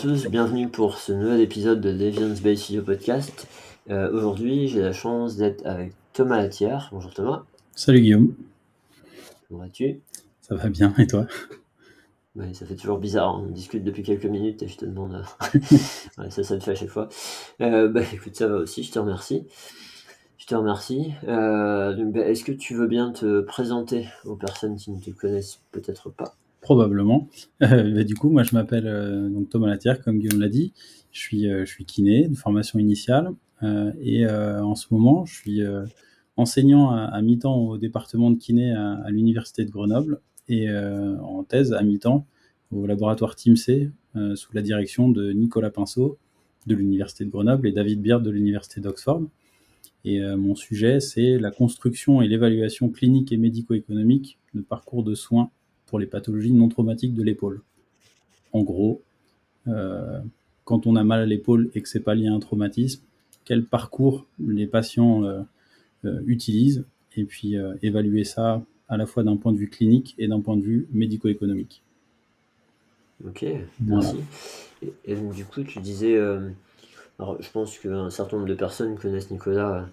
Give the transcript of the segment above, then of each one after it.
tous, bienvenue pour ce nouvel épisode de Deviant Space Video Podcast. Euh, aujourd'hui, j'ai la chance d'être avec Thomas Latière. Bonjour Thomas. Salut Guillaume. Comment vas-tu? Ça va bien, et toi? Ouais, Ça fait toujours bizarre, on discute depuis quelques minutes et je te demande. ouais, ça, ça te fait à chaque fois. Euh, bah écoute, ça va aussi, je te remercie. Je te remercie. Euh, bah, Est-ce que tu veux bien te présenter aux personnes qui ne te connaissent peut-être pas? Probablement. Euh, bah, du coup, moi, je m'appelle euh, donc Thomas Latière, comme Guillaume l'a dit. Je suis, euh, kiné de formation initiale et en ce moment, je suis enseignant à, mi-temps au département de kiné à, l'université de Grenoble et en thèse à mi-temps au laboratoire TIMC sous la direction de Nicolas Pinceau de l'université de Grenoble et David Beard de l'université d'Oxford. Et mon sujet, c'est la construction et l'évaluation clinique et médico-économique de parcours de soins pour les pathologies non traumatiques de l'épaule. En gros, euh, quand on a mal à l'épaule et que c'est pas lié à un traumatisme, quel parcours les patients euh, euh, utilisent et puis évaluer ça à la fois d'un point de vue clinique et d'un point de vue médico-économique. Ok, merci. Et, du coup, tu disais, alors je pense qu'un certain nombre de personnes connaissent Nicolas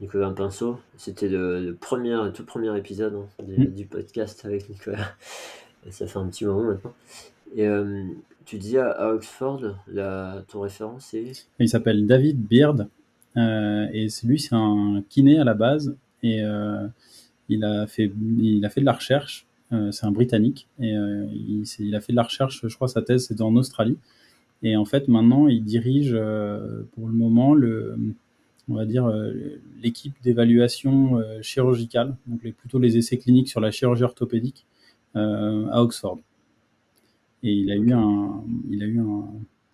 Nicolas Pinceau. C'était le, premier, tout premier épisode hein, hmm. du, podcast avec Nicolas. ça fait un petit moment maintenant. Et euh, tu disais à, Oxford, la, ton référence est Il s'appelle David Beard. Euh, et lui, c'est un kiné à la base. Et euh, il, a fait, il a fait de la recherche. c'est un Britannique. Et il, il, a fait de la recherche, je crois, sa thèse, c'était en Australie. Et en fait, maintenant, il dirige pour le moment le on va dire, euh, l'équipe d'évaluation euh, chirurgicale, donc les, plutôt les essais cliniques sur la chirurgie orthopédique euh, à Oxford. Et il a eu un, il a eu un,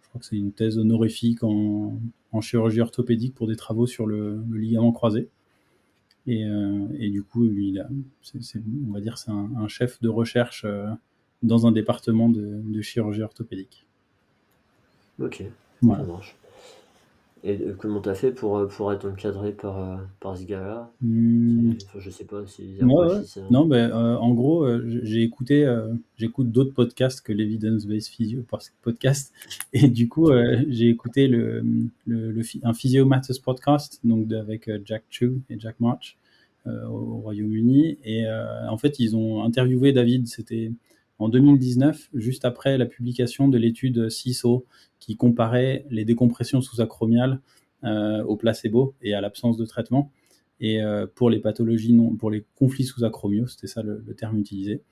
je crois que c'est une thèse honorifique en, chirurgie orthopédique pour des travaux sur le, ligament croisé. Et, du coup, il a, on va dire, c'est un, chef de recherche dans un département de, chirurgie orthopédique. Ok, ça marche. Et euh, comment tu as fait pour, euh, pour être encadré par, euh, par ce gars-là hmm. Je sais pas si. Non, ben, en gros, j'ai écouté, j'écoute d'autres podcasts que l'Evidence-Based Physio podcast. Et du coup, j'ai écouté le, le, un Physio Matters podcast donc avec Jack Chu et Jack March au Royaume-Uni. Et en fait, ils ont interviewé David, c'était en 2019, juste après la publication de l'étude CISO qui comparait les décompressions sous-acromiales euh, au placebo et à l'absence de traitement. Et euh, pour les pathologies non, pour les conflits sous-acromiaux, c'était ça le, terme utilisé.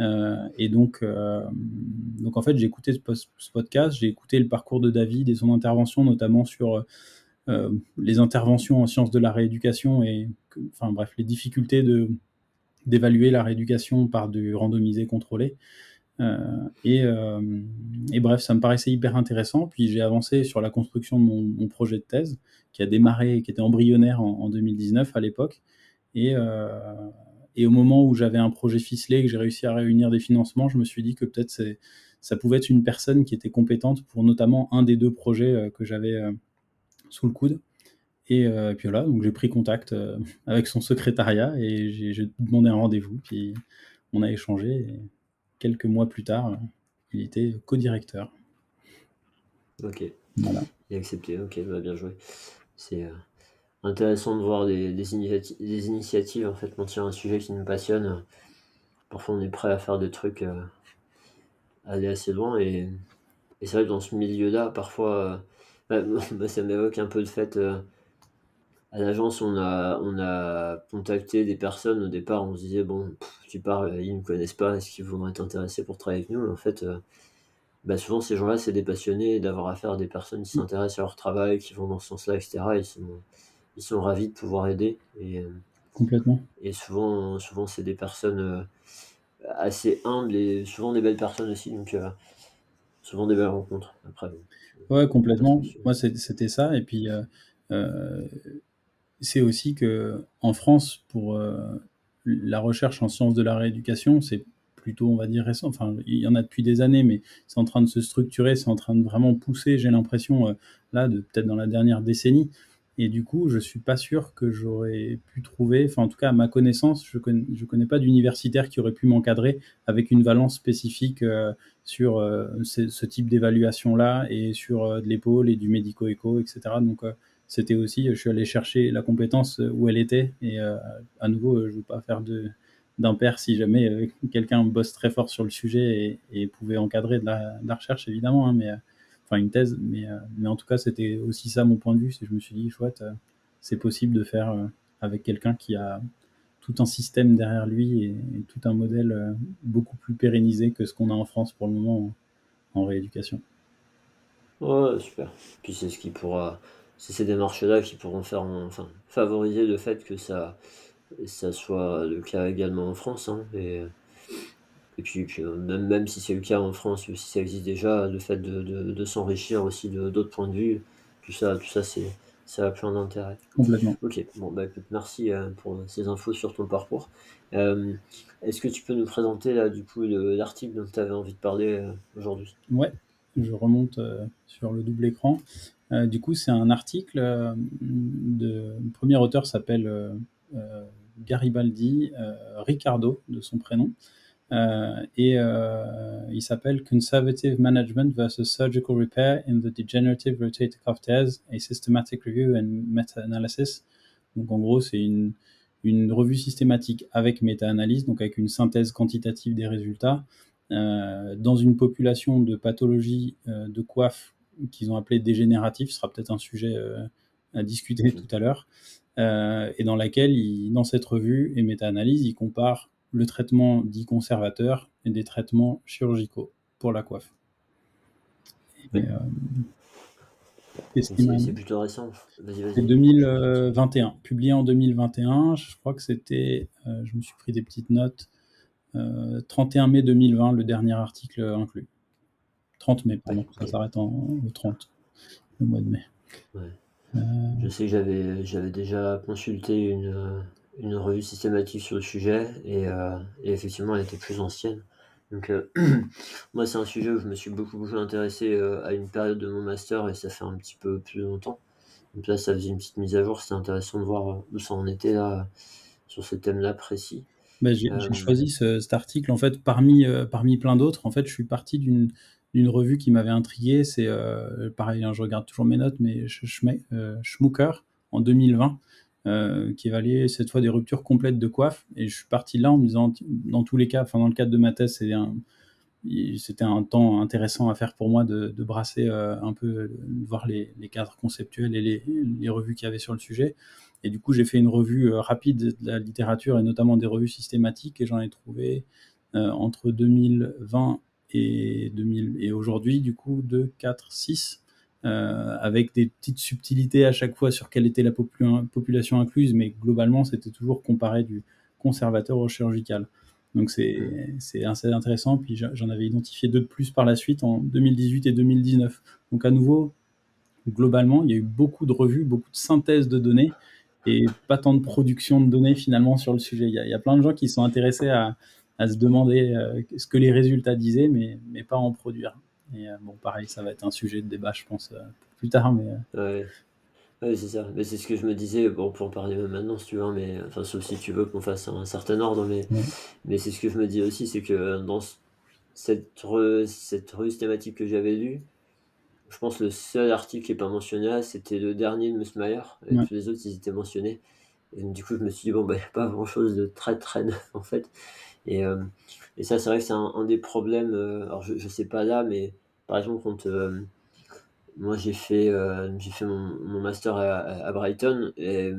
Euh, et donc, donc en fait, j'ai écouté ce, podcast, j'ai écouté le parcours de David et son intervention, notamment sur les interventions en sciences de la rééducation et, enfin bref, les difficultés de d'évaluer la rééducation par du randomisé contrôlé. Euh, euh, et, bref, ça me paraissait hyper intéressant. Puis j'ai avancé sur la construction de mon, projet de thèse, qui a démarré, qui était embryonnaire en, 2019 à l'époque. Et, euh, et, au moment où j'avais un projet ficelé, que j'ai réussi à réunir des financements, je me suis dit que peut-être ça pouvait être une personne qui était compétente pour notamment un des deux projets que j'avais sous le coude. Et, puis voilà, donc j'ai pris contact avec son secrétariat et j'ai demandé un rendez-vous. Puis on a échangé. Et quelques mois plus tard, il était co-directeur. Ok. Voilà. Il a accepté, ok, bah, bien joué. C'est euh, intéressant de voir des, des, initiatives, en fait, a un sujet qui nous passionne. Parfois, on est prêt à faire des trucs, euh, aller assez loin. Et, et c'est vrai que dans ce milieu-là, parfois, euh, bah, ça m'évoque un peu le fait à l'agence, on a, on a contacté des personnes au départ, on se disait, bon, tu parles, ils ne me connaissent pas, est-ce qu'ils vont être intéressés pour travailler avec nous? En fait, euh, bah, souvent ces gens-là, c'est des passionnés d'avoir affaire à des personnes qui s'intéressent à leur travail, qui vont dans ce sens-là, etc. Ils sont, ils sont ravis de pouvoir aider. Et, euh, Complètement. Et souvent, souvent c'est des personnes euh, assez humbles et souvent des belles personnes aussi. Donc, souvent des belles rencontres. Après, ouais, complètement. Moi, c'était ça. Et puis, c'est aussi que en France, pour la recherche en sciences de la rééducation, c'est plutôt, on va dire, récent. Enfin, il y en a depuis des années, mais c'est en train de se structurer, c'est en train de vraiment pousser, j'ai l'impression, euh, là, de peut-être dans la dernière décennie. Et du coup, je suis pas sûr que j'aurais pu trouver, enfin, en tout cas, à ma connaissance, je connais, je connais pas d'universitaire qui aurait pu m'encadrer avec une valence spécifique euh, sur euh, ce, type d'évaluation-là et sur de l'épaule et du médico-éco, etc. Donc, c'était aussi, je suis allé chercher la compétence où elle était. Et à nouveau, je veux pas faire père si jamais euh, quelqu'un bosse très fort sur le sujet et, pouvait encadrer de la, recherche évidemment, hein, mais euh, enfin une thèse, mais, euh, mais en tout cas c'était aussi ça mon point de vue, je me suis dit chouette, c'est possible de faire avec quelqu'un qui a tout un système derrière lui et, tout un modèle beaucoup plus pérennisé que ce qu'on a en France pour le moment en, rééducation. Ouais, super. Puis c'est ce qui pourra, c'est ces démarches-là qui pourront faire, enfin, favoriser le fait que ça, ça soit le cas également en France. Hein, et, et puis, euh, même, même si c'est le cas en France, si ça existe déjà, le fait de, de, s'enrichir aussi d'autres points de vue, tout ça, tout ça c'est ça a plein d'intérêt. Complètement. Ok, bon, bah, merci euh, pour ces infos sur ton parcours. Euh, est-ce que tu peux nous présenter là, du coup, l'article dont tu avais envie de parler aujourd'hui? Ouais, je remonte sur le double écran. Du coup, c'est un article de. Le premier auteur s'appelle Garibaldi, euh, Ricardo de son prénom. Euh, et euh, il s'appelle Conservative Management versus Surgical Repair in the Degenerative Rotator Cuff Tears, a Systematic Review and Meta-Analysis. Donc en gros, c'est une, revue systématique avec méta-analyse, donc avec une synthèse quantitative des résultats, euh, dans une population de pathologies euh, de coiffe qu'ils ont appelé dégénératif, ce sera peut-être un sujet euh, à discuter tout à l'heure, euh, et dans laquelle, il, dans cette revue et méta-analyse, il compare le traitement dit conservateur et des traitements chirurgicaux pour la coiffe. Euh, c'est plutôt récent. C'est 2021, publié en 2021. Je crois que c'était, euh, je me suis pris des petites notes, 31 mai 2020, le dernier article inclus. 30 mai, pardon, ça s'arrête en le 30, le mois de mai. Ouais. Je sais que j'avais, j'avais déjà consulté une, une revue systématique sur le sujet et, euh, et effectivement elle était plus ancienne. Donc euh, moi c'est un sujet où je me suis beaucoup beaucoup intéressé euh, à une période de mon master et ça fait un petit peu plus longtemps. Donc là ça faisait une petite mise à jour, c'était intéressant de voir où ça en était là sur ce thème-là précis. Bah, j'ai, choisi cet article en fait parmi, parmi plein d'autres. En fait je suis parti d'une d'une revue qui m'avait intrigué. C'est euh, pareil, hein, je regarde toujours mes notes, mais euh, Schmucker en 2020, euh, qui évaluait cette fois des ruptures complètes de coiffe. Et je suis parti là en me disant, dans tous les cas, enfin dans le cadre de ma thèse, c'était un, temps intéressant à faire pour moi de, brasser un peu, de voir les, cadres conceptuels et les, les revues qu'il y avait sur le sujet. Et du coup, j'ai fait une revue rapide de la littérature et notamment des revues systématiques et j'en ai trouvé entre 2020 et, 2000, et aujourd'hui, du coup, 2, 4, 6, avec des petites subtilités à chaque fois sur quelle était la population incluse, mais globalement, c'était toujours comparé du conservateur au chirurgical. Donc c'est assez intéressant. Puis j'en avais identifié deux de plus par la suite en 2018 et 2019. Donc à nouveau, globalement, il y a eu beaucoup de revues, beaucoup de synthèses de données et pas tant de production de données finalement sur le sujet. Il y a, il y a plein de gens qui sont intéressés à, à se demander euh, ce que les résultats disaient, mais, mais pas en produire. Et euh, bon, pareil, ça va être un sujet de débat, je pense, euh, plus tard. Mais, ouais. c'est ça. Mais c'est ce que je me disais, bon, pour en parler même maintenant si tu veux, mais enfin, sauf si tu veux qu'on fasse un certain ordre, mais, mais c'est ce que je me dis aussi, c'est que dans cette, cette revue thématique que j'avais lue, je pense que le seul article qui n'est pas mentionné c'était le dernier de Musmeyer, et tous les autres, ils étaient mentionnés. Et du coup, je me suis dit, bon, bah, il n'y a pas grand chose de très très neuf en fait. Et, euh, et ça, c'est vrai que c'est un, des problèmes. Euh, alors, je, je sais pas là, mais par exemple, quand euh, moi j'ai fait, fait mon, mon master à, à, Brighton, et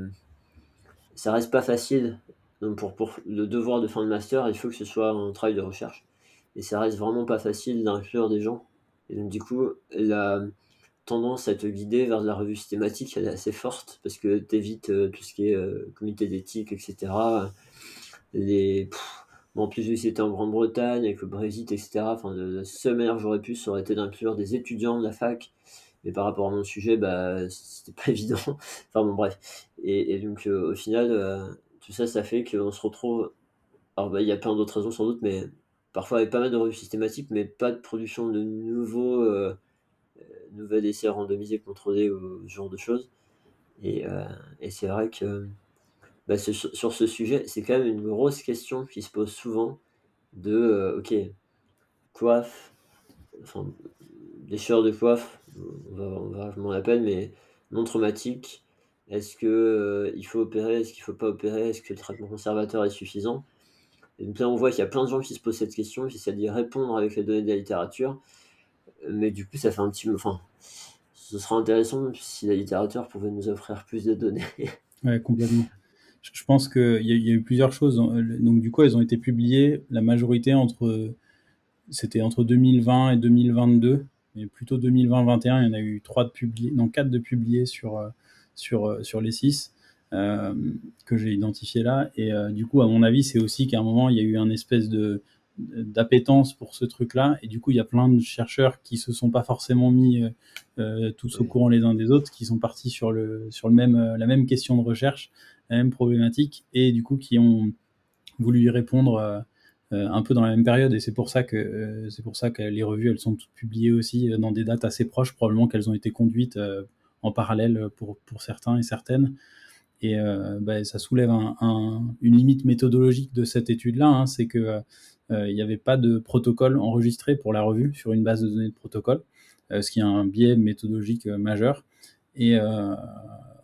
ça reste pas facile. Donc, pour, pour le devoir de fin de master, il faut que ce soit un travail de recherche. Et ça reste vraiment pas facile d'inclure des gens. Et donc, du coup, la tendance à te guider vers la revue systématique, elle est assez forte parce que tu évites tout ce qui est comité d'éthique, etc. Les, Bon, en plus, c'était en Grande-Bretagne, avec le Brexit, etc. Enfin, la seule manière que j'aurais pu, ça aurait été d'inclure des étudiants de la fac. Mais par rapport à mon sujet, bah, c'était pas évident. enfin, bon, bref. Et, donc, au final, tout ça, ça fait qu'on se retrouve. Alors, bah, il y a plein d'autres raisons sans doute, mais parfois avec pas mal de revues systématiques, mais pas de production de nouveaux, euh, nouvelles essais randomisés, contrôlés ou ce genre de choses. Et, et c'est vrai que bah, sur ce sujet, c'est quand même une grosse question qui se pose souvent de, euh, ok, coiffe, enfin, déchirure de coiffe, on va, on va, je m'en appelle, mais non traumatique. Est-ce que euh, il faut opérer, est-ce qu'il faut pas opérer, est-ce que le traitement conservateur est suffisant? Et donc là, on voit qu'il y a plein de gens qui se posent cette question, qui essaient d'y répondre avec les données de la littérature, mais du coup, ça fait un petit, enfin, ce sera intéressant si la littérature pouvait nous offrir plus de données. Ouais, complètement je pense qu'il y, y, a eu plusieurs choses. Donc, du coup, elles ont été publiées, la majorité entre. C'était entre 2020 et 2022, mais plutôt 2020-21. Il y en a eu trois de publiés, non, quatre de publiés sur, sur, sur les six euh, que j'ai identifiés là. Et euh, du coup, à mon avis, c'est aussi qu'à un moment, il y a eu un espèce de d'appétence pour ce truc-là. Et du coup, il y a plein de chercheurs qui se sont pas forcément mis euh, tous au courant les uns des autres, qui sont partis sur le sur le même la même question de recherche la même problématique et du coup qui ont voulu y répondre euh, euh, un peu dans la même période. Et c'est pour ça que euh, c'est pour ça que les revues elles sont toutes publiées aussi dans des dates assez proches. Probablement qu'elles ont été conduites en parallèle pour, pour certains et certaines. Et bah, ça soulève un, une limite méthodologique de cette étude-là, hein, c'est que il n'y avait pas de protocole enregistré pour la revue sur une base de données de protocole, ce qui est un biais méthodologique majeur. Et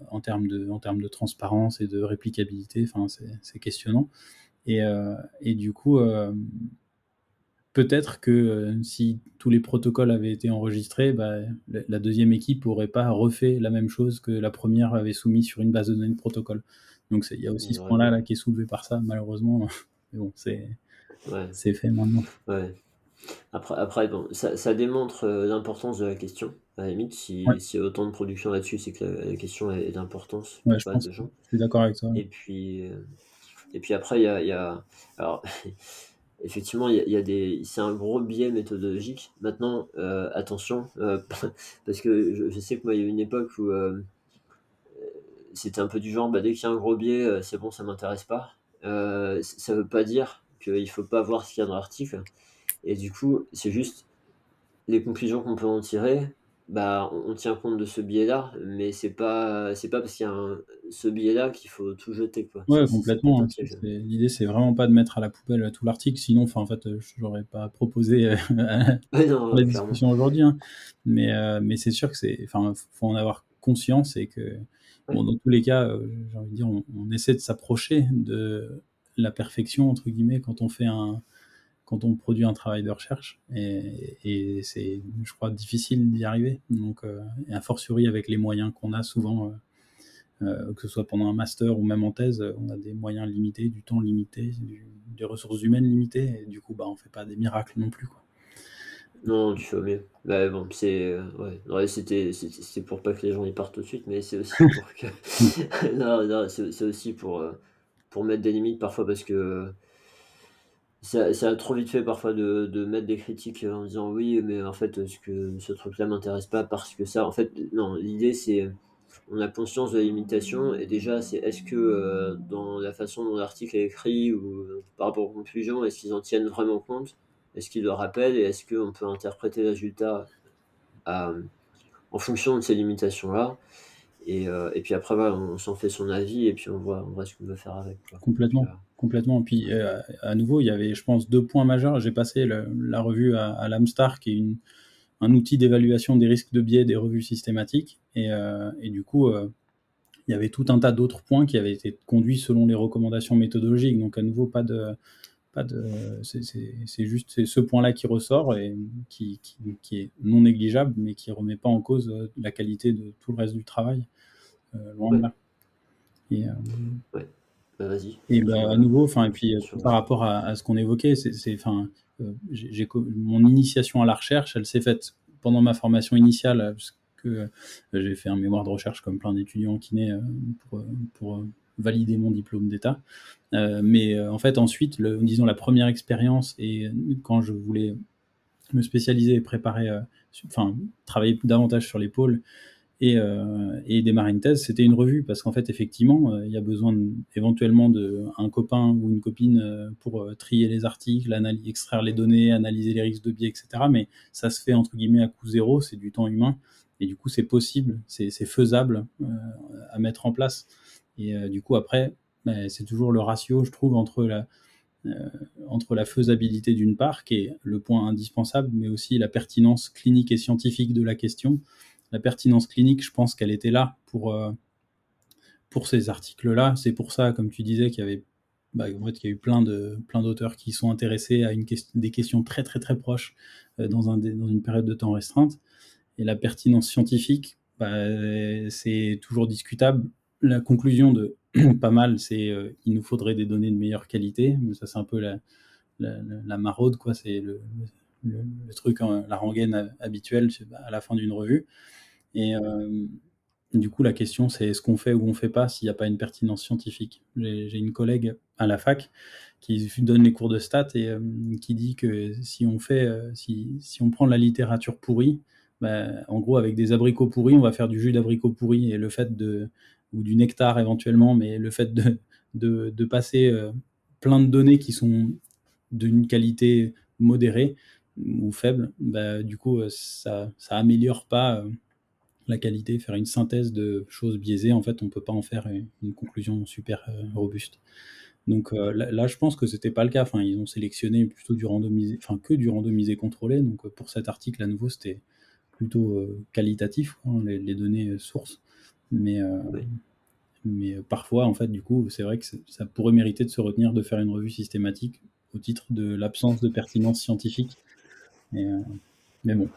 en termes de, en termes de transparence et de réplicabilité. Enfin, c'est questionnant. Et, euh, et, du coup, euh, peut-être que euh, si tous les protocoles avaient été enregistrés, bah, la, deuxième équipe n'aurait pas refait la même chose que la première avait soumis sur une base de données de protocole. Donc il y a aussi ce point-là là, qui est soulevé par ça, malheureusement. Mais bon, c'est ouais. fait maintenant. Ouais. Après, après bon, ça, ça démontre l'importance de la question. À la limite, s'il y a autant de production là-dessus, c'est que la, question est, d'importance ouais, je, je suis d'accord avec toi. Et puis, euh, et puis après, il y a, y a, Alors, effectivement, il y a, des... c'est un gros biais méthodologique. Maintenant, euh, attention, euh, parce que je, sais que moi, il y a eu une époque où c'était un peu du genre, bah, dès qu'il y a un gros biais, c'est bon, ça m'intéresse pas. ça veut pas dire qu'il faut pas voir ce qu'il y a dans l'article. Et du coup, c'est juste les conclusions qu'on peut en tirer bah, on tient compte de ce biais-là, mais c'est pas c'est pas parce qu'il y a ce biais-là qu'il faut tout jeter quoi. Ouais, complètement. Hein. L'idée c'est vraiment pas de mettre à la poubelle tout l'article, sinon enfin en fait j'aurais pas proposé euh, la discussion aujourd'hui, hein. mais euh, mais c'est sûr que c'est enfin faut en avoir conscience et que bon, dans tous les cas euh, j'ai envie de dire on, on essaie de s'approcher de la perfection entre guillemets quand on fait un quand on produit un travail de recherche. Et, c'est, je crois, difficile d'y arriver. Donc, euh, et a fortiori avec les moyens qu'on a souvent, euh, euh, que ce soit pendant un master ou même en thèse, on a des moyens limités, du temps limité, des ressources humaines limitées. Et du coup, bah, on fait pas des miracles non plus. Quoi. Non, tu fais mieux. Bah, bon, c'est ouais. c'était c'est pour pas que les gens y partent tout de suite, mais c'est aussi pour que non, non c'est aussi pour pour mettre des limites parfois parce que ça, ça a trop vite fait parfois de, de mettre des critiques en disant oui, mais en fait, ce que ce truc-là m'intéresse pas parce que ça. En fait, non, l'idée c'est on a conscience de la limitation et déjà c'est est-ce que euh, dans la façon dont l'article est écrit ou par rapport aux conclusions, est-ce qu'ils en tiennent vraiment compte? Est-ce qu'ils le rappellent et est-ce qu'on peut interpréter le résultat en fonction de ces limitations-là? Et, euh, et, puis après, on s'en fait son avis et puis on voit, on voit ce qu'on veut faire avec. Complètement. Complètement. Puis euh, à nouveau, il y avait, je pense, deux points majeurs. J'ai passé la revue à, à l'Amstar, qui est un outil d'évaluation des risques de biais des revues systématiques. Et, euh, et du coup, euh, il y avait tout un tas d'autres points qui avaient été conduits selon les recommandations méthodologiques. Donc à nouveau, pas de, pas de, c'est juste ce point-là qui ressort et qui, est non négligeable, mais qui remet pas en cause la qualité de tout le reste du travail. loin de là. Et. Bah, et bah, à nouveau, enfin, et puis euh, par rapport à, ce qu'on évoquait, c'est, enfin, euh, j'ai, mon initiation à la recherche, elle s'est faite pendant ma formation initiale, parce que euh, j'ai fait un mémoire de recherche comme plein d'étudiants en kiné pour, pour valider mon diplôme d'État. mais en fait, ensuite, le, disons la première expérience et quand je voulais me spécialiser et préparer, enfin travailler davantage sur les pôles et, euh, et démarrer une thèse, c'était une revue parce qu'en fait, effectivement, euh, il y a besoin éventuellement d'un copain ou une copine euh, pour euh, trier les articles, extraire les données, analyser les risques de biais, etc. Mais ça se fait entre guillemets à coût zéro, c'est du temps humain et du coup, c'est possible, c'est faisable à mettre en place. Et du coup, après, ben, c'est toujours le ratio, je trouve, entre la, entre la faisabilité d'une part, qui est le point indispensable, mais aussi la pertinence clinique et scientifique de la question la pertinence clinique, je pense qu'elle était là pour, euh, pour ces articles-là. C'est pour ça, comme tu disais, qu'il y avait bah, en fait, il y a eu plein de plein d'auteurs qui sont intéressés à une des questions très très très proches euh, dans, un, dans une période de temps restreinte. Et la pertinence scientifique, bah, c'est toujours discutable. La conclusion de pas mal, c'est euh, il nous faudrait des données de meilleure qualité. Mais ça, c'est un peu la, la, la maraude, quoi. C'est le, le, truc, la rengaine habituelle à la fin d'une revue. Et euh, du coup, la question, c'est est-ce qu'on fait ou on fait pas s'il n'y a pas une pertinence scientifique? J'ai une collègue à la fac qui donne les cours de stats et euh, qui dit que si on fait, euh, si, si, on prend la littérature pourrie, bah, en gros, avec des abricots pourris, on va faire du jus d'abricot pourri et le fait de, ou du nectar éventuellement, mais le fait de, de, de passer plein de données qui sont d'une qualité modérée ou faible, bah, du coup, ça, ça améliore pas la qualité, faire une synthèse de choses biaisées, en fait, on peut pas en faire une, conclusion super euh, robuste. Donc euh, là, je pense que c'était pas le cas. Enfin, ils ont sélectionné plutôt du randomisé, enfin que du randomisé contrôlé. Donc euh, pour cet article, à nouveau, c'était plutôt qualitatif, hein, les, données sources. Mais mais parfois, en fait, du coup, c'est vrai que ça pourrait mériter de se retenir de faire une revue systématique au titre de l'absence de pertinence scientifique. Mais bon,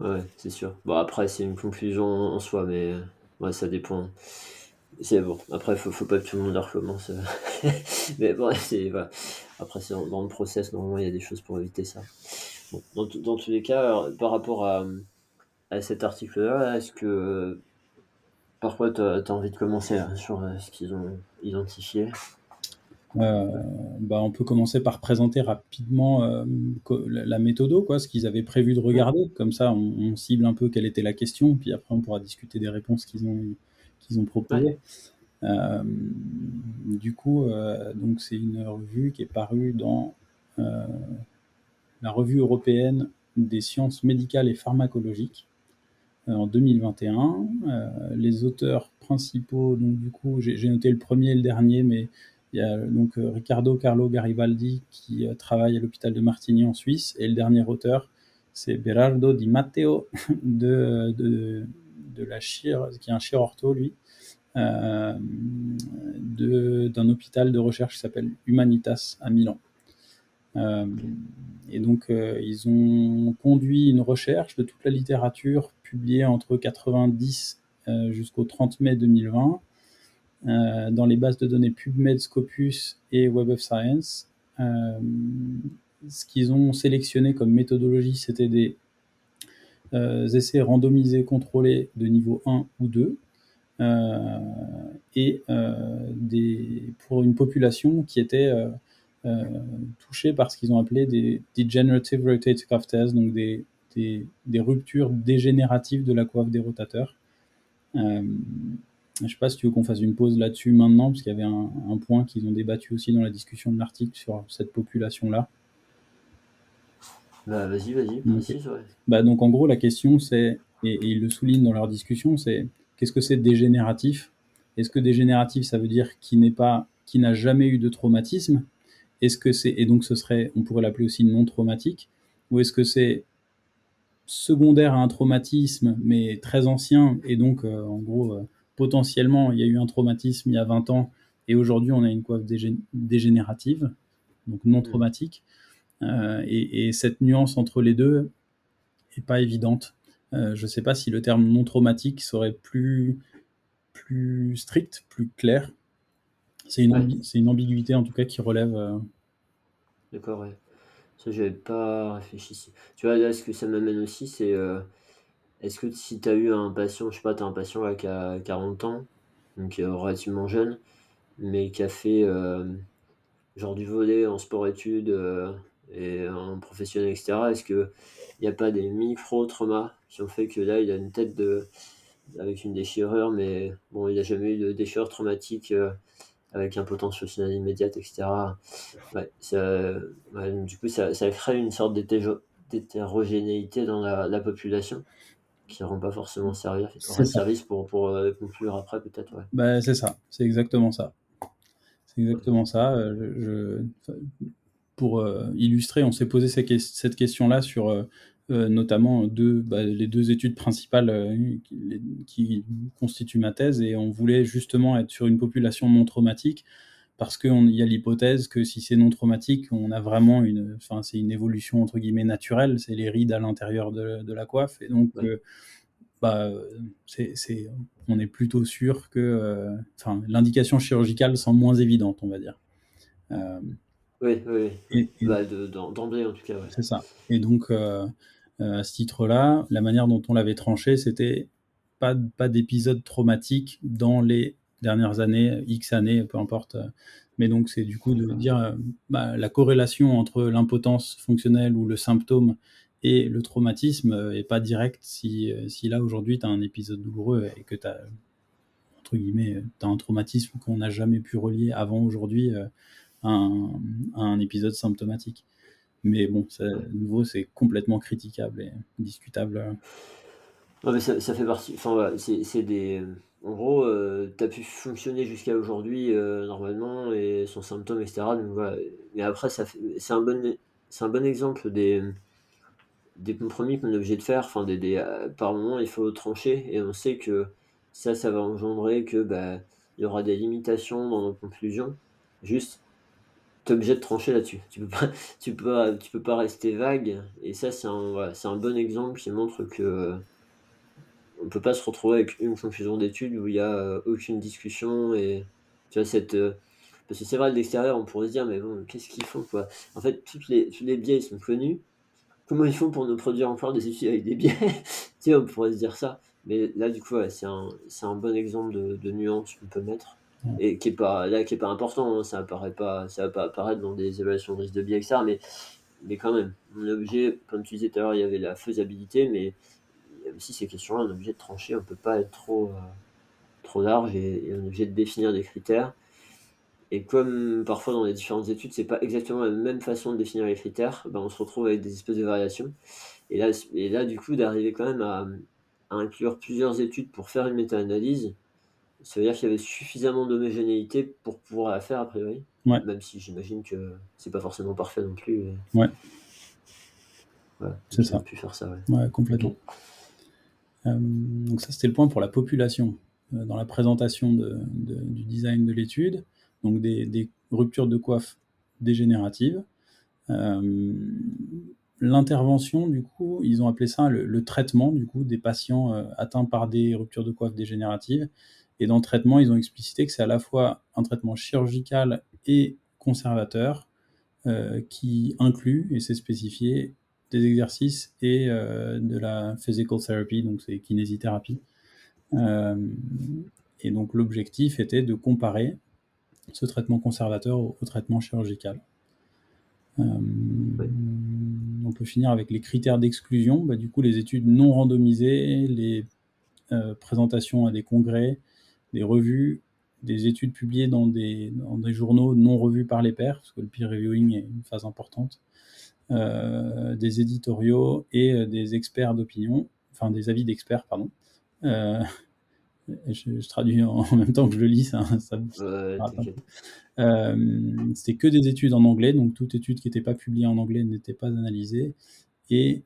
Ouais, c'est sûr. Bon, après, c'est une conclusion en soi, mais ouais, ça dépend. C'est bon. Après, faut, faut pas que tout le monde recommence. mais bon, c'est voilà. Après, c'est dans, le process, normalement, il y a des choses pour éviter ça. Bon, dans, dans tous les cas, par rapport à, à cet article-là, est-ce que parfois tu as, envie de commencer hein, sur euh, ce qu'ils ont identifié? Euh, bah, on peut commencer par présenter rapidement euh, la, méthode, quoi, ce qu'ils avaient prévu de regarder. Comme ça, on, cible un peu quelle était la question, puis après on pourra discuter des réponses qu'ils ont, qu'ils ont proposées. Euh, du coup, donc c'est une revue qui est parue dans la revue européenne des sciences médicales et pharmacologiques en 2021. les auteurs principaux, donc du coup, j'ai noté le premier et le dernier, mais il y a donc euh, Riccardo Carlo Garibaldi qui euh, travaille à l'hôpital de Martigny en Suisse et le dernier auteur c'est Berardo Di Matteo de, de, de la qui est un chirurgien lui euh, d'un hôpital de recherche qui s'appelle Humanitas à Milan. Euh, et donc, euh, ils ont conduit une recherche de toute la littérature publiée entre 90 jusqu'au 30 mai 2020 euh, dans les bases de données PubMed, Scopus et Web of Science. Euh, ce qu'ils ont sélectionné comme méthodologie, c'était des euh, essais randomisés contrôlés de niveau 1 ou 2. et pour une population qui était touchée par ce qu'ils ont appelé des degenerative rotator cuff tests, donc des, des, ruptures dégénératives de la coiffe des rotateurs. Je ne sais pas si tu veux qu'on fasse une pause là-dessus maintenant, parce qu'il y avait un, point qu'ils ont débattu aussi dans la discussion de l'article sur cette population-là. Bah, vas-y, vas-y. Bah, donc en gros, la question c'est, et, ils le soulignent dans leur discussion, c'est qu'est-ce que c'est dégénératif? Est-ce que dégénératif, ça veut dire qui n'est pas, qui n'a jamais eu de traumatisme? Est-ce que c'est, et donc ce serait, on pourrait l'appeler aussi non traumatique, ou est-ce que c'est secondaire à un traumatisme, mais très ancien, et donc euh, en gros euh, potentiellement, il y a eu un traumatisme il y a 20 ans et aujourd'hui, on a une coiffe dégénérative, donc non mm. traumatique. Euh, et, cette nuance entre les deux est pas évidente. Euh, je ne sais pas si le terme non traumatique serait plus, plus strict, plus clair. C'est une, une, ambiguïté en tout cas qui relève. Euh, D'accord, ouais. Ça, j'avais pas réfléchi. Tu vois, là, ce que ça m'amène aussi, c'est est-ce que si tu as eu un patient, je sais pas, tu as un patient qui a 40 ans, donc relativement jeune, mais qui a fait genre du volet en sport-études et en professionnel, etc. Est-ce qu'il n'y a pas des micro-traumas qui ont fait que là, il a une tête de avec une déchirure, mais bon, il n'a jamais eu de déchirure traumatique avec un potentiel immédiate, etc. Ouais, du coup, ça, crée une sorte d'hétérogénéité dans la, population qui ne rend pas forcément service, service pour, pour euh, conclure après, peut-être. Ouais. Bah, c'est ça, c'est exactement ça. C'est exactement ça. Euh, je, pour euh, illustrer, on s'est posé cette question-là sur notamment deux, bah, les deux études principales qui, qui, constituent ma thèse, et on voulait justement être sur une population non traumatique parce qu'il y a l'hypothèse que si c'est non traumatique, on a vraiment une, enfin, c'est une évolution entre guillemets naturelle, c'est les rides à l'intérieur de, la coiffe, et donc, euh, bah, c'est, on est plutôt sûr que, euh, l'indication chirurgicale semble moins évidente, on va dire. Euh, oui, oui, bah, d'emblée en tout cas. C'est ça. Et donc, à ce titre-là, la manière dont on l'avait tranché, c'était pas, pas d'épisode traumatique dans les dernières années, X années, peu importe. Mais donc, c'est du coup de dire euh, bah, la corrélation entre l'impotence fonctionnelle ou le symptôme et le traumatisme est pas directe si, euh, si là, aujourd'hui, tu as un épisode douloureux et que tu as, entre guillemets, as un traumatisme qu'on n'a jamais pu relier avant aujourd'hui euh, à, un, épisode symptomatique. Mais bon, ça, de nouveau, c'est complètement critiquable et discutable. Non, mais ça, ça fait partie. Enfin, c'est des en gros, euh, tu as pu fonctionner jusqu'à aujourd'hui euh, normalement et sans symptômes, etc. Mais après, c'est un bon, un bon exemple des, compromis qu'on est obligé de faire. Enfin, des, euh, par moment, il faut trancher et on sait que ça, ça va engendrer que bah, il y aura des limitations dans nos conclusions. Juste, tu es obligé de trancher là-dessus. Tu peux pas, tu peux tu peux pas rester vague. Et ça, c'est un, c'est un bon exemple qui montre que on peut pas se retrouver avec une conclusion d'étude où il y a euh, aucune discussion et tu vois cette euh, parce que c'est vrai de l'extérieur on pourrait se dire mais bon qu'est-ce qu'ils font quoi? En fait toutes les tous les biais ils sont connus. Comment ils font pour nous produire encore des études avec des biais? Tu sais on pourrait se dire ça. Mais là du coup c'est un un bon exemple de, de nuance qu'on peut mettre et qui est pas là qui est pas important hein. ça apparaît pas ça va pas apparaître dans des évaluations de risque de biais etc mais mais quand même on est obligé comme tu disais tout à l'heure il y avait la faisabilité mais aussi ces questions-là, on est obligé de trancher, on ne peut pas être trop, euh, trop large et, on est obligé de définir des critères. Et comme parfois dans les différentes études, c'est pas exactement la même façon de définir les critères, ben on se retrouve avec des espèces de variations. Et là, et là du coup, d'arriver quand même à, inclure plusieurs études pour faire une méta-analyse, ça veut dire qu'il y avait suffisamment d'homogénéité pour pouvoir la faire a priori. Même si j'imagine que c'est pas forcément parfait non plus. Ouais. c'est ça. pu faire ça, ouais. ouais complètement. Euh, donc ça, c'était le point pour la population euh, dans la présentation du design de l'étude. Donc des, ruptures de coiffe dégénératives. Euh, l'intervention, du coup, ils ont appelé ça le, traitement du coup des patients atteints par des ruptures de coiffe dégénératives. Et dans le traitement, ils ont explicité que c'est à la fois un traitement chirurgical et conservateur qui inclut, et c'est spécifié, des exercices et euh, de la physical therapy, donc c'est kinésithérapie. Euh, et donc l'objectif était de comparer ce traitement conservateur au, traitement chirurgical. Euh, on peut finir avec les critères d'exclusion. Bah, du coup, les études non randomisées, les présentations à des congrès, des revues, des études publiées dans des, dans des, journaux non revus par les pairs, parce que le peer reviewing est une phase importante, des éditoriaux et euh, des experts d'opinion, enfin des avis d'experts, pardon. Euh, je, traduis en, même temps que je le lis, ça, C'était que des études en anglais, donc toute étude qui n'était pas publiée en anglais n'était pas analysée. Et,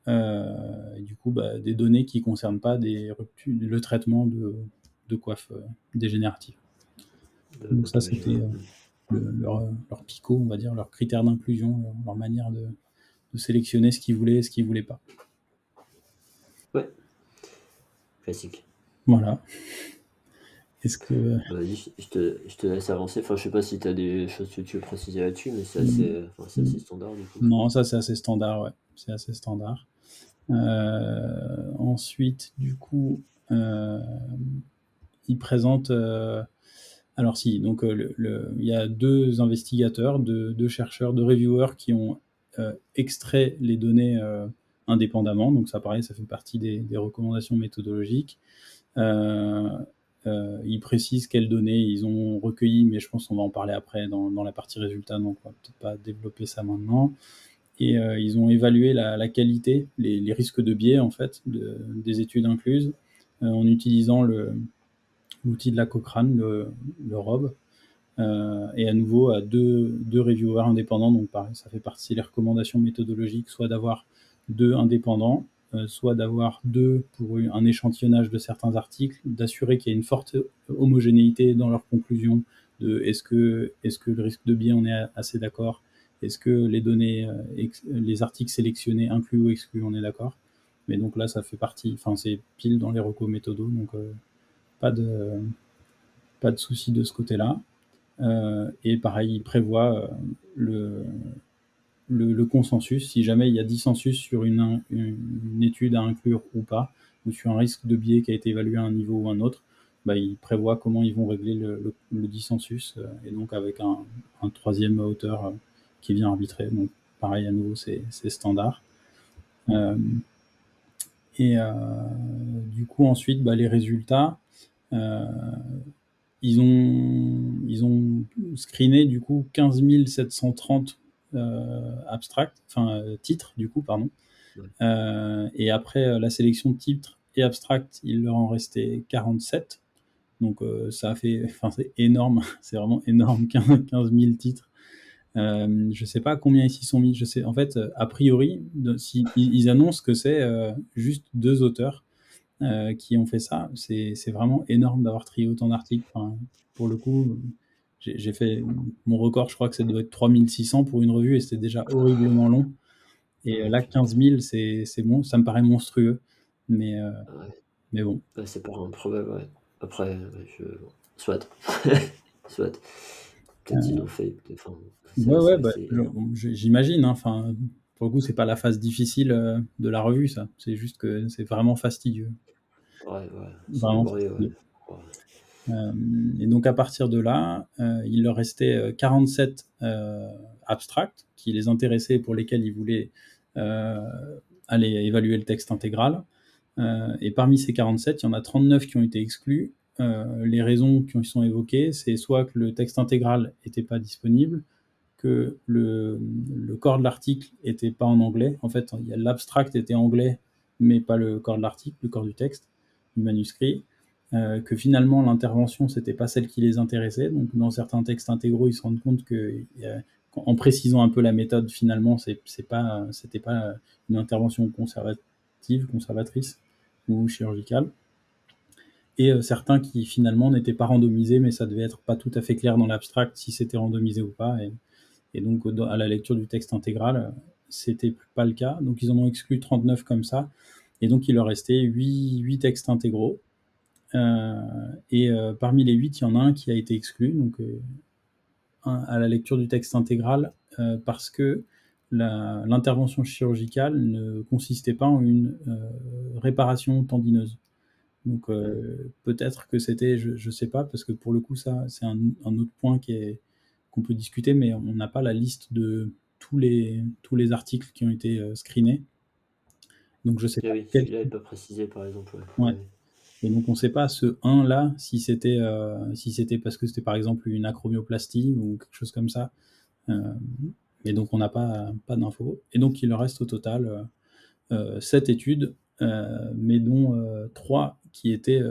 du coup, bah, des données qui ne concernent pas des le traitement de, de coiffe dégénérative. Donc ça, c'était leur, leur, picot, on va dire, leur critère d'inclusion, leur manière de, de sélectionner ce qu'ils voulaient et ce qu'ils voulaient pas. Ouais. Classique. Voilà. Est-ce que. Je te, je te, laisse avancer. Enfin, je sais pas si tu as des choses que tu veux préciser là-dessus, mais c'est assez, enfin, assez, standard du coup. Non, ça c'est assez standard, ouais. C'est assez standard. Euh, ensuite, du coup, euh, il présente. Euh, Alors si, donc le, il y a deux investigateurs, deux, chercheurs, deux reviewers qui ont extrait les données indépendamment. Donc ça, pareil, ça fait partie des, recommandations méthodologiques. Euh, euh, ils précisent quelles données ils ont recueillies, mais je pense qu'on va en parler après dans, la partie résultats, donc on va peut-être pas développer ça maintenant. Et euh, ils ont évalué la, qualité, les, risques de biais en fait, de, des études incluses, euh, en utilisant l'outil de la Cochrane, le, le ROB. Euh, et à nouveau à deux, deux reviewers indépendants, donc pareil, ça fait partie des recommandations méthodologiques, soit d'avoir deux indépendants euh, soit d'avoir deux pour un échantillonnage de certains articles, d'assurer qu'il y a une forte homogénéité dans leurs conclusions de est-ce que, est que le risque de biais, on est assez d'accord Est-ce que les données, euh, les articles sélectionnés inclus ou exclus, on est d'accord Mais donc là, ça fait partie, enfin, c'est pile dans les recos méthodos, donc euh, pas de, pas de souci de ce côté-là. Et pareil, il prévoit le, le, consensus, si jamais il y a dissensus sur une, étude à inclure ou pas, ou sur un risque de biais qui a été évalué à un niveau ou un autre, bah, il prévoit comment ils vont régler le, dissensus, euh, et donc avec un, troisième auteur euh, qui vient arbitrer. Donc pareil, à nouveau, c'est standard. Euh, et du coup, ensuite, bah, les résultats, ils, ont, ils ont screené du coup 15 730 euh, abstract, enfin euh, titre du coup, pardon. Euh, et après la sélection de titres et abstract, il leur en restait 47. Donc ça a fait, enfin c'est énorme, c'est vraiment énorme, 15, 000 titres. Euh, je sais pas combien ils s'y sont mis. Je sais, en fait, a priori, si, ils annoncent que c'est juste deux auteurs euh, qui ont fait ça. C'est vraiment énorme d'avoir trié autant d'articles. Enfin, pour le coup, j'ai fait mon record, je crois que ça doit être 3600 pour une revue et c'était déjà horriblement long. Et euh, là, 15 000, c'est bon, ça me paraît monstrueux. Mais, euh, mais bon. c'est pas improbable, ouais. Après, je... soit. soit. Peut-être ils l'ont fait. Enfin, ouais, ouais, bah, j'imagine. Hein, enfin, pour le coup, c'est pas la phase difficile euh, de la revue, ça. C'est juste que c'est vraiment fastidieux. Ouais, ouais. Vraiment fastidieux. Euh, et donc à partir de là, euh, il leur restait 47 euh, abstracts qui les intéressaient pour lesquels ils voulaient aller évaluer le texte intégral. et parmi ces 47, il y en a 39 qui ont été exclus. les raisons qui sont évoquées, c'est soit que le texte intégral n'était pas disponible, que le, corps de l'article était pas en anglais. En fait, l'abstract était anglais, mais pas le corps de l'article, le corps du texte, du manuscrit. Euh, que finalement l'intervention c'était pas celle qui les intéressait. Donc dans certains textes intégraux, ils se rendent compte que en précisant un peu la méthode, finalement, c'est pas c'était pas une intervention conservative, conservatrice ou chirurgicale. Et euh, certains qui finalement n'étaient pas randomisés, mais ça devait être pas tout à fait clair dans l'abstract si c'était randomisé ou pas. Et, donc à la lecture du texte intégral, c'était pas le cas. Donc ils en ont exclu 39 comme ça. Et donc il leur restait 8, 8 textes intégraux euh, et euh, parmi les huit, il y en a un qui a été exclu, donc euh, à la lecture du texte intégral, parce que l'intervention chirurgicale ne consistait pas en une réparation tendineuse. Donc peut-être que c'était, je ne sais pas, parce que pour le coup ça c'est un, autre point qui est qu'on peut discuter, mais on n'a pas la liste de tous les tous les articles qui ont été screenés. Donc je sais pas. Oui, quel... pas précisé par exemple. Ouais. Et donc on ne sait pas ce 1 là si c'était euh, si c'était parce que c'était par exemple une acromioplastie ou quelque chose comme ça. Euh, et donc on n'a pas pas d'infos. Et donc il reste au total euh, 7 études, euh, mais dont 3 qui étaient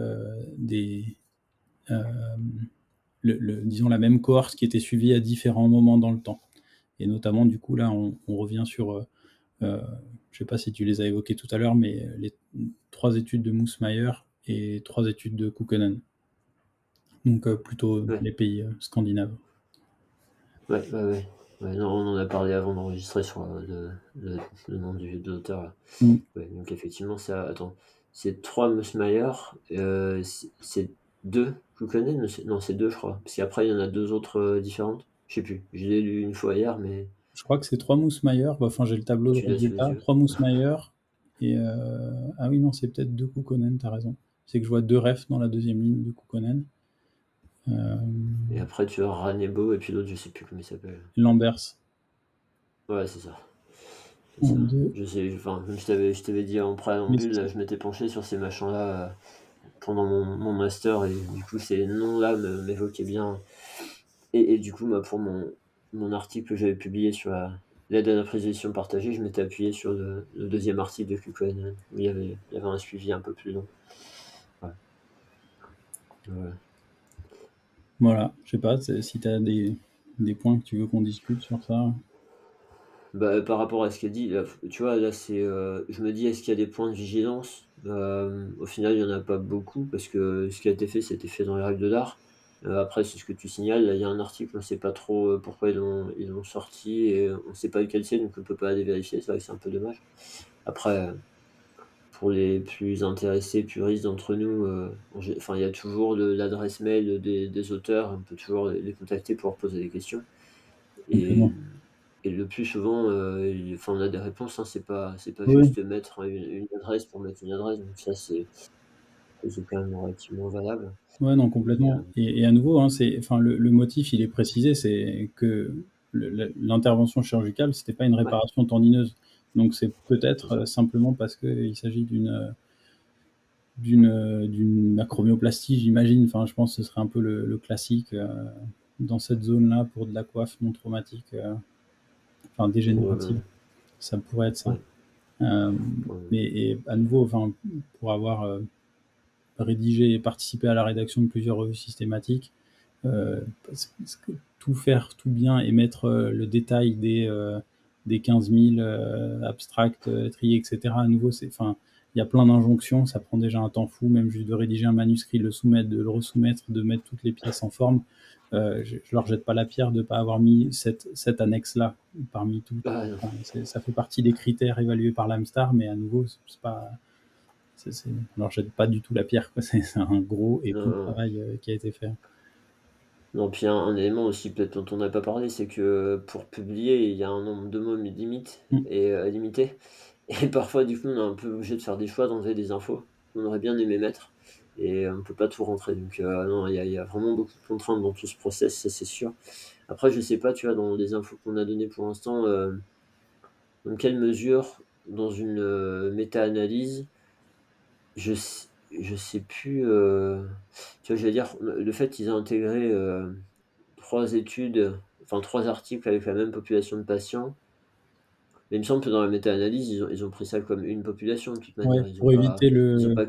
des le, disons la même cohorte qui était suivie à différents moments dans le temps. Et notamment du coup là on, on revient sur je ne sais pas si tu les as évoqués tout à l'heure, mais les trois études de Moussmeyer et trois études de Kukkonen. Donc euh, plutôt les pays euh, scandinaves. Ouais, ouais, ouais. non, on en a parlé avant d'enregistrer sur euh, le, le, nom du, de l'auteur. Mm. donc effectivement, c'est attends, c'est trois Musmeyer, c'est deux Kukkonen Non, c'est deux, je crois. Parce qu'après, il y en a deux autres différentes. Je sais plus. Je l'ai lu une fois hier, mais. Je crois que c'est trois Moussmeyer. Bah, enfin, j'ai le tableau de résultats. Trois Moussmeyer. Et ah oui, non, c'est peut-être deux Kukkonen, t'as raison c'est que je vois deux refs dans la deuxième ligne de Kukkonen. Et après, tu as Ranebo et puis l'autre, je sais plus comment il s'appelle. Lambers. Ouais, c'est ça. Je sais, enfin, comme je t'avais, je t'avais dit en préambule, je m'étais penché sur ces machins-là pendant mon, master et du coup, ces noms-là m'évoquaient bien. Et, du coup, pour mon, mon article que j'avais publié sur l'aide à la partagée, je m'étais appuyé sur le, deuxième article de KuCoin où il y, avait, il y avait un suivi un peu plus long. Voilà, je sais pas si tu as des, des, points que tu veux qu'on discute sur ça. Bah, par rapport à ce qu'il dit, tu vois, là, c'est, euh, je me dis, est-ce qu'il y a des points de vigilance? Euh, Au final, il n'y en a pas beaucoup parce que ce qui a été fait, c'était fait dans les règles de l'art. Euh, après, c'est ce que tu signales. il y a un article, on ne sait pas trop pourquoi ils l'ont ils sorti et on ne sait pas lequel c'est, donc on ne peut pas aller vérifier. C'est vrai que c'est un peu dommage. Après, pour les plus intéressés, puristes d'entre nous, enfin, il y a toujours l'adresse mail des, auteurs. On peut toujours les contacter pour poser des questions. Et le plus souvent, euh, enfin, on a des réponses, hein, c'est pas, c'est pas juste mettre une, adresse pour mettre une adresse, donc ça c'est, quand même relativement valable. Ouais, non, complètement. Euh, et, à nouveau, hein, c'est, enfin, le, motif, il est précisé, c'est que l'intervention chirurgicale, c'était pas une réparation tendineuse. Donc c'est peut-être euh, simplement parce qu'il s'agit d'une d'une d'une acromioplastie, j'imagine. Enfin, je pense que ce serait un peu le, classique dans cette zone-là pour de la coiffe non traumatique enfin dégénérative. Ça pourrait être ça. Euh, mais et à nouveau, enfin, pour avoir euh, rédigé et participé à la rédaction de plusieurs revues systématiques, euh, tout faire tout bien et mettre le détail des, des 15 000 abstracts, triés, etc. À nouveau, c'est, enfin, il y a plein d'injonctions, ça prend déjà un temps fou, même juste de rédiger un manuscrit, le soumettre, de le resoumettre, de mettre toutes les pièces en forme. Euh, je, ne leur jette pas la pierre de ne pas avoir mis cette, cette annexe-là parmi tout. Ah, ça fait partie des critères évalués par l'Amstar, mais à nouveau, c'est pas. C on leur jette pas du tout la pierre. C'est un gros et bon travail euh, qui a été fait. Non, puis un, un élément aussi peut-être dont on n'a pas parlé, c'est que pour publier, il y a un nombre de mots limite mm. et euh, limité. Et parfois, du coup, on est un peu obligé de faire des choix, d'enlever des infos qu'on aurait bien aimé mettre et on ne peut pas tout rentrer. Donc euh, non, il y, a vraiment beaucoup de contraintes dans tout ce process, ça c'est sûr. Après, je sais pas, tu vois, dans les infos qu'on a données pour l'instant, euh, dans quelle mesure, dans une euh, méta-analyse, je, je sais plus, tu vois, je veux dire, le fait qu'ils aient intégré trois études, enfin trois articles avec la même population de patients, mais il me semble que dans la méta-analyse, ils ont, ils ont pris ça comme une population de toute manière. pour éviter le. Pas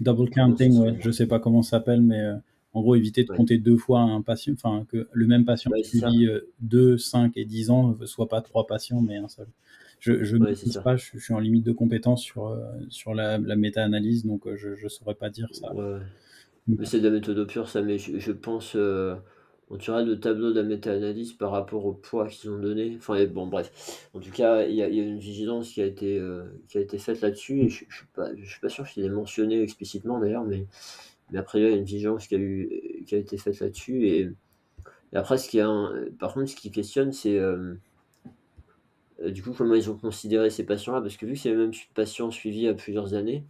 Double counting, ouais, je sais pas comment ça s'appelle, mais euh, en gros, éviter de compter deux fois un patient, enfin, que le même patient suivi 2, 5 et 10 ans ne soit pas trois patients, mais un seul. Je ne sais pas, je, suis en limite de compétence sur, euh, sur la, méta-analyse, donc euh, je ne saurais pas dire ça. Mais c'est de la méthode pure, ça, mais je, pense tu vois le tableau de la méta-analyse par rapport au poids qu'ils ont donné. Enfin, bon, bref. En tout cas, il y, a une vigilance qui a été, euh, qui a été faite là-dessus. Je ne suis, pas, je suis pas sûr qu'il ait mentionné explicitement d'ailleurs, mais, mais après, il y a une vigilance qui a, eu, qui a été faite là-dessus. Et, après, ce qui a par contre, ce qui questionne, c'est euh, euh, du coup comment ils ont considéré ces patients-là. Parce que vu que c'est même patients suivis à plusieurs années.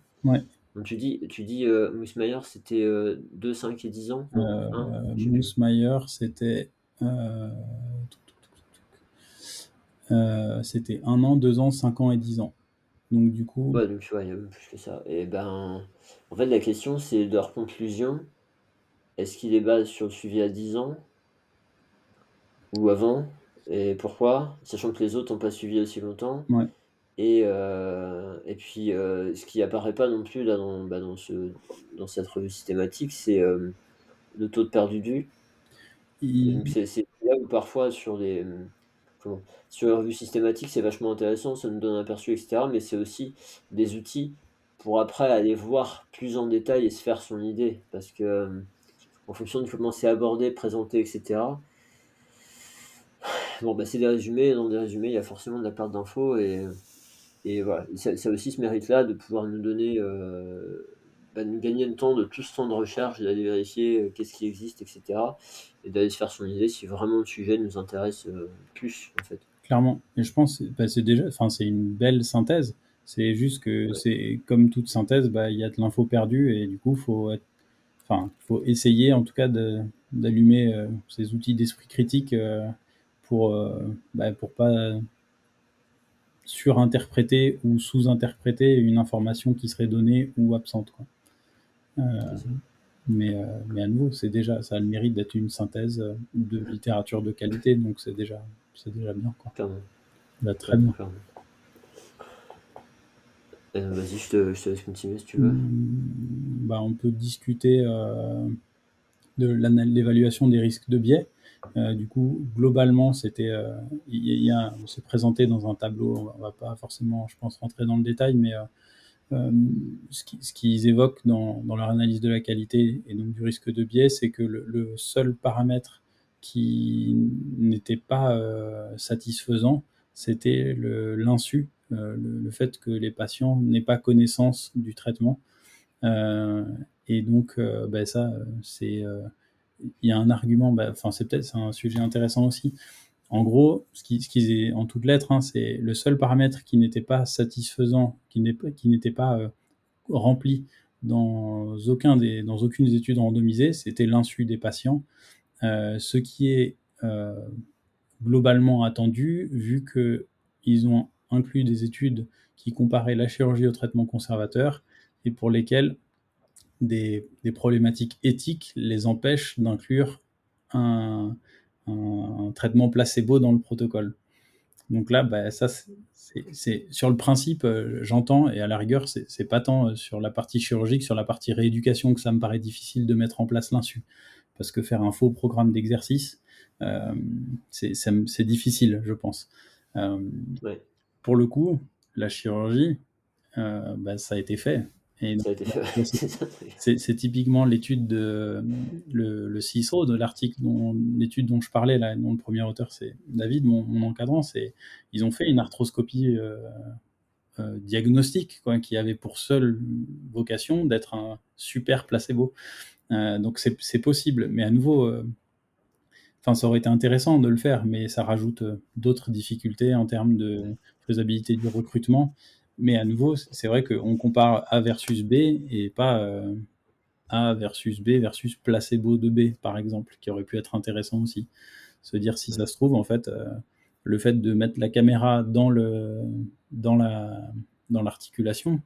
Donc tu dis, tu dis euh, c'était euh, 2, 5 et 10 ans euh, Mousmayer, c'était. c'était 1 an, 2 ans, 5 ans et 10 ans. Donc du coup. Ouais, donc tu vois, il y a même plus que ça. Et ben, en fait, la question, c'est de leur conclusion. Est-ce qu'il est base sur le suivi à 10 ans ou avant? Et pourquoi? Sachant que les autres n'ont pas suivi aussi longtemps. Ouais. Et, euh, et puis, euh, ce qui apparaît pas non plus là dans, bah, dans, ce, dans cette revue systématique, c'est euh, le taux de perdu du. C'est là où parfois sur les, comment, sur les revues systématiques, c'est vachement intéressant, ça nous donne un aperçu, etc. Mais c'est aussi des outils pour après aller voir plus en détail et se faire son idée. Parce que en fonction de comment c'est abordé, présenté, etc. Bon, bah, c'est des résumés. Dans des résumés, il y a forcément de la perte d'infos et et voilà, ça, ça aussi ce mérite-là de pouvoir nous donner, euh, bah, nous gagner le temps de tout ce temps de recherche, d'aller vérifier euh, qu'est-ce qui existe, etc. Et d'aller se faire son idée si vraiment le sujet nous intéresse euh, plus, en fait. Clairement. Et je pense bah, c'est déjà, enfin, c'est une belle synthèse. C'est juste que c'est comme toute synthèse, bah, il y a de l'info perdue et du coup, faut être, enfin, faut essayer en tout cas d'allumer ces outils d'esprit critique pour bah, pour pas surinterpréter ou sous-interpréter une information qui serait donnée ou absente. Quoi. Mais, euh, mais à nouveau, c'est déjà, ça a le mérite d'être une synthèse euh, de littérature de qualité, donc c'est déjà, c'est déjà bien. Quoi. Bah, très bien. Euh, vas-y, je te, je te, laisse continuer si tu veux. Hmm, bah, on peut discuter euh, de l'évaluation des risques de biais. Euh, du coup, globalement, c'était, a, on s'est présenté dans un tableau. On on va, pas forcément, je pense, rentrer dans le détail, mais euh, ce qu'ils évoquent dans, leur analyse de la qualité et donc du risque de biais, c'est que le, seul paramètre qui n'était pas euh, satisfaisant, c'était l'insu, euh, le, fait que les patients n'aient pas connaissance du traitement. et donc, ben ça, c'est, il y a un argument, ben, enfin, c'est peut-être un sujet intéressant aussi. En gros, ce qui, ce en toutes lettres, hein, c'est le seul paramètre qui n'était pas satisfaisant, qui n'était pas euh, rempli dans, aucun des, dans aucune des études randomisées, c'était l'insu des patients. Euh, ce qui est euh, globalement attendu, vu qu'ils ont inclus des études qui comparaient la chirurgie au traitement conservateur et pour lesquelles des, des problématiques éthiques les empêchent d'inclure un, un, traitement placebo dans le protocole. Donc là, bah, ça, c'est sur le principe, euh, j'entends, et à la rigueur, c'est pas tant euh, sur la partie chirurgique, sur la partie rééducation que ça me paraît difficile de mettre en place l'insu. Parce que faire un faux programme d'exercice, euh, c'est difficile, je pense. Pour le coup, la chirurgie, bah, ça a été fait. C'est typiquement l'étude de le, le CISRO, de l'article, dont l'étude dont je parlais, là, dont le premier auteur c'est David, mon, mon encadrant. C'est ils ont fait une arthroscopie euh, euh, diagnostique, quoi, qui avait pour seule vocation d'être un super placebo. Euh, donc c'est possible, mais à nouveau, enfin ça aurait été intéressant de le faire, mais ça rajoute d'autres difficultés en termes de faisabilité du recrutement. Mais à nouveau, c'est vrai qu'on compare A versus B et pas euh, A versus B versus placebo de B, par exemple, qui aurait pu être intéressant aussi. Se dire si ça se trouve, en fait, euh, le fait de mettre la caméra dans le dans la dans l'articulation,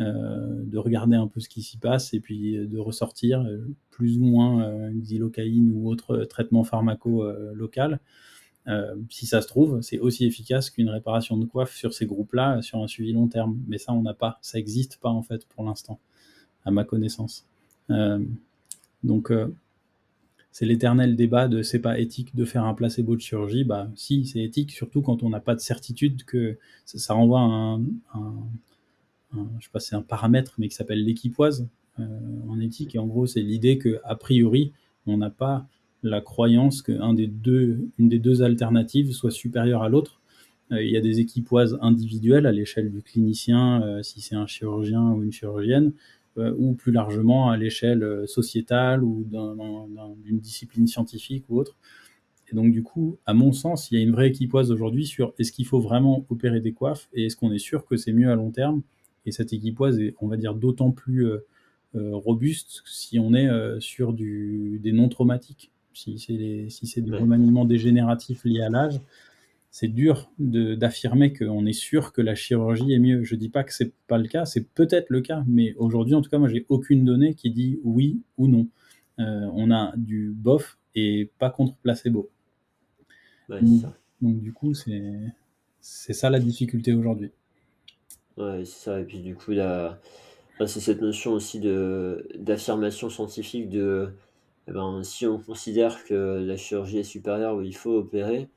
euh, de regarder un peu ce qui s'y passe et puis de ressortir plus ou moins xylocaïne ou autre traitement pharmaco local euh, si ça se trouve, c'est aussi efficace qu'une réparation de coiffe sur ces groupes-là, sur un suivi long terme. Mais ça, on n'a pas. Ça n'existe pas, en fait, pour l'instant, à ma connaissance. Euh, donc, euh, c'est l'éternel débat de c'est pas éthique de faire un placebo de chirurgie. Bah, si, c'est éthique, surtout quand on n'a pas de certitude que ça, renvoie à un, je sais pas, c'est un paramètre, mais qui s'appelle l'équipoise en éthique. Et en gros, c'est l'idée que, a priori, on n'a pas la croyance qu'une des, deux, des deux alternatives soit supérieure à l'autre. Euh, il y a des équipoises individuelles à l'échelle du clinicien, euh, si c'est un chirurgien ou une chirurgienne, euh, ou plus largement à l'échelle sociétale ou d'une discipline scientifique ou autre. Et donc du coup, à mon sens, il y a une vraie équipoise aujourd'hui sur est-ce qu'il faut vraiment opérer des coiffes et est-ce qu'on est sûr que c'est mieux à long terme. Et cette équipoise est, on va dire, d'autant plus robuste si on est sur des non traumatiques si c'est si du remaniement dégénératif lié à l'âge, c'est dur d'affirmer qu'on est sûr que la chirurgie est mieux. Je dis pas que c'est pas le cas, c'est peut-être le cas, mais aujourd'hui, en tout cas, moi, j'ai aucune donnée qui dit oui ou non. Euh, on a du bof et pas contre placebo. donc, donc, du coup, c'est ça la difficulté aujourd'hui. Ouais, c'est ça. Et puis du coup, c'est cette notion aussi d'affirmation scientifique de eh ben, si on considère que la chirurgie est supérieure ou il faut opérer,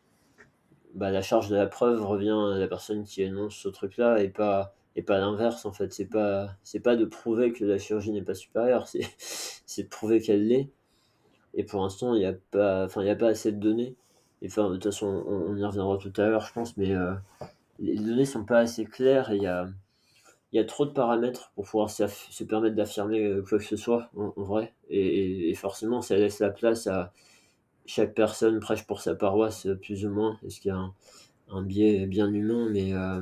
bah, la charge de la preuve revient à la personne qui énonce ce truc-là et pas, et pas l'inverse en fait. C'est pas, c'est pas de prouver que la chirurgie n'est pas supérieure, c'est, c'est de prouver qu'elle l'est. Et pour l'instant, il n'y a pas, a pas assez de données. Et enfin, de toute façon, on, y reviendra tout à l'heure, je pense, mais euh, les données sont pas assez claires il y a, il y a trop de paramètres pour pouvoir se permettre d'affirmer euh, quoi que ce soit, en, vrai. Et, forcément, ça laisse la place à chaque personne prêche pour sa paroisse, plus ou moins. Est-ce qu'il y a un, biais bien humain Mais, euh,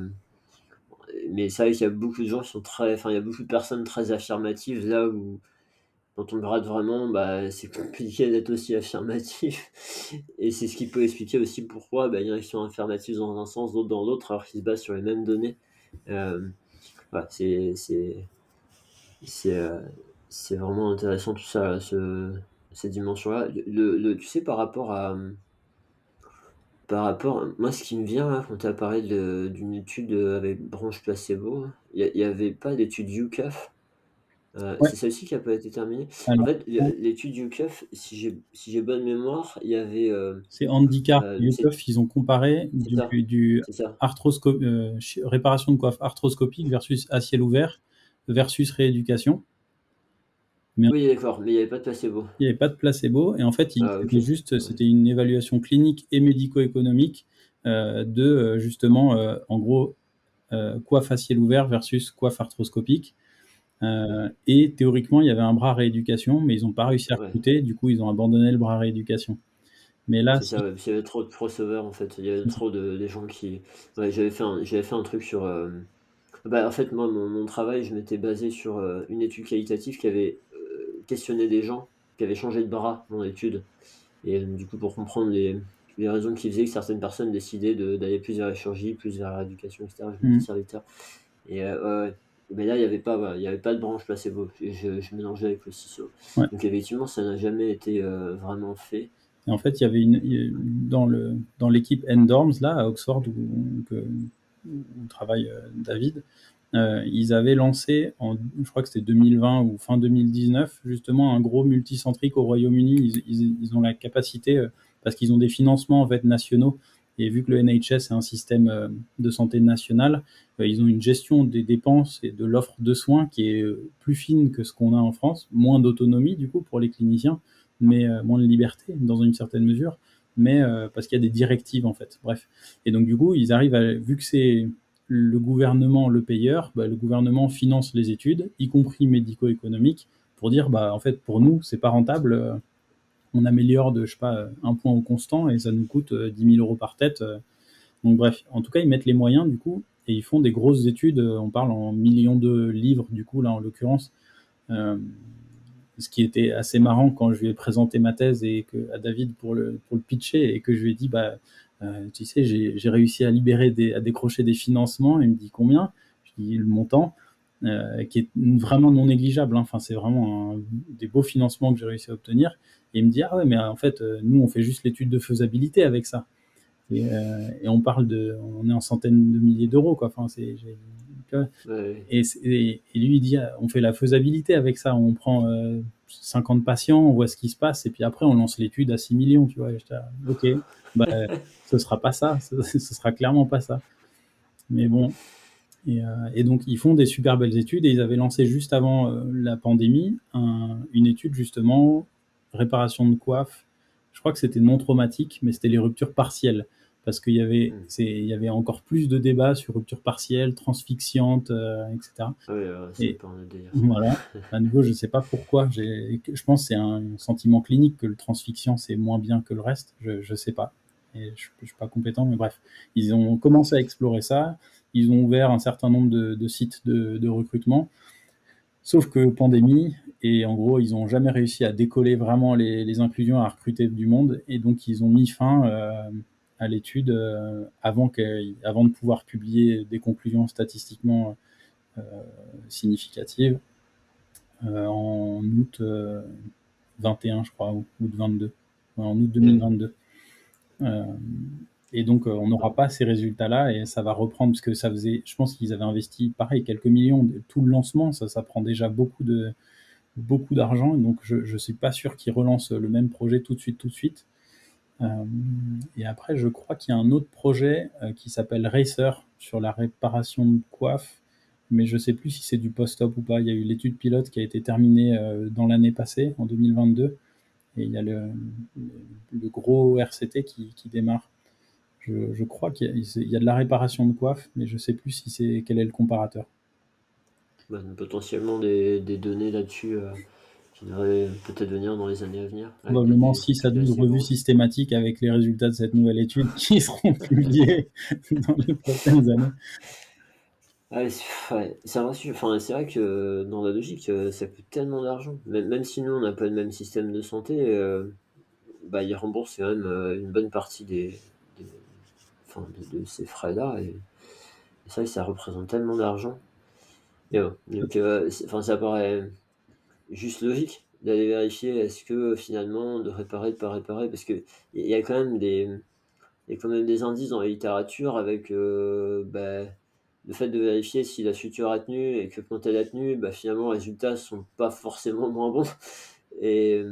mais c'est vrai qu'il y a beaucoup de gens qui sont très. Enfin, il y a beaucoup de personnes très affirmatives là où quand on brade vraiment, bah, c'est compliqué d'être aussi affirmatif et c'est ce qui peut expliquer aussi pourquoi, bah, il y en a qui sont affirmatifs dans un sens, d'autres dans l'autre, alors qu'ils se basent sur les mêmes données. Euh, c'est, euh, c'est vraiment intéressant tout ça, ce ces dimensions-là. Le le tu sais, par rapport à, par rapport moi, ce qui me vient quand tu as parlé d'une étude, avec branche placebo, il y avait pas d'étude UCAF? Ouais. c'est celle-ci qui a pas été terminée? En Alors, fait, le l'étude UCAF, si j'ai si j'ai bonne mémoire, il y avait, heu C'est Handicap, c'est UCAF, ils ont comparé c'est du ça, du c'est ça. arthrosco heu, ch réparation de coiffe arthroscopique versus à ciel ouvert versus rééducation. Mais Oui, d'accord, mais il y avait pas de placebo? Il y avait pas de placebo et en fait, il Ah OK, c'était juste ouais. c'était une évaluation clinique et médico-économique, de, justement, en gros, coiffe à ciel ouvert versus coiffe arthroscopique, Heu et théoriquement, il y avait un bras rééducation, mais ils ont pas réussi à Ouais. recruter, du coup, ils ont abandonné le bras rééducation. Mais là, C'est ça, parce qu'il y avait trop de crossover, en fait. Il y avait trop de des gens qui ouais, j'avais fait un j'avais fait un truc sur, hem bah, en fait, moi, mon mon travail, je m'étais basé sur, heu, une étude qualitative qui avait, questionné des gens qui avaient changé de bras dans l'étude et du coup, pour comprendre les les raisons qui faisaient que certaines personnes décidaient de d'aller plus vers la chirurgie, plus vers la rééducation et cetera. Je Mmh. servi de ça et ouais, mais là, il y avait pas, voilà, il y avait pas de branche placebo je je mélangeais avec le CISO. Ouais. Donc effectivement, ça n'a jamais été, heu, vraiment fait. Et en fait, il y avait une dans le dans l'équipe NDORMS, là, à Oxford, où travaille, heu, David, heu, ils avaient lancé en je crois que c'était 2020 ou fin 2019, justement, un gros multicentrique au Royaume-Uni. Ils ils ils ont la capacité, parce qu'ils ont des financements, en fait, nationaux et vu que le NHS est un système, heu, de santé national, heu, ils ont une gestion des dépenses et de l'offre de soins qui est, heu, plus fine que ce qu'on a en France. Moins d'autonomie, du coup, pour les cliniciens, mais moins de liberté dans une certaine mesure, mais parce qu'il y a des directives, en fait. Bref et donc du coup, ils arrivent à vu que c'est le gouvernement le payeur, bah, le gouvernement finance les études, y compris médico-économiques, pour dire: «Bah, en fait, pour nous, c'est pas rentable, on améliore de, je sais pas, heu, 1 point au constant et ça nous coûte, heu, 10 000 € par tête», heu, donc bref, en tout cas, ils mettent les moyens, du coup et ils font des grosses études, on parle en millions de livres, du coup, là, en l'occurrence, ce qui était assez marrant quand je lui ai présenté ma thèse et que à David pour le pour le pitcher et que je lui ai dit: «Bah, tu sais, j'ai réussi à libérer à décrocher des financements». Il me dit: «Combien?» je dis: «Le montant», qui est vraiment non négligeable, hein, enfin, c'est vraiment un des beaux financements que j'ai réussi à obtenir et il me dit: «Ah ouais, mais en fait, heu, nous, on fait juste l'étude de faisabilité avec ça» et heu et on parle de on est en centaines de milliers d'euros, quoi, enfin, c'est? Ouais. Et et et lui, il dit: «On fait la faisabilité avec ça, on prend, heu, 50 patients, on voit ce qui se passe et puis après on lance l'étude à 6 000 000», tu vois? Et là: «OK, bah, ce sera pas ça, ce ce sera clairement pas ça». Mais bon et heu et donc ils font des super belles études et ils avaient lancé juste avant, la pandémie, un une étude justement, réparation de coiffe. Je crois que c'était non traumatique, mais c'était les ruptures partielles parce qu'il y avait Mmh. il y avait encore plus de débats sur rupture partielle, transfixiante, heu et cetera Ah oui, c'est et pas un délire ça. voilà. À nouveau, je sais pas pourquoi, je pense c'est un sentiment clinique que le transfixiant, c'est moins bien que le reste, je je sais pas et je je suis pas compétent, mais bref. Ils ont commencé à explorer ça, ils ont ouvert un certain nombre de de sites de de recrutement. Sauf que pandémie et en gros, ils ont jamais réussi à décoller vraiment les inclusions, à recruter du monde et donc ils ont mis fin, heu, à l'étude, heu, avant de pouvoir publier des conclusions statistiquement, heu, significatives, en août, heu, 21 je crois, ou août 22. Ouais, en août Ouais. 2022. Hem et donc on n'aura pas ces résultats-là et ça va reprendre parce que ça faisait je pense qu'ils avaient investi pareil quelques millions tout le lancement, ça ça prend déjà beaucoup de beaucoup d'argent donc je je suis pas sûr qu'ils relancent le même projet tout de suite, tout de suite. Hem et après je crois qu'il y a un autre projet, heu, qui s'appelle Racer sur la réparation de coiffe, mais je sais plus si c'est du post-op ou pas. Il y a eu l'étude pilote qui a été terminée, heu, dans l'année passée, en 2022 et il y a le gros RCT qui démarre. Je crois qu'il y a de la réparation de coiffe, mais je sais plus si c'est quel est le comparateur. Bah, potentiellement des des données là-dessus, heu, qui devraient peut-être venir dans les années à venir Probablement des 6 à études 12 assez revues systématiques avec les résultats de cette nouvelle étude qui seront publiées dans les prochaines années. Ah, c'est ouais, enfin, vrai que dans la logique, ça coûte tellement d'argent. Même même si nous, on n'a pas le même système de santé, heu, bah, ils remboursent quand même, une bonne partie des des enfin, de de ces frais-là et c'est vrai que ça représente tellement d'argent. Donc heu, enfin, ça paraît juste logique d'aller vérifier est-ce que finalement de réparer, de pas réparer parce qu'il y a quand même des il y a quand même des indices dans la littérature avec, heu, bah, le fait de vérifier si la suture a tenu et que quand elle a tenu, bah, finalement les résultats sont pas forcément moins bons et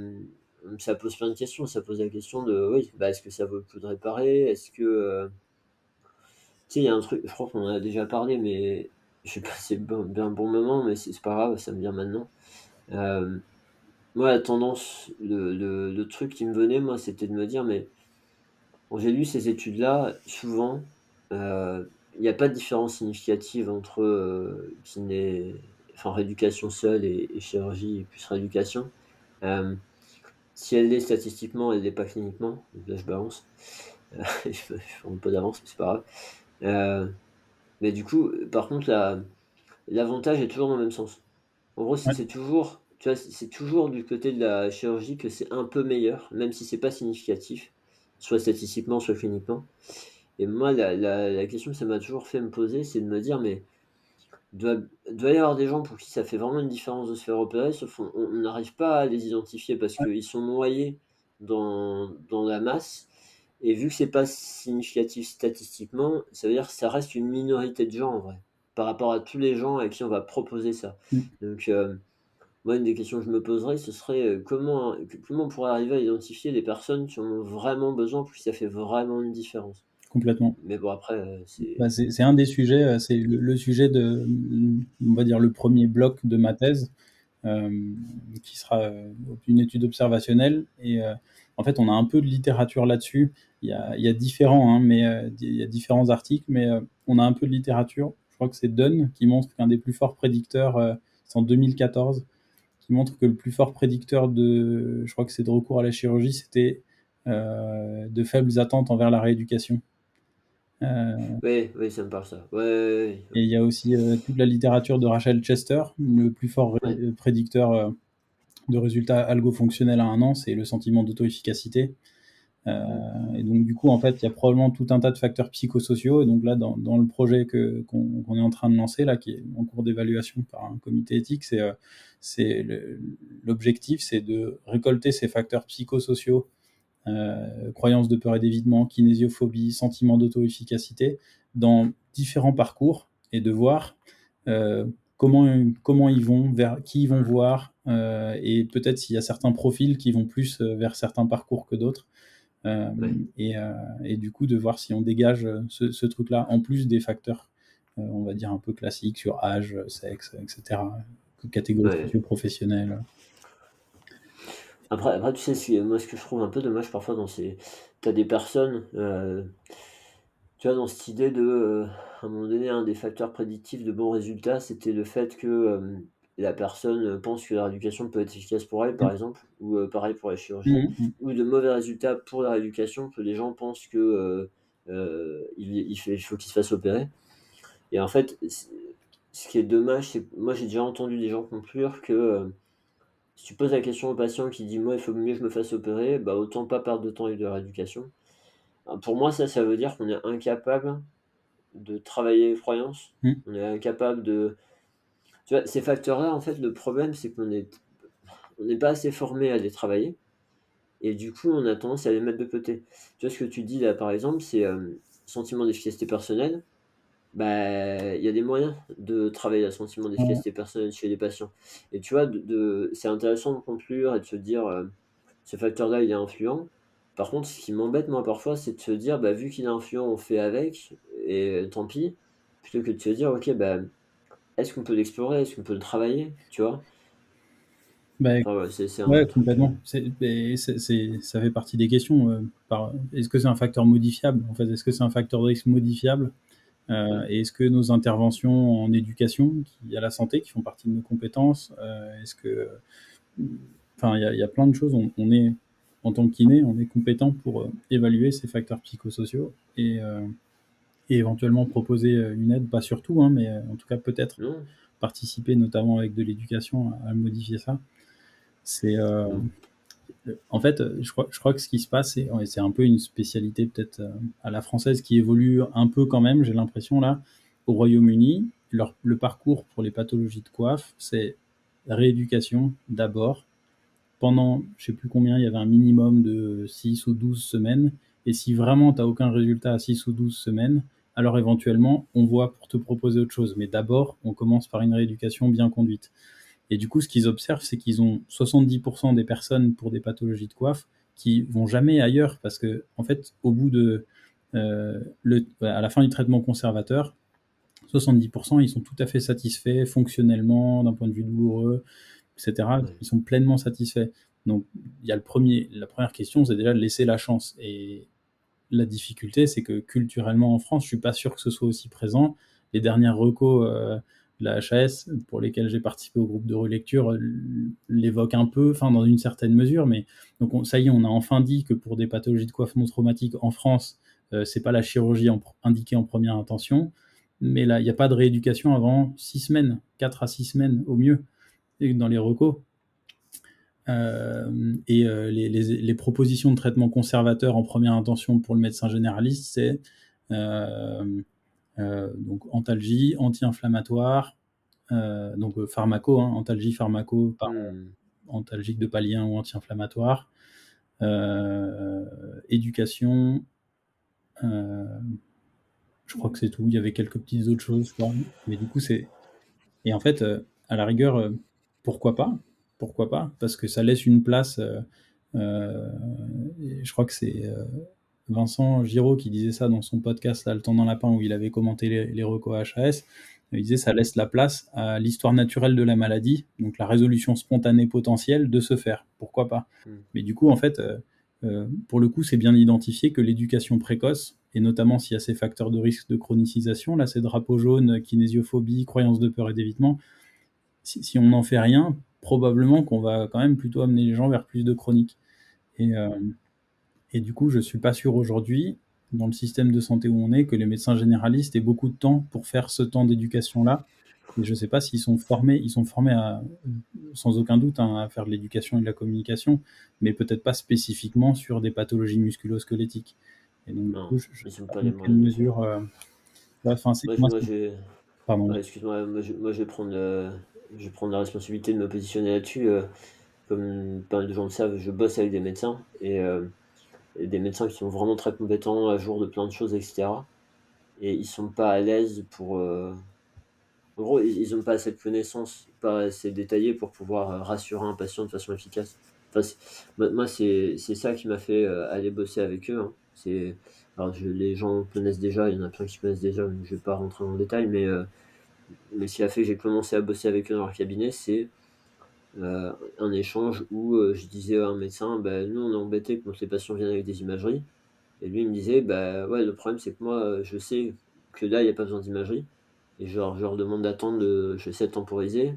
ça pose plein de questions. Ça pose la question de oui, bah, est-ce que ça vaut le coup de réparer? Est-ce que, heu tu sais, il y a un truc, je crois qu'on en a déjà parlé, mais je sais pas si c'est bien un bon moment, mais c'est pas grave, ça me vient maintenant. Hem, moi la tendance, le le truc qui me venait moi, c'était de me dire: «Mais» quand j'ai lu ces études-là, souvent, heu, il y a pas de différence significative entre, heu, kiné enfin rééducation seule et chirurgie plus rééducation. Si elle l'est statistiquement, elle l'est pas cliniquement, là je balance. Je prends un peu d'avance, mais c'est pas grave. Mais du coup, par contre la l'avantage est toujours dans le même sens. En gros, c'est Ouais. c'est toujours tu vois, c'est toujours du côté de la chirurgie que c'est un peu meilleur, même si c'est pas significatif, soit statistiquement, soit cliniquement. Et moi, la la la question que ça m'a toujours fait me poser, c'est de me dire: «Mais doit doit y avoir des gens pour qui ça fait vraiment une différence de se faire opérer, sauf on on n'arrive pas à les identifier parce Ouais. qu'ils sont noyés dans dans la masse et vu que c'est pas significatif statistiquement, ça veut dire que ça reste une minorité de gens en vrai, par rapport à tous les gens à qui on va proposer ça. Mmh. Donc heu, moi, une des questions que je me poserais, ce serait, heu, comment comment on pourrait arriver à identifier les personnes qui en ont vraiment besoin qui ça fait vraiment une différence? Complètement. Mais bon après, c'est Bah, c'est c'est un des sujets, c'est le le sujet de, on va dire le 1er bloc de ma thèse, qui sera, une étude observationnelle et en fait, on a un peu de littérature là-dessus. Il y a il y a différents, hein, mais heu, il y a différents articles, mais heu, on a un peu de littérature. Je crois que c'est Dunn qui montre qu'un des plus forts prédicteurs, heu, c'est en 2014, qui montre que le plus fort prédicteur de je crois que c'est de recours à la chirurgie, c'était, heu, de faibles attentes envers la rééducation. Oui, oui, ça me parle ça. Ouais, ouais, ouais, et il y a aussi, toute la littérature de Rachel Chester, le plus fort prédicteur, de résultats algo-fonctionnels à 1 an, c'est le sentiment d'auto-efficacité. Heu Mmh. et donc du coup, en fait, il y a probablement tout un tas de facteurs psychosociaux et donc là, dans le projet que qu'on est en train de lancer là, qui est en cours d'évaluation par un comité éthique, c'est, le l'objectif, c'est de récolter ces facteurs psychosociaux, heu, croyances de peur et d'évitement, kinésiophobie, sentiment d'auto-efficacité, dans différents parcours et de voir, heu, comment comment ils vont, vers qui ils vont voir, heu et peut-être s'il y a certains profils qui vont plus, heu, vers certains parcours que d'autres. Ouais. Hem et et du coup, de voir si on dégage, ce ce truc-là, en plus des facteurs, on va dire un peu classiques sur âge, sexe, et cetera, catégorie Ouais. socio-professionnelle. Après après tu sais, moi, ce que je trouve un peu dommage parfois dans ces tu as des personnes, tu vois, dans cette idée de, heu, à un moment donné, un des facteurs prédictifs de bons résultats, c'était le fait que, hem, la personne, pense que la rééducation peut être efficace pour elle, par exemple, ou, heu, pareil pour la chirurgie, mh, mmh. ou de mauvais résultats pour la rééducation, que les gens pensent que, il il fait il faut qu'il se fasse opérer et en fait, c ce qui est dommage, c'est que moi, j'ai déjà entendu des gens conclure que, si tu poses la question au patient qui dit: «Moi, il faut mieux que je me fasse opérer», bah, autant pas perdre de temps avec de la rééducation. Pour moi, ça, ça veut dire qu'on est incapable de travailler les croyances. Mmh. On est incapable de tu vois, ces facteurs-là, en fait, le problème, c'est qu'on est on n'est pas assez formé à les travailler et du coup, on a tendance à les mettre de côté. Tu vois, ce que tu dis là, par exemple, c'est, hem, sentiment d'efficacité personnelle. Bah, il y a des moyens de travailler le sentiment d'efficacité personnelle chez les patients et tu vois, de de c'est intéressant de conclure et de se dire, heu, ce facteur-là, il est influent. Par contre, ce qui m'embête, moi, parfois, c'est de se dire: «Bah, vu qu'il est influent, on fait avec et tant pis», plutôt que de se dire: «OK, bah, est-ce qu'on peut l'explorer? Est-ce qu'on peut le travailler?» tu vois? Bah, Enfin, ouais, c'est c'est un ouais, truc, heu complètement. C'est c'est ça fait partie des questions, par est-ce que c'est un facteur modifiable? En fait, est-ce que c'est un facteur de risque modifiable? Heu mmh, et est-ce que nos interventions en éducation, qui à la santé, qui font partie de nos compétences, heu, est-ce que, enfin, il y a il y a plein de choses. On on est en tant que kiné, on est compétent pour, heu, évaluer ces facteurs psychosociaux et et éventuellement proposer une aide, pas surtout, hein, mais en tout cas peut-être participer notamment avec de l'éducation à, modifier ça. C'est en fait, je crois, je crois que ce qui se passe, c'est un peu une spécialité peut-être à la française qui évolue un peu quand même, j'ai l'impression là. Au Royaume-Uni, le parcours pour les pathologies de coiffe, c'est rééducation d'abord. Pendant, je sais plus combien, il y avait un minimum de 6 ou 12 semaines. Et si vraiment tu n'as aucun résultat à 6 ou 12 semaines, alors éventuellement, on voit pour te proposer autre chose. Mais d'abord, on commence par une rééducation bien conduite. Et du coup, ce qu'ils observent, c'est qu'ils ont 70% des personnes pour des pathologies de coiffe qui vont jamais ailleurs parce que, en fait, au bout de, euh, à la fin du traitement conservateur, 70%, ils sont tout à fait satisfaits fonctionnellement, d'un point de vue douloureux, etc. Ils sont pleinement satisfaits. Donc, il y a le premier, la première question, c'est déjà de laisser la chance. Et la difficulté, c'est que culturellement en France, je suis pas sûr que ce soit aussi présent. Les dernières recos euh, de la HAS, pour lesquelles j'ai participé au groupe de relecture, l'évoquent un peu, enfin dans une certaine mesure, mais donc ça y est, on a enfin dit que pour des pathologies de coiffe non traumatique en France, euh, c'est pas la chirurgie indiquée en première intention mais là, il n'y a pas de rééducation avant 6 semaines, 4 à 6 semaines au mieux, dans les recos. Euh, et euh, les, propositions de traitement conservateur en première intention pour le médecin généraliste, c'est euh, donc antalgie, anti-inflammatoire, donc pharmaco, hein, antalgie, pharmaco, par, hmm. antalgique de palien ou anti-inflammatoire, éducation, je crois que c'est tout. Il y avait quelques petites autres choses, Mais du coup, c'est. Et en fait, euh, à la rigueur, euh, pourquoi pas Pourquoi pas Parce que ça laisse une place. Euh, je crois que c'est Vincent Giraud qui disait ça dans son podcast, là, Le temps dans lapin, où il avait commenté les, les recos HAS. Il disait ça laisse la place à l'histoire naturelle de la maladie, donc la résolution spontanée potentielle de se faire. Pourquoi pas? Hmm. Mais du coup, en fait, pour le coup, c'est bien identifié que l'éducation précoce, et notamment s'il y a ces facteurs de risque de chronicisation, là ces drapeaux jaunes, kinésiophobie, croyance de peur et d'évitement, si, on n'en fait rien, probablement qu'on va quand même plutôt amener les gens vers plus de chroniques. Et, euh, et du coup, je suis pas sûr aujourd'hui, dans le système de santé où on est, que les médecins généralistes aient beaucoup de temps pour faire ce temps d'éducation-là. Et je ne sais pas s'ils sont formés, ils sont formés à, sans aucun doute hein, à faire de l'éducation et de la communication, mais peut-être pas spécifiquement sur des pathologies musculo-squelettiques. Et donc, du coup, je ne sais pas quelle mesure. Euh... Enfin, c'est moi, Pardon. Excuse-moi, moi, je, vais prendre, je vais prendre la responsabilité de me positionner là-dessus. Euh, comme pas mal de gens le savent, je bosse avec des médecins euh, et, des médecins qui sont vraiment très compétents, à jour de plein de choses, etc. Et ils sont pas à l'aise pour. Euh, en gros, ils n'ont pas assez de connaissances, pas assez détaillées pour pouvoir rassurer un patient de façon efficace. Enfin, moi, c'est ça qui m'a fait aller bosser avec eux. Hein. C'est, les gens connaissent déjà, il y en a plein qui connaissent déjà, je vais pas rentrer dans le détail, mais, mais ce qui a fait que j'ai commencé à bosser avec eux dans leur cabinet, c'est euh, un échange où euh, je disais à un médecin, bah, nous on est embêté quand les patients viennent avec des imageries, et lui il me disait, bah ouais, le problème c'est que moi je sais que là il n'y a pas besoin d'imagerie, et genre, je leur demande d'attendre, je sais temporiser,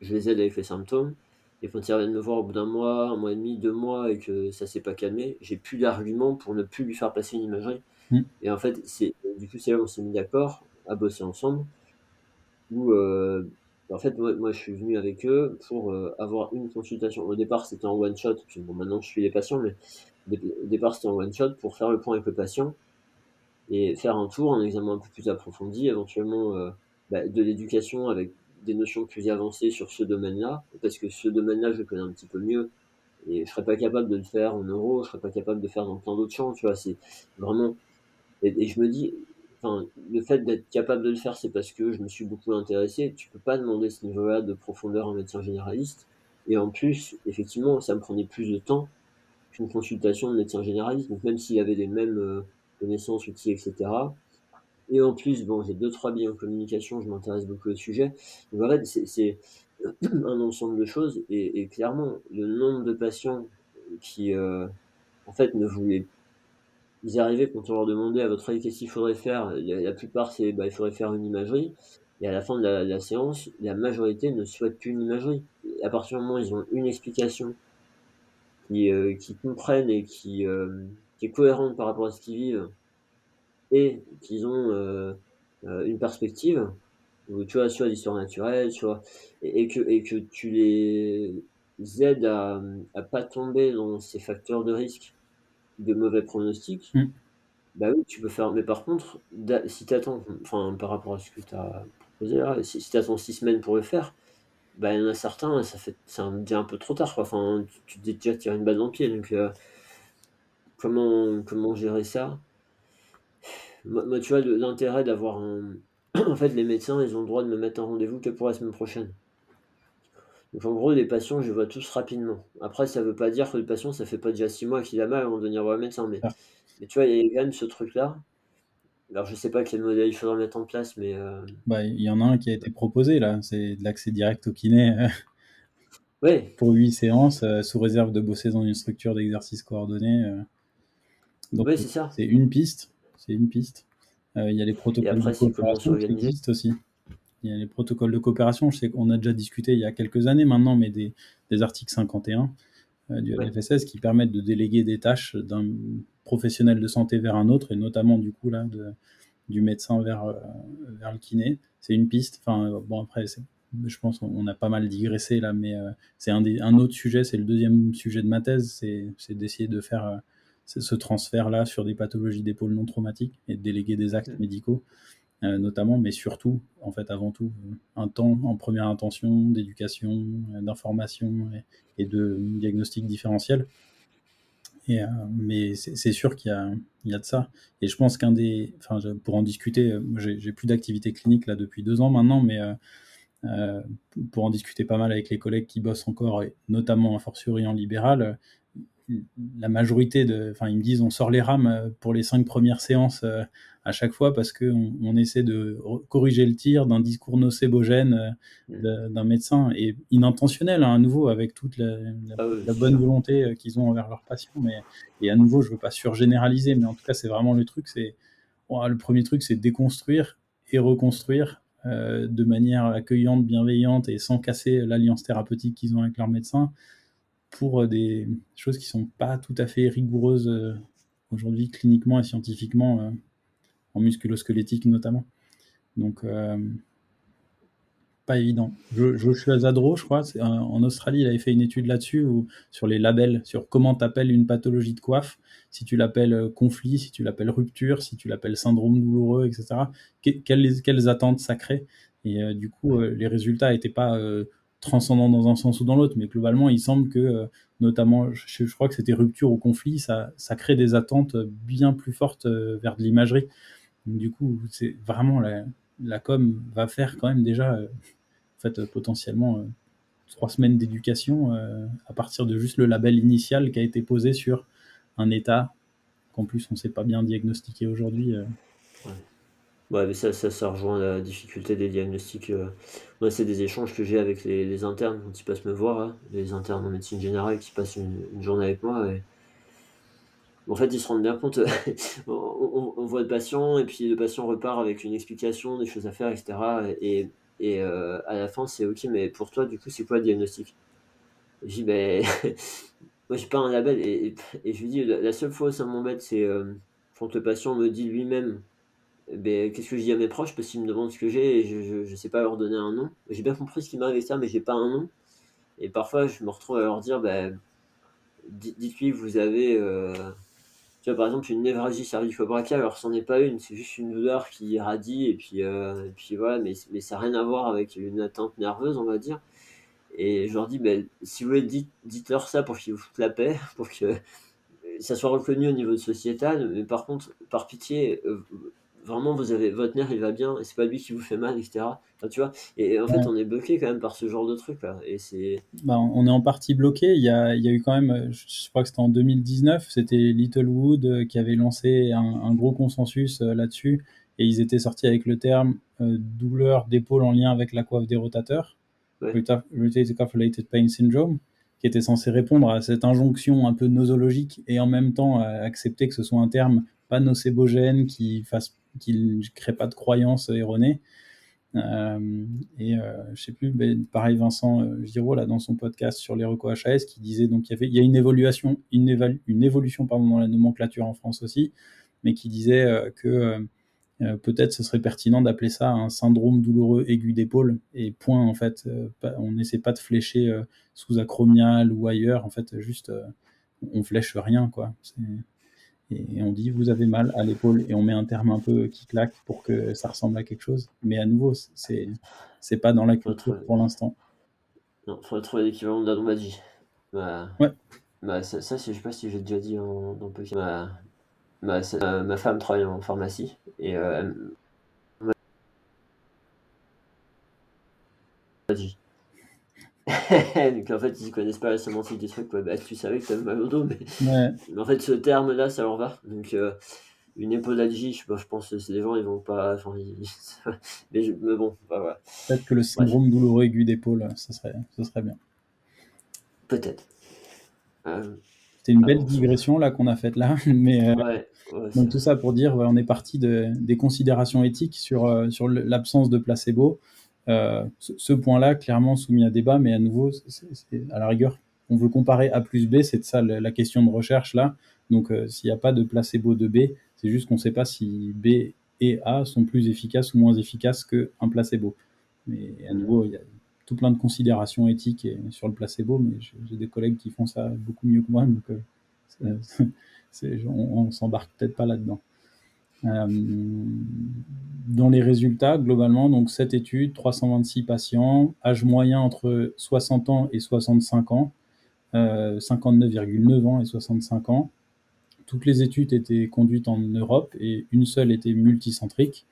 je les aide avec les symptômes, et quand ils reviennent me voir au bout d'un mois, un mois et demi, deux mois, et que ça s'est pas calmé, j'ai plus d'arguments pour ne plus lui faire passer une imagerie. Mm. Et en fait, c'est du coup, c'est là où on s'est mis d'accord à bosser ensemble. Où, euh, en fait, moi, je suis venu avec eux pour euh, avoir une consultation. Au départ, c'était en one shot. Puis bon, maintenant, je suis les patients, mais au départ, c'était en one shot pour faire le point avec le patient et faire un tour, un examen un peu plus approfondi, éventuellement euh, bah, de l'éducation avec des notions plus avancées sur ce domaine-là, parce que ce domaine-là, je connais un petit peu mieux, et je serais pas capable de le faire en euros, je serais pas capable de le faire dans plein d'autres champs, tu vois, c'est vraiment... Et, je me dis, enfin, le fait d'être capable de le faire, c'est parce que je me suis beaucoup intéressé, tu peux pas demander ce niveau-là de profondeur en médecin généraliste, et en plus, effectivement, ça me prenait plus de temps qu'une consultation de médecin généraliste, donc même s'il y avait les mêmes euh, connaissances, outils, etc., et en plus, bon, j'ai deux, trois billes en communication, je m'intéresse beaucoup au sujet. Donc en fait, c'est un ensemble de choses. Et, clairement, le nombre de patients qui, euh, en fait, ne voulaient ils arrivaient quand on leur demandait à votre avis qu'est-ce qu'il faudrait faire? La, plupart, c'est bah, il faudrait faire une imagerie. Et à la fin de la, séance, la majorité ne souhaite plus une imagerie. à partir du moment où ils ont une explication qui, euh, qui comprennent et qui, euh, qui est cohérente par rapport à ce qu'ils vivent, et qu'ils ont une perspective, tu vois, soit l'histoire naturelle, tu vois, et, que, et que tu les aides à, à pas tomber dans ces facteurs de risque de mauvais pronostics, mm. bah oui, tu peux faire. Mais par contre, si tu attends, enfin, par rapport à ce que tu as proposé là, si, tu attends six semaines pour le faire, bah, il y en a certains, ça fait c'est un, un peu trop tard. Quoi. Enfin, tu, te dis déjà tirer une balle dans le pied. Donc, euh, comment, comment gérer ça? Moi, tu vois, l'intérêt d'avoir un. en fait, les médecins, ils ont le droit de me mettre un rendez-vous que pour la semaine prochaine. Donc en gros, les patients, je vois tous rapidement. Après, ça veut pas dire que le patient, ça fait pas déjà six mois qu'il a mal avant de venir voir le médecin. Mais, ah. mais tu vois, il y a quand même ce truc-là. Alors je sais pas quel modèle il faudra mettre en place, mais... Euh, bah, il y en a un qui a été proposé là, c'est de l'accès direct au kiné. ouais. Pour huit séances, euh, sous réserve de bosser dans une structure d'exercice coordonné. Euh. Donc c'est ça. C'est une piste. C'est une piste. Il y a les protocoles de coopération qui existent aussi. Il y a les protocoles de coopération, je sais qu'on a déjà discuté il y a quelques années maintenant, mais des, articles 51 euh, du FSS qui permettent de déléguer des tâches d'un professionnel de santé vers un autre, et notamment du coup là, du médecin vers, euh, vers le kiné. C'est une piste. Enfin, bon, après, je pense qu'on a pas mal digressé là, mais euh, c'est un, un, autre sujet, c'est le deuxième sujet de ma thèse, c'est d'essayer de faire ce transfert-là sur des pathologies d'épaule non traumatiques et de déléguer des actes médicaux. Euh, notamment, mais surtout, en fait, avant tout, un temps en première intention d'éducation, euh, d'information et, de diagnostic différentiel. Et, euh, mais c'est sûr qu'il y, a de ça. Et je pense qu'un des. Enfin, pour en discuter, j'ai plus d'activité clinique là depuis deux ans maintenant, mais pour en discuter pas mal avec les collègues qui bossent encore, et notamment a fortiori en libéral, la majorité de, enfin, ils me disent, on sort les rames euh, pour les cinq premières séances euh, à chaque fois parce qu'on on essaie de corriger le tir d'un discours nocébogène euh, mm. d'un médecin et inintentionnel hein, à nouveau avec toute la, ah bonne volonté qu'ils ont envers leurs patients. Mais et à nouveau, je veux pas surgénéraliser, mais en tout cas, c'est vraiment le truc. C'est le premier truc, c'est déconstruire et reconstruire de manière accueillante, bienveillante et sans casser l'alliance thérapeutique qu'ils ont avec leur médecin pour euh, des choses qui sont pas tout à fait rigoureuses euh, aujourd'hui cliniquement et scientifiquement, euh, en musculosquelettique notamment. Donc, pas évident. Joshua Zadro, je crois, en Australie, il avait fait une étude là-dessus, sur les labels, sur comment tu appelles une pathologie de coiffe, si tu l'appelles conflit, si tu l'appelles rupture, si tu l'appelles syndrome douloureux, etc. quelles, quelles, attentes ça crée Et du coup, les résultats n'étaient pas transcendant dans un sens ou dans l'autre, mais globalement, il semble que, euh, notamment, je, crois que c'était rupture ou conflit, ça, crée des attentes bien plus fortes euh, vers de l'imagerie. Du coup, c'est vraiment la, la, com va faire quand même déjà, euh, en fait, potentiellement trois semaines d'éducation à partir de juste le label initial qui a été posé sur un état qu'en plus on ne sait pas bien diagnostiquer aujourd'hui. Ouais, mais ça, ça, ça rejoint la difficulté des diagnostics. Euh. Moi, c'est des échanges que j'ai avec les, internes quand ils passent me voir, hein. les internes en médecine générale qui passent une, journée avec moi. En fait, ils se rendent bien compte, on, voit le patient et puis le patient repart avec une explication, des choses à faire, etc. Et, et euh, à la fin, c'est OK, mais pour toi, du coup, c'est quoi le diagnostic? Je dis, ben, moi, j'ai pas un label. Et, je lui dis, la, seule fois où ça m'embête, c'est euh, quand le patient me dit lui-même ben, qu'est-ce que je dis à mes proches? Parce qu'ils me demandent ce que j'ai et je ne sais pas leur donner un nom. J'ai bien compris ce qui m'arrive avec ça, mais j'ai pas un nom. Et parfois, je me retrouve à leur dire, ben, dites-lui, vous avez, euh, tu vois, par exemple, une névralgie cervico-brachiale. Alors, c'en est pas une, c'est juste une douleur qui irradie et puis, euh, et puis voilà, mais, mais ça n'a rien à voir avec une atteinte nerveuse, on va dire. Et je leur dis, ben, si vous voulez, dites, dites-leur ça pour qu'ils vous foutent la paix, pour que ça soit reconnu au niveau sociétal. Mais par contre, par pitié, euh, vraiment vous avez votre nerf il va bien et c'est pas lui qui vous fait mal etc tu vois et, en fait on est bloqué quand même par ce genre de truc là et c'est bah, on est en partie bloqué. Il y a, il y a eu quand même je crois que c'était en 2019 c'était Littlewood euh, qui avait lancé un, gros consensus euh, là-dessus et ils étaient sortis avec le terme euh, douleur d'épaule en lien avec la coiffe des rotateurs ouais. Related Pain Syndrome qui était censé répondre à cette injonction un peu nosologique et en même temps accepter que ce soit un terme pas nocébogène qui fasse qu'il ne crée pas de croyances erronées. Euh, et euh, je sais plus, pareil Vincent euh, Giraud là dans son podcast sur les recos HAS qui disait donc il y avait il y a une évolution une, une évolution pardon dans la nomenclature en France aussi mais qui disait que peut-être ce serait pertinent d'appeler ça un syndrome douloureux aigu d'épaule. Et point en fait on n'essaie pas de flécher sous acromial ou ailleurs. En fait juste on flèche rien quoi et on dit vous avez mal à l'épaule et on met un terme un peu qui claque pour que ça ressemble à quelque chose. Mais à nouveau, c'est c'est pas dans la culture pour l'instant. Non, faudrait trouver l'équivalent lombalgie. Bah, ouais. Bah, ça, ça, je sais pas si j'ai déjà dit en, dans le ma, ma, ma, femme travaille en pharmacie et euh, elle m'a dit Donc en fait, ils connaissent pas la sémantique des trucs. Bah, tu savais que t'avais mal au dos, mais... en fait, ce terme-là, ça leur va. Donc euh, une épaulalgie, je, je pense que des gens, ils vont pas. mais, bon, bah, voilà. Peut-être que le syndrome douloureux aigu d'épaule, ça serait, ça serait bien. Peut-être. Euh, C'était une belle digression là qu'on a faite là, mais euh, donc tout ça pour dire, on est parti de, des considérations éthiques sur, sur l'absence de placebo. Euh, ce, point-là, clairement soumis à débat, mais à nouveau, c'est à la rigueur, on veut comparer A plus B, c'est ça la, question de recherche là. Donc, euh, s'il n'y a pas de placebo de B, c'est juste qu'on ne sait pas si B et A sont plus efficaces ou moins efficaces qu'un placebo. Mais à nouveau, il y a tout plein de considérations éthiques sur le placebo, mais j'ai des collègues qui font ça beaucoup mieux que moi, donc euh, on, on s'embarque peut-être pas là-dedans. Euh, dans les résultats, globalement, donc cette étude, 326 patients, âge moyen entre 60 ans et 65 ans, 59,9 euh, ans et 65 ans. Toutes les études étaient conduites en Europe et une seule était multicentrique.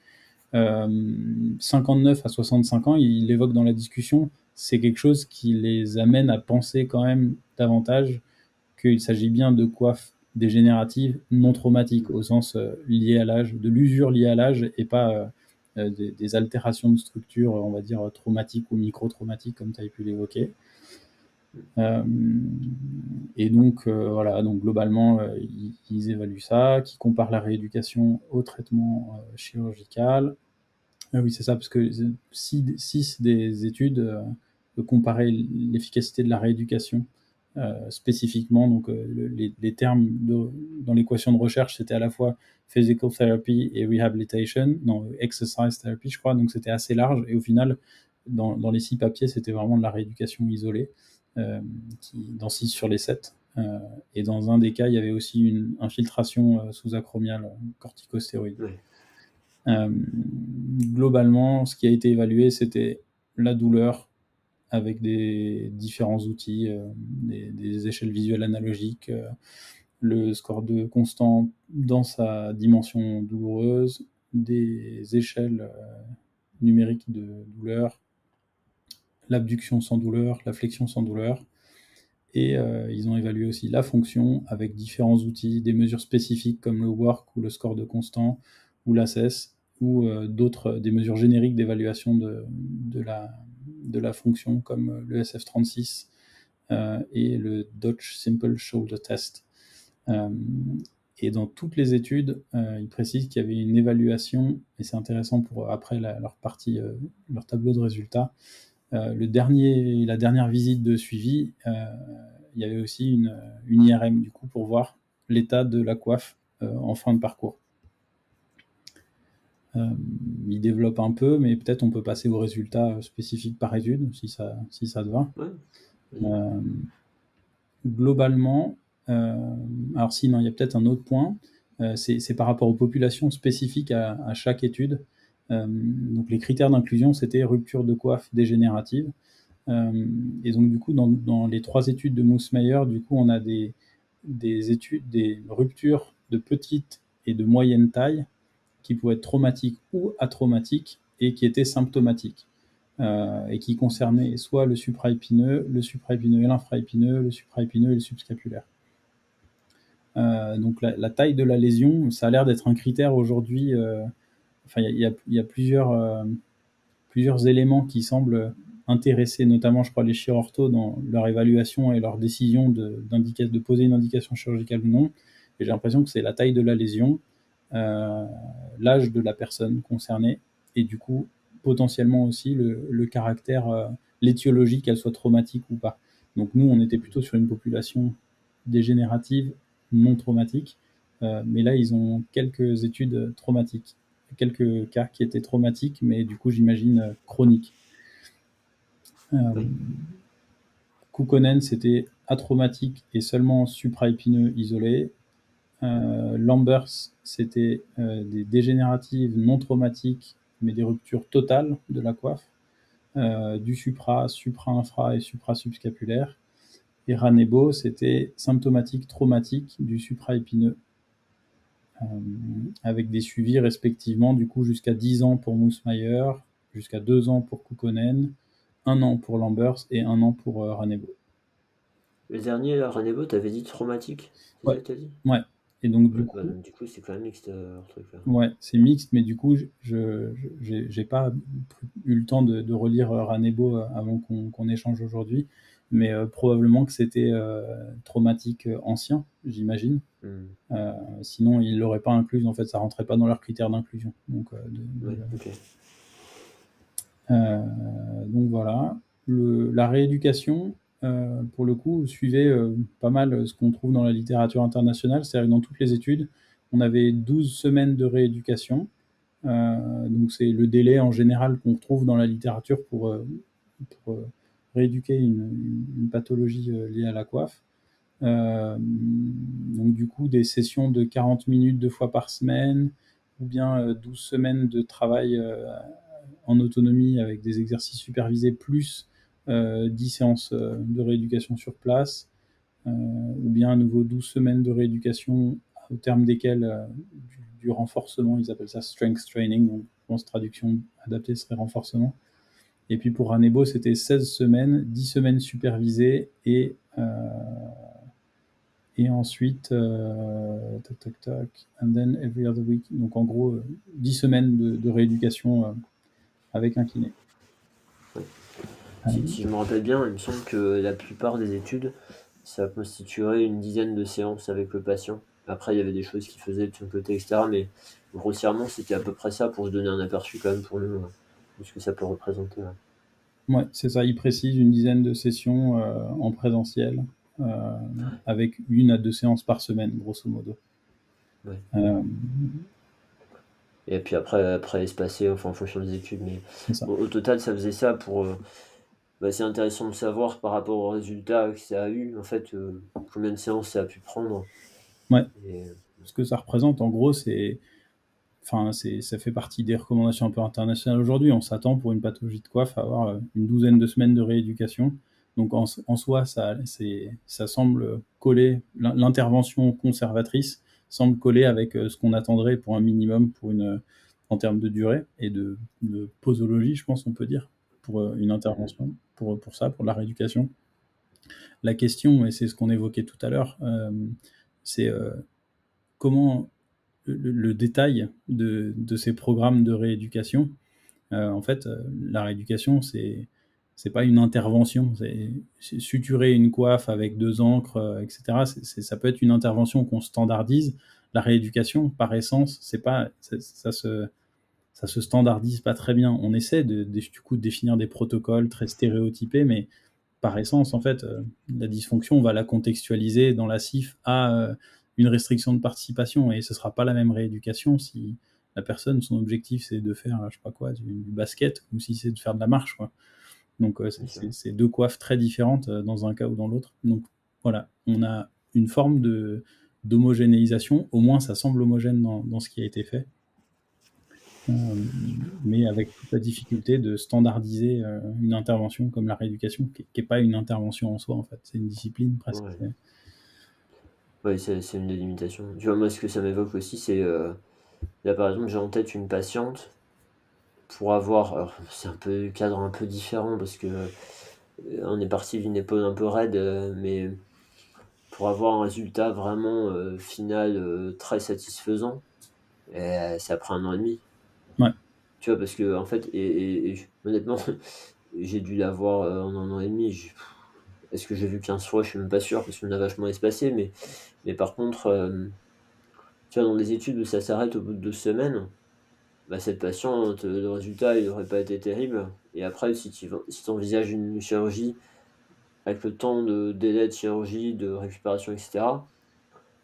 59 euh, à 65 ans, il évoque dans la discussion, c'est quelque chose qui les amène à penser quand même davantage qu'il s'agit bien de coiffes dégénérative non traumatique au sens euh, lié à l'âge, de l'usure liée à l'âge et pas euh, euh, des, altérations de structure, on va dire traumatiques ou micro-traumatiques comme tu as pu l'évoquer. et donc voilà, globalement ils, évaluent ça, qui comparent la rééducation au traitement chirurgical. Ah oui, c'est ça, parce que 6 des études comparaient l'efficacité de la rééducation spécifiquement. Donc, euh, les, termes dans l'équation de recherche, c'était à la fois physical therapy et rehabilitation, non, exercise therapy, je crois. Donc, c'était assez large. Et au final, dans, les six papiers, c'était vraiment de la rééducation isolée, euh, qui, dans six sur les sept. et dans un des cas, il y avait aussi une infiltration sous-acromiale corticostéroïde. globalement, ce qui a été évalué, c'était la douleur, avec des différents outils, euh, des, échelles visuelles analogiques, euh, le score de constant dans sa dimension douloureuse, des échelles euh, numériques de douleur, l'abduction sans douleur, la flexion sans douleur. Et ils ont évalué aussi la fonction avec différents outils, des mesures spécifiques comme le work ou le score de constant ou l'ACES ou d'autres, des mesures génériques d'évaluation de, de, la, de la fonction comme le SF36 euh, et le Dodge Simple Shoulder Test. Euh, et dans toutes les études, euh, ils précisent qu'il y avait une évaluation, et c'est intéressant pour après leur partie, leur tableau de résultats. le dernier, la dernière visite de suivi, il y avait aussi une, une, IRM du coup pour voir l'état de la coiffe en fin de parcours. Euh, il développe un peu, mais peut-être on peut passer aux résultats spécifiques par étude, si ça, si ça te va. Euh, globalement, euh, alors sinon, il y a peut-être un autre point, c'est par rapport aux populations spécifiques à, chaque étude. donc les critères d'inclusion, c'était rupture de coiffe dégénérative. et donc du coup, dans, dans, les trois études de Moosmeyer, du coup, on a des, des études, des ruptures de petite et de moyenne taille qui pouvaient être traumatiques ou atraumatiques et qui étaient symptomatiques. Euh, et qui concernaient soit le supraépineux, le supraépineux et l'infraépineux, le supraépineux et le subscapulaire. Euh, donc la, taille de la lésion, ça a l'air d'être un critère aujourd'hui. Euh, enfin, il y, a, plusieurs, éléments qui semblent intéresser, notamment, je crois, les chirurtos dans leur évaluation et leur décision de, de poser une indication chirurgicale ou non. Et j'ai l'impression que c'est la taille de la lésion, l'âge de la personne concernée et du coup potentiellement aussi le, caractère, euh, l'étiologie, qu'elle soit traumatique ou pas. Donc nous, on était plutôt sur une population dégénérative non traumatique. mais là, ils ont quelques études traumatiques, quelques cas qui étaient traumatiques, mais du coup, j'imagine chroniques. Kukkonen, c'était atraumatique et seulement supraépineux isolé. Euh, Lambers, c'était euh, des dégénératives non traumatiques, mais des ruptures totales de la coiffe, euh, du supra, supra-infra et supra-subscapulaire. Et Ranebo, c'était symptomatique traumatique du supraépineux, avec des suivis respectivement du coup jusqu'à 10 ans pour Mousmayer, jusqu'à 2 ans pour Kukkonen, un an pour Lambers et un an pour euh, Ranebo. Le dernier, Ranebo, t'avais dit traumatique Ouais. Ça, t'as dit? Ouais. Et donc, du, bah, coup, du coup, c'est quand même mixte euh, truc là. Ouais, c'est mixte, mais du coup, je j'ai pas eu le temps de, de relire euh, Ranebo avant qu'on échange aujourd'hui, mais probablement que c'était traumatique ancien, j'imagine. Hmm. sinon, ils l'auraient pas inclus. En fait, ça rentrait pas dans leurs critères d'inclusion. Donc, de, euh, donc voilà. la rééducation, euh, pour le coup, suivait euh, pas mal ce qu'on trouve dans la littérature internationale, c'est-à-dire dans toutes les études, on avait 12 semaines de rééducation. donc c'est le délai en général qu'on trouve dans la littérature pour, rééduquer une, pathologie liée à la coiffe. donc du coup des sessions de 40 minutes deux fois par semaine, ou bien 12 semaines de travail en autonomie avec des exercices supervisés plus 10 euh, séances euh, de rééducation sur place, euh, ou bien à nouveau 12 semaines de rééducation au terme desquelles du, renforcement, ils appellent ça strength training, donc traduction adaptée serait renforcement. Et puis pour Anebo, c'était 16 semaines, 10 semaines supervisées et, ensuite, tac, tac, tac, and then every other week. Donc en gros, 10 semaines de, de rééducation avec un kiné. Si, je me rappelle bien, il me semble que la plupart des études, ça constituerait une dizaine de séances avec le patient. Après, il y avait des choses qui faisaient de son côté, etc. Mais grossièrement, c'était à peu près ça pour se donner un aperçu quand même pour nous de ce que ça peut représenter. Ouais, c'est ça. Il précise une dizaine de sessions euh, en présentiel, euh, avec une à deux séances par semaine, grosso modo. Ouais. Euh, et puis après, après espacer enfin, en fonction des études. Mais au, total, ça faisait ça pour. Euh, bah, c'est intéressant de savoir par rapport aux résultats que ça a eu, en fait, euh, combien de séances ça a pu prendre. Ouais. Euh, Ce que ça représente, en gros, c'est. Enfin, ça fait partie des recommandations un peu internationales aujourd'hui. On s'attend pour une pathologie de coiffe à avoir une douzaine de semaines de rééducation. Donc en, en soi, ça, ça semble coller l'intervention conservatrice semble coller avec euh, ce qu'on attendrait pour un minimum pour une, en termes de durée et de, posologie, je pense on peut dire, pour euh, une intervention, pour, pour ça, pour la rééducation. La question, et c'est ce qu'on évoquait tout à l'heure, euh, c'est comment le, détail de, de, ces programmes de rééducation, en fait, la rééducation, c'est c'est pas une intervention. C'est suturer une coiffe avec deux encres, euh, etc. ça peut être une intervention qu'on standardise. La rééducation, par essence, c'est pas ça se ça se standardise pas très bien. On essaie de, du coup de définir des protocoles très stéréotypés, mais par essence, en fait, euh, la dysfonction, on va la contextualiser dans la CIF à euh, une restriction de participation et ce sera pas la même rééducation si la personne, son objectif, c'est de faire, je sais pas quoi, du, du basket ou si c'est de faire de la marche, quoi. Donc c'est deux coiffes très différentes euh, dans un cas ou dans l'autre. Donc voilà, on a une forme de d'homogénéisation, au moins ça semble homogène dans, ce qui a été fait, euh, mais avec toute la difficulté de standardiser euh, une intervention comme la rééducation, qui n'est pas une intervention en soi en fait, c'est une discipline presque. Oui, c'est une délimitation. Tu vois, moi ce que ça m'évoque aussi, c'est là par exemple j'ai en tête une patiente pour avoir. C'est un peu cadre un peu différent parce que euh, on est parti d'une épaule un peu raide, euh, mais pour avoir un résultat vraiment euh, final très satisfaisant, c'est après un an et demi. Tu vois, parce que en fait, et, honnêtement, j'ai dû l'avoir en un an et demi. Est-ce que j'ai vu 15 fois Je suis même pas sûr parce qu'on a vachement espacé, mais, mais par contre, tu vois, dans des études où ça s'arrête au bout de deux semaines, bah, cette patiente, le résultat il n'aurait pas été terrible. Et après, si tu si envisages une chirurgie avec le temps de délai de chirurgie, de récupération, etc.,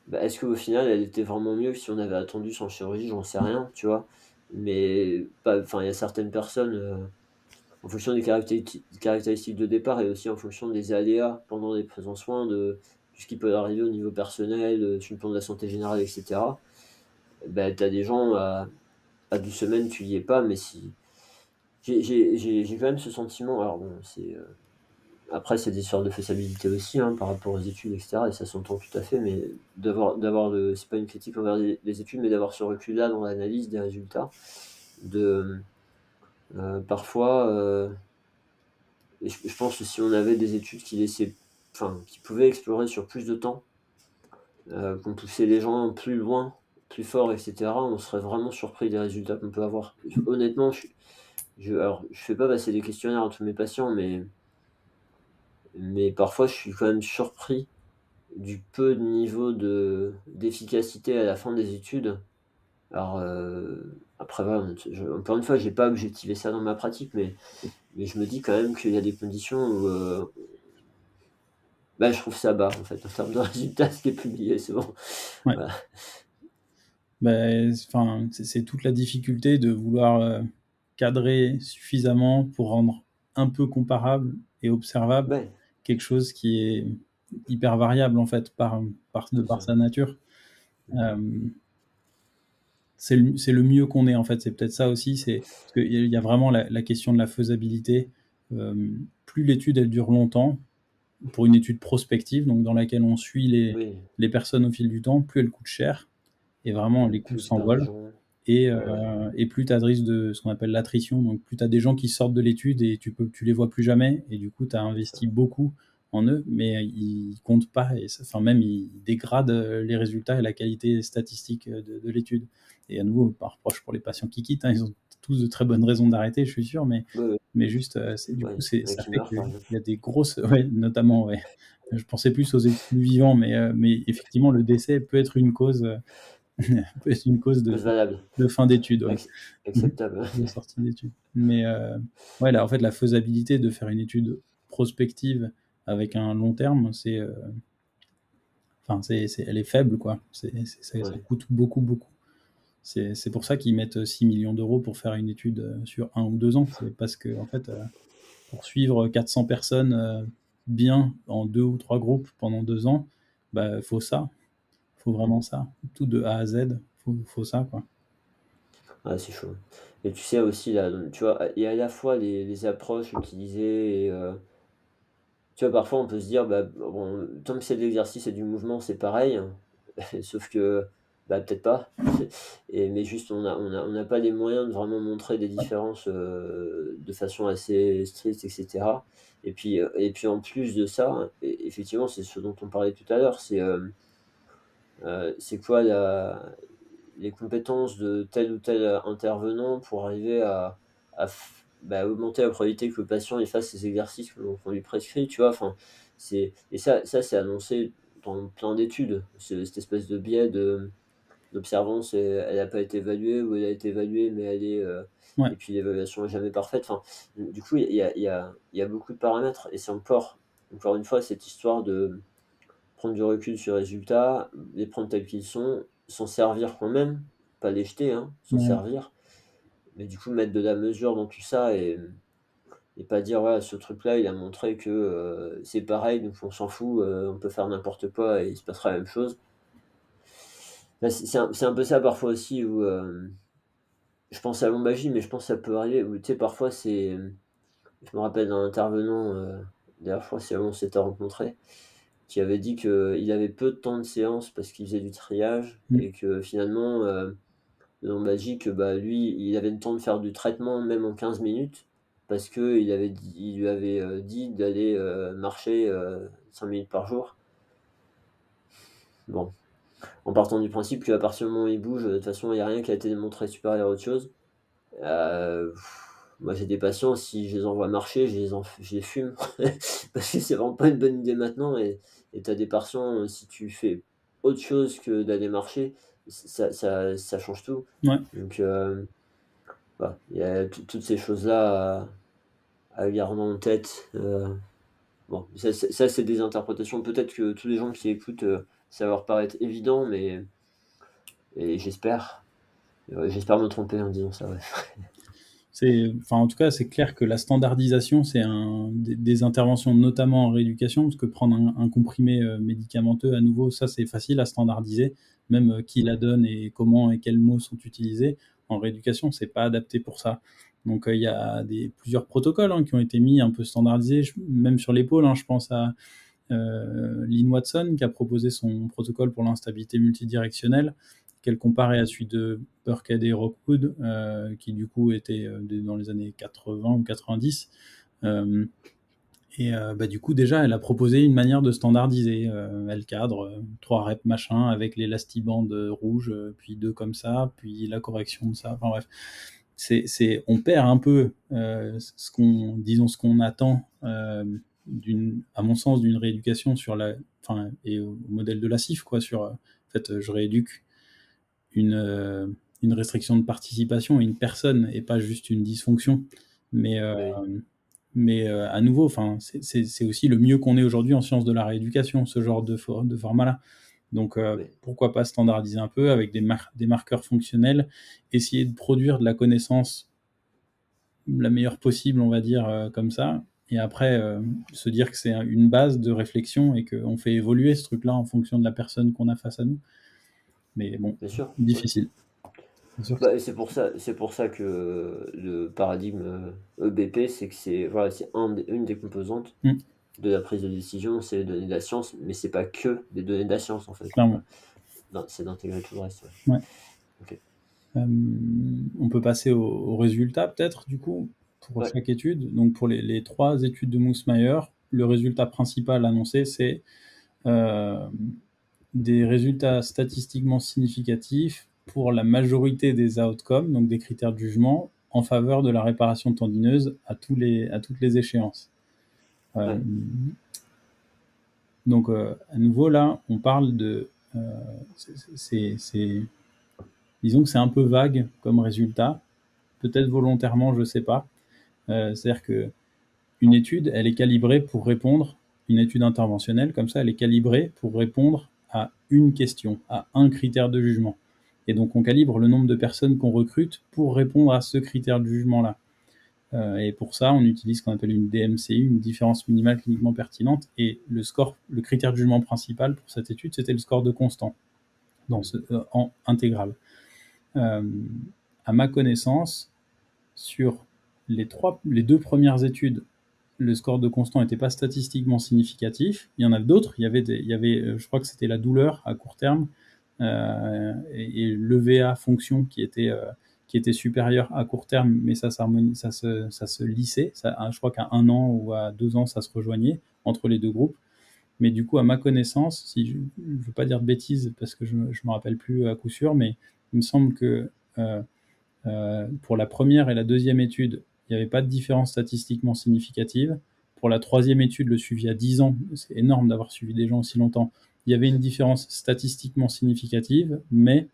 bah, est-ce qu'au final, elle était vraiment mieux si on avait attendu sans chirurgie? J'en sais rien, tu vois? Mais enfin, il y a certaines personnes, heu, en fonction des caractéristiques de départ et aussi en fonction des aléas pendant les prises en soins, de ce qui peut arriver au niveau personnel, heu, sur le plan de la santé générale et cetera. Bah, tu as des gens à à 12 semaines, tu y es pas, mais si j'ai quand même ce sentiment alors bon, c'est, après c'est des histoires de faisabilité aussi, hein, par rapport aux études et cetera et ça s'entend tout à fait, mais d'avoir d'avoir le c'est pas une critique envers les études, mais d'avoir ce recul-là dans l'analyse des résultats, de, heu, parfois, et je pense que si on avait des études qui laissaient enfin, qui pouvaient explorer sur plus de temps, heu, qu'on poussait les gens plus loin, plus fort et cetera, on serait vraiment surpris des résultats qu'on peut avoir. Honnêtement, je je je fais pas passer des questionnaires à tous mes patients, mais mais parfois, je suis quand même surpris du peu de niveau de d'efficacité à la fin des études. Alors, heu, après voilà, je encore une fois, j'ai pas objectivé ça dans ma pratique, mais mais je me dis quand même qu'il y a des conditions où, heu, bah, je trouve ça bas, en fait, en termes de résultats, ce qui est publié, c'est bon. Ouais. Voilà. Beh, enfin, c'est c'est toute la difficulté de vouloir, heu, cadrer suffisamment pour rendre un peu comparable et observable Ouais. Quelque chose qui est hyper variable, en fait, par par de par sa nature. Hem c'est le mieux qu'on ait, en fait, c'est peut-être ça aussi, c'est parce qu'il y a il y a vraiment la la question de la faisabilité. Hem, plus l'étude, elle dure longtemps, pour une étude prospective, donc dans laquelle on suit les Oui. les personnes au fil du temps, plus elle coûte cher et vraiment les coûts s'envolent. Et ouais. et plus tu as de risque de ce qu'on appelle l'attrition, donc plus tu as des gens qui sortent de l'étude et tu peux tu les vois plus jamais et du coup, tu as investi beaucoup en eux, mais ils comptent pas et ça enfin, même ils dégradent, heu, les résultats et la qualité statistique, heu, de de l'étude et à nouveau, pas un reproche pour les patients qui quittent, hein, ils ont tous de très bonnes raisons d'arrêter, je suis sûr, mais Ouais, ouais. mais juste, du coup, Ouais, a ça fait qu'il par y a des grosses ouais, notamment. Je pensais plus aux exclus vivants, mais mais effectivement, le décès peut être une cause, être une cause de Cause valable. de fin d'études, ouais. Acceptable, De sortie d'études. Mais heu, ouais, là, en fait, la faisabilité de faire une étude prospective avec un long terme, c'est, enfin, c'est c'est elle est faible, quoi. C'est c'est ça ça Ouais. coûte beaucoup, beaucoup. C'est c'est pour ça qu'ils mettent 6 000 000 € pour faire une étude, heu, sur 1 ou 2 ans. C'est parce qu'en fait, heu, pour suivre 400 personnes, bien en 2 ou 3 groupes pendant 2 ans, bah, faut ça. Faut vraiment ça. Tout de A à Z, faut faut ça, quoi. Ah, c'est chaud et tu sais aussi là, tu vois, il y a à la fois les approches utilisées et heu tu vois, parfois, on peut se dire: «Bah, bon, tant que c'est de l'exercice et du mouvement, c'est pareil», sauf que, bah, peut-être pas et mais juste on a on a on n'a pas les moyens de vraiment montrer des différences, heu, de façon assez stricte et cetera et puis, heu et puis en plus de ça, effectivement, c'est ce dont on parlait tout à l'heure, c'est, heu, c'est quoi la les compétences de tel ou tel intervenant pour arriver à à f bah, augmenter la probabilité que le patient, il fasse ces exercices qu'on qu'on lui prescrit, tu vois? Enfin, c'est et ça ça, c'est annoncé dans plein d'études, ce cette espèce de biais de d'observance, et elle a pas été évaluée ou elle a été évaluée, mais elle est, heu Ouais. et puis l'évaluation est jamais parfaite. Enfin, du coup, il y a il y a il y a beaucoup de paramètres et c'est encore encore une fois cette histoire de prendre du recul sur les résultats, les prendre tels qu'ils sont, s'en servir quand même, pas les jeter, hein, s'en servir, mais du coup, mettre de la mesure dans tout ça et et pas dire: «Ouais, ce truc-là, il a montré que, heu, c'est pareil, donc on s'en fout, heu, on peut faire n'importe quoi et il se passera la même chose». Bah, c'est un peu ça parfois aussi où, hem, je pense à l'ombagie, mais je pense que ça peut arriver où tu sais, parfois, c'est je me rappelle d'un intervenant, d'ailleurs, je crois que c'est là où on s'était rencontrés, qui avait dit qu'il avait peu de temps de séance parce qu'il faisait du triage Mmh. et que finalement, heu, on m'a dit que, bah, lui, il avait le temps de faire du traitement même en 15 minutes parce qu'il avait il lui avait, heu, dit d'aller, heu, marcher, heu, 5 minutes par jour. Bon, en partant du principe qu'à partir du moment où il bouge, de toute façon, il y a rien qui a été démontré supérieur à autre chose. Moi, j'ai des patients, si je les envoie marcher, je les en je les fume parce que c'est vraiment pas une bonne idée maintenant et tu as des patients, si tu fais autre chose que d'aller marcher, ça ça ça change tout. Ouais. Donc heu, voilà, il y a toutes ces choses-là à à garder en tête, heu, bon, ça c'est ça c'est des interprétations, peut-être que tous les gens qui écoutent, ça va leur paraître évident, mais et j'espère, j'espère me tromper en disant ça. En tout cas, c'est clair que la standardisation, c'est des, interventions, notamment en rééducation, parce que prendre un, comprimé euh, médicamenteux, à nouveau, ça, c'est facile à standardiser, même euh, qui la donne et comment et quels mots sont utilisés. En rééducation, c'est pas adapté pour ça. Donc, euh, il y a plusieurs protocoles hein, qui ont été mis un peu standardisés, même sur l'épaule. Hein, je pense à Lynn Watson qui a proposé son protocole pour l'instabilité multidirectionnelle qu'elle comparait à celui de Burkhead et Rockwood, euh, qui du coup était euh, dans les années 80 ou 90. Euh, et bah, du coup, déjà, elle a proposé une manière de standardiser. elle cadre trois reps machin avec l'élastibande rouge, puis deux comme ça, puis la correction de ça. Enfin bref, c'est, on perd un peu ce qu'on, disons, ce qu'on attend d'une, à mon sens, d'une rééducation sur la, enfin, et au modèle de la CIF, quoi. Sur, en fait, je rééduque une, euh, une restriction de participation à une personne et pas juste une dysfonction. Mais, euh, mais euh, à nouveau, c'est aussi le mieux qu'on ait aujourd'hui en sciences de la rééducation, ce genre de, de format-là. Donc pourquoi pas standardiser un peu avec des, des marqueurs fonctionnels, essayer de produire de la connaissance la meilleure possible, on va dire comme ça, et après se dire que c'est une base de réflexion et qu'on fait évoluer ce truc-là en fonction de la personne qu'on a face à nous. Mais bon, difficile. Bah, c'est pour ça, c'est pour ça que le paradigme EBP, euh, e c'est que c'est voilà, c'est une des composantes mm. de la prise de décision, c'est les données de la science, mais c'est pas que des données de la science en fait. C'est d'intégrer tout le reste. Euh, on peut passer aux, résultats peut-être du coup pour chaque étude. Donc pour les, les trois études de Moosmeyer, le résultat principal annoncé c'est euh, des résultats statistiquement significatifs pour la majorité des outcomes, donc des critères de jugement, en faveur de la réparation tendineuse à, tous les, à toutes les échéances. Euh, donc, euh, à nouveau, là, on parle de. Euh, c'est, disons que c'est un peu vague comme résultat, peut-être volontairement, je ne sais pas. c'est-à-dire que une étude, elle est calibrée pour répondre, une étude interventionnelle, comme ça, elle est calibrée pour répondre à une question, à un critère de jugement. Et donc on calibre le nombre de personnes qu'on recrute pour répondre à ce critère de jugement-là. Euh, et pour ça, on utilise ce qu'on appelle une DMCI, une différence minimale cliniquement pertinente. Et le score, le critère de jugement principal pour cette étude, c'était le score de constant, dans ce, euh, en intégral. Euh, à ma connaissance, sur les, trois, les deux premières études le score de constant n'était pas statistiquement significatif. Il y en a d'autres. Il y avait, euh, je crois que c'était la douleur à court terme euh, et, et l'EVA fonction qui était, euh, qui était supérieure à court terme, mais ça, ça, se, ça lissait. Je crois qu'à un an ou à deux ans, ça se rejoignait entre les deux groupes. Mais du coup, à ma connaissance, si je ne veux pas dire de bêtises parce que je ne me rappelle plus à coup sûr, mais il me semble que pour la première et la deuxième étude, il n'y avait pas de différence statistiquement significative. Pour la troisième étude, le suivi à 10 ans, c'est énorme d'avoir suivi des gens aussi longtemps, il y avait une différence statistiquement significative, mais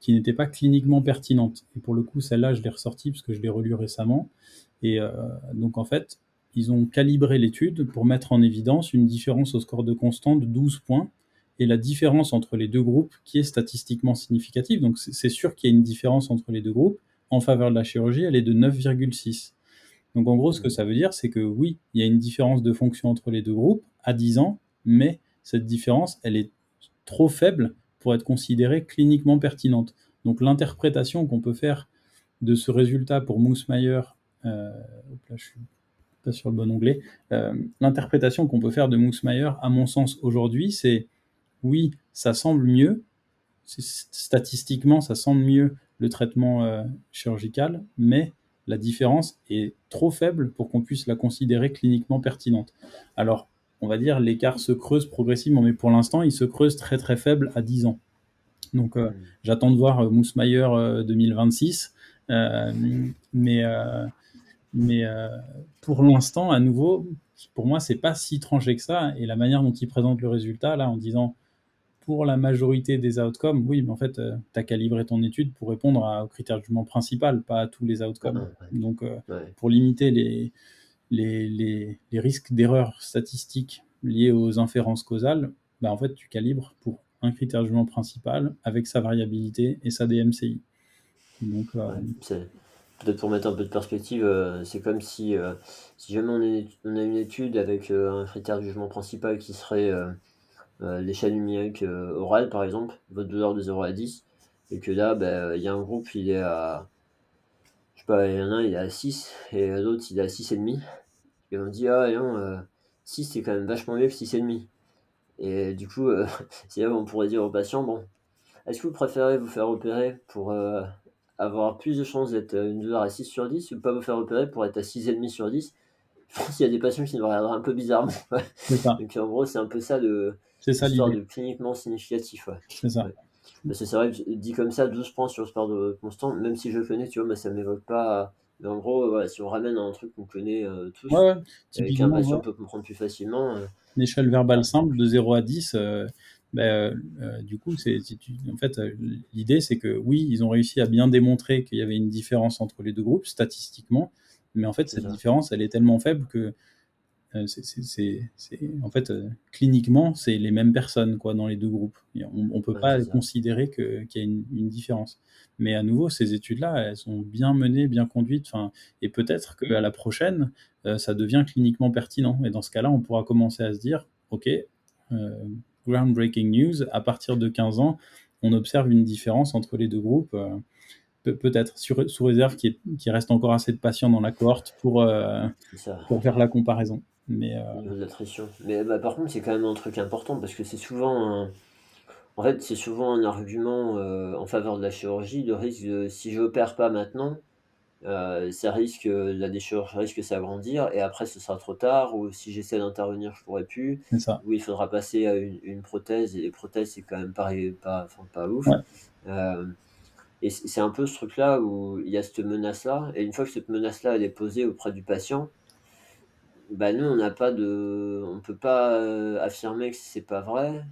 qui n'était pas cliniquement pertinente. Et pour le coup, celle-là, je l'ai ressortie parce que je l'ai relue récemment. Et euh, donc, en fait, ils ont calibré l'étude pour mettre en évidence une différence au score de constant de 12 points et la différence entre les deux groupes qui est statistiquement significative. Donc, c'est sûr qu'il y a une différence entre les deux groupes, en faveur de la chirurgie, elle est de 9,6. Donc en gros, ce que mmh. ça veut dire, c'est que oui, il y a une différence de fonction entre les deux groupes à 10 ans, mais cette différence, elle est trop faible pour être considérée cliniquement pertinente. Donc l'interprétation qu'on peut faire de ce résultat pour Moosmeyer, euh, là je suis pas sur le bon onglet, euh, l'interprétation qu'on peut faire de Moosmeyer, à mon sens aujourd'hui, c'est oui, ça semble mieux, statistiquement, ça semble mieux le traitement euh, chirurgical, mais la différence est trop faible pour qu'on puisse la considérer cliniquement pertinente. Alors, on va dire l'écart se creuse progressivement, mais pour l'instant, il se creuse très très faible à 10 ans. Donc, euh, j'attends de voir euh, Mousmayer 2026, mais mais pour l'instant, à nouveau, pour moi, c'est pas si tranché que ça. Et la manière dont il présente le résultat, là, en disant pour la majorité des outcomes, oui, mais en fait, euh, tu as calibré ton étude pour répondre à, au critère de jugement principal, pas à tous les outcomes. Donc, euh, pour limiter les, les, les, risques d'erreurs statistiques liés aux inférences causales, bah, en fait, tu calibres pour un critère de jugement principal avec sa variabilité et sa DMCI. Donc, Peut-être pour mettre un peu de perspective, c'est comme si, si jamais on, a une étude avec un critère de jugement principal qui serait l'échelle numérique orale, par exemple, votre douleur de 0 à 10, et que là, ben, il y a un groupe, il est à. Je sais pas, il y en a un, il est à 6, et l'autre, il est à 6,5. Et on dit, ah non, 6 c'est quand même vachement mieux que 6,5. Et du coup, c'est là où on pourrait dire aux patients, bon, est-ce que vous préférez vous faire opérer pour avoir plus de chances d'être une douleur à 6 sur 10 ou pas vous faire opérer pour être à 6,5 sur 10 Je pense qu'il y a des patients qui nous regarderaient un peu bizarrement. Donc en gros, c'est un peu ça de, l'histoire de cliniquement significatif. C'est ça. c'est vrai que dit comme ça, 12 points sur le sport de constant, même si je connais, tu vois, mais ça ne m'évoque pas. Mais en gros, si on ramène un truc qu'on connaît euh, tous, ouais, et qu'un patient peut comprendre plus facilement. Euh, Une échelle verbale simple de 0 à 10, ben, euh, du coup, c'est, en fait, euh, l'idée, c'est que oui, ils ont réussi à bien démontrer qu'il y avait une différence entre les deux groupes statistiquement, mais en fait, cette différence, elle est tellement faible que euh, c'est, en fait, cliniquement, c'est les mêmes personnes quoi dans les deux groupes. On, ne peut pas considérer qu'il y a une, une, différence. Mais à nouveau, ces études-là, elles sont bien menées, bien conduites. Et peut-être qu'à la prochaine, ça devient cliniquement pertinent. Et dans ce cas-là, on pourra commencer à se dire, ok. Euh, groundbreaking news, à partir de 15 ans, on observe une différence entre les deux groupes. Euh, peut-être sous réserve qu'il reste encore assez de patients dans la cohorte pour, euh, pour faire la comparaison. Mais, euh, Mais bah, par contre, c'est quand même un truc important parce que c'est souvent un... En fait, c'est souvent un argument en faveur de la chirurgie, le risque de si je n'opère pas maintenant, euh, ça risque, la déchirure risque de s'agrandir et après ce sera trop tard ou si j'essaie d'intervenir je pourrais plus. Ou il faudra passer à une, prothèse et les prothèses c'est quand même pas, pas, pas ouf. Euh, et c'est un peu ce truc là où il y a cette menace là et une fois que cette menace là elle est posée auprès du patient bah nous on n'a pas de on peut pas euh, affirmer que c'est pas vrai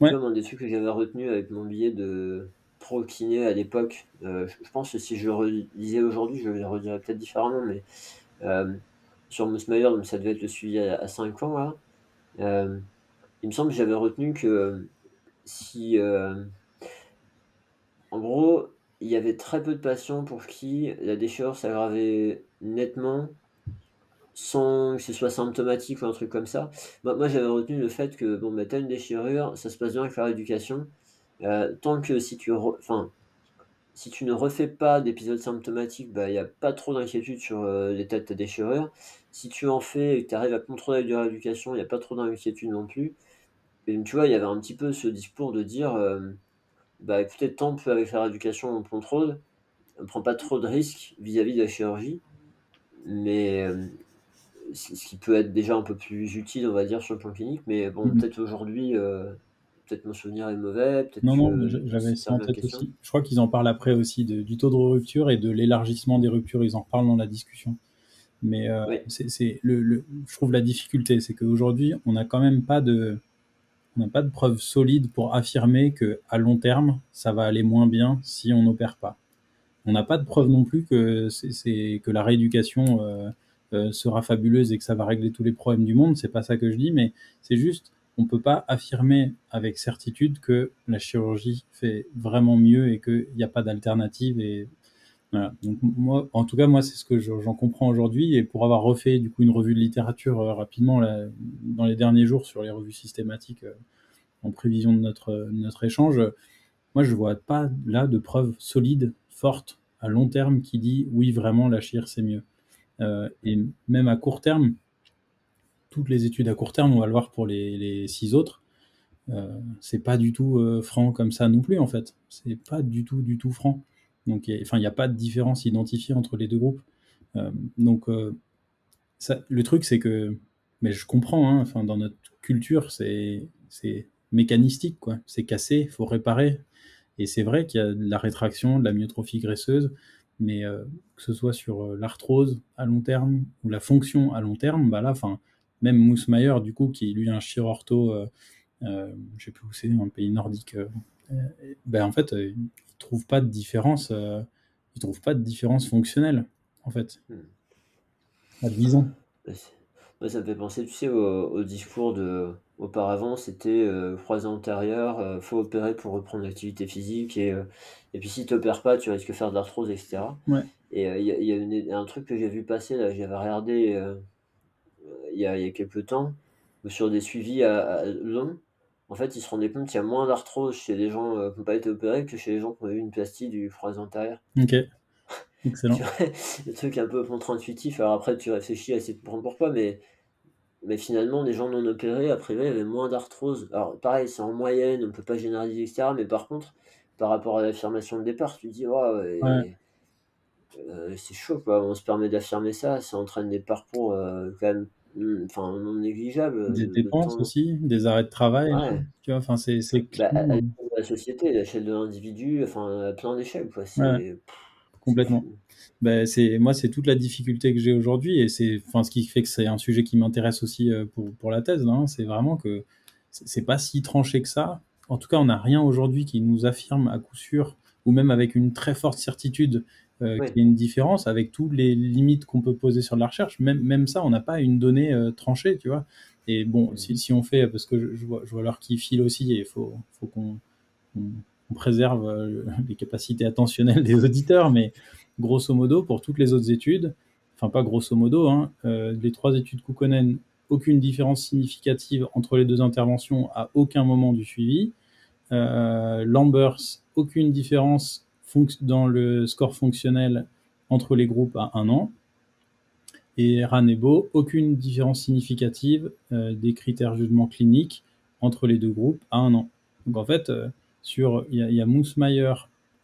comme un des trucs que j'avais retenu avec mon billet de pro kiné à l'époque. Euh, je pense que si je le relisais aujourd'hui, je le redirais peut-être différemment, mais euh, sur Mousmayer, donc ça devait être le suivi à, 5 ans. Là. Il me semble que j'avais retenu que si. en gros, il y avait très peu de patients pour qui la déchirure s'aggravait nettement sans que ce soit symptomatique ou un truc comme ça. Moi, j'avais retenu le fait que, bon, bah, t'as une déchirure, ça se passe bien avec la rééducation, euh, tant que si tu, si tu ne refais pas d'épisodes symptomatiques, bah, il n'y a pas trop d'inquiétude sur euh, l'état de ta déchirure. Si tu en fais et que tu arrives à contrôler la rééducation, il n'y a pas trop d'inquiétude non plus. Et tu vois, il y avait un petit peu ce discours de dire, euh, bah écoutez, tant peu avec la rééducation, on contrôle, on prend pas trop de risques vis-à-vis de la chirurgie, mais ce qui peut être déjà un peu plus utile, on va dire, sur le plan clinique, mais bon, mm-hmm. peut-être aujourd'hui, peut-être mon souvenir est mauvais. Non, non, j'avais ça en tête aussi. Je crois qu'ils en parlent après aussi du taux de rupture et de l'élargissement des ruptures. Ils en reparlent dans la discussion. Mais euh, c'est le, je trouve la difficulté, c'est qu'aujourd'hui, on n'a quand même pas de, on n'a pas de preuves solides pour affirmer que à long terme, ça va aller moins bien si on n'opère pas. On n'a pas de preuve non plus que c'est que la rééducation euh, euh, sera fabuleuse et que ça va régler tous les problèmes du monde. C'est pas ça que je dis, mais c'est juste on peut pas affirmer avec certitude que la chirurgie fait vraiment mieux et qu'il n'y a pas d'alternative. Et voilà. Donc moi, en tout cas, moi, c'est ce que j'en comprends aujourd'hui. Et pour avoir refait du coup une revue de littérature euh, rapidement dans les derniers jours sur les revues systématiques euh, en prévision de notre notre échange, moi, je vois pas là de preuves solides, fortes à long terme qui dit oui vraiment la chir c'est mieux. Euh, et même à court terme, toutes les études à court terme, on va le voir pour les, six autres, euh, c'est pas du tout euh, franc comme ça non plus en fait. C'est pas du tout du tout franc. Donc, il n'y a pas de différence identifiée entre les deux groupes. Euh, donc, le truc c'est que, mais je comprends, hein, dans notre culture, c'est mécanistique quoi. C'est cassé, faut réparer. Et c'est vrai qu'il y a de la rétraction, de la myotrophie graisseuse, mais que ce soit sur l'arthrose à long terme ou la fonction à long terme, bah là, enfin même Mousmayer, du coup, qui lui est un chirurto, euh, euh, je sais plus où c'est, un pays nordique, euh, ben en fait, il trouve pas de différence, il trouve pas de différence fonctionnelle, en fait, hmm. Advisant. ça me fait penser, tu sais, au, discours de auparavant, c'était euh, croisé antérieur, euh, faut opérer pour reprendre l'activité physique, et, euh, et puis si tu n'opères pas, tu risques de faire de l'arthrose, etc. Et il y a, un truc que j'ai vu passer, là, j'avais regardé il y, a, y a quelques temps, sur des suivis à, longs, en fait, ils se rendaient compte qu'il y a moins d'arthrose chez les gens qui n'ont pas été opérés que chez les gens qui ont eu une plastie du croisé antérieur. Ok. Excellent. le truc un peu contre-intuitif. Alors après, tu réfléchis à essayer de comprendre pourquoi, mais, mais finalement, les gens non opérés, après, il y avait moins d'arthrose. Alors pareil, c'est en moyenne, on ne peut pas généraliser, etc. Mais par contre, par rapport à l'affirmation de départ, tu te dis, ouais, euh, c'est chaud, quoi. On se permet d'affirmer ça, ça entraîne des parcours euh, quand même hmm, enfin non négligeables. Des dépenses aussi, des arrêts de travail. Tu vois, enfin, c'est. Bah, à la société, à l'échelle de l'individu, enfin, plein d'échelles, quoi. Complètement. Ben, c'est moi, c'est toute la difficulté que j'ai aujourd'hui, et c'est, enfin, ce qui fait que c'est un sujet qui m'intéresse aussi euh, pour, pour la thèse. Hein, c'est vraiment que c'est pas si tranché que ça. En tout cas, on n'a rien aujourd'hui qui nous affirme à coup sûr, ou même avec une très forte certitude, euh, qu'il y a une différence avec toutes les limites qu'on peut poser sur la recherche. Même, même ça, on n'a pas une donnée euh, tranchée, tu vois. Et bon, si, si, on fait, parce que je, vois, je vois l'heure qui file aussi, et il faut, faut qu'on préserve euh, les capacités attentionnelles des auditeurs, mais grosso modo, pour toutes les autres études, enfin pas grosso modo, hein, euh, les trois études Kukkonen, aucune différence significative entre les deux interventions à aucun moment du suivi. Euh, Lambers, aucune différence dans le score fonctionnel entre les groupes à un an. Et Ranebo, aucune différence significative des critères jugement cliniques entre les deux groupes à un an. Donc en fait, sur, il y a, Moosmeyer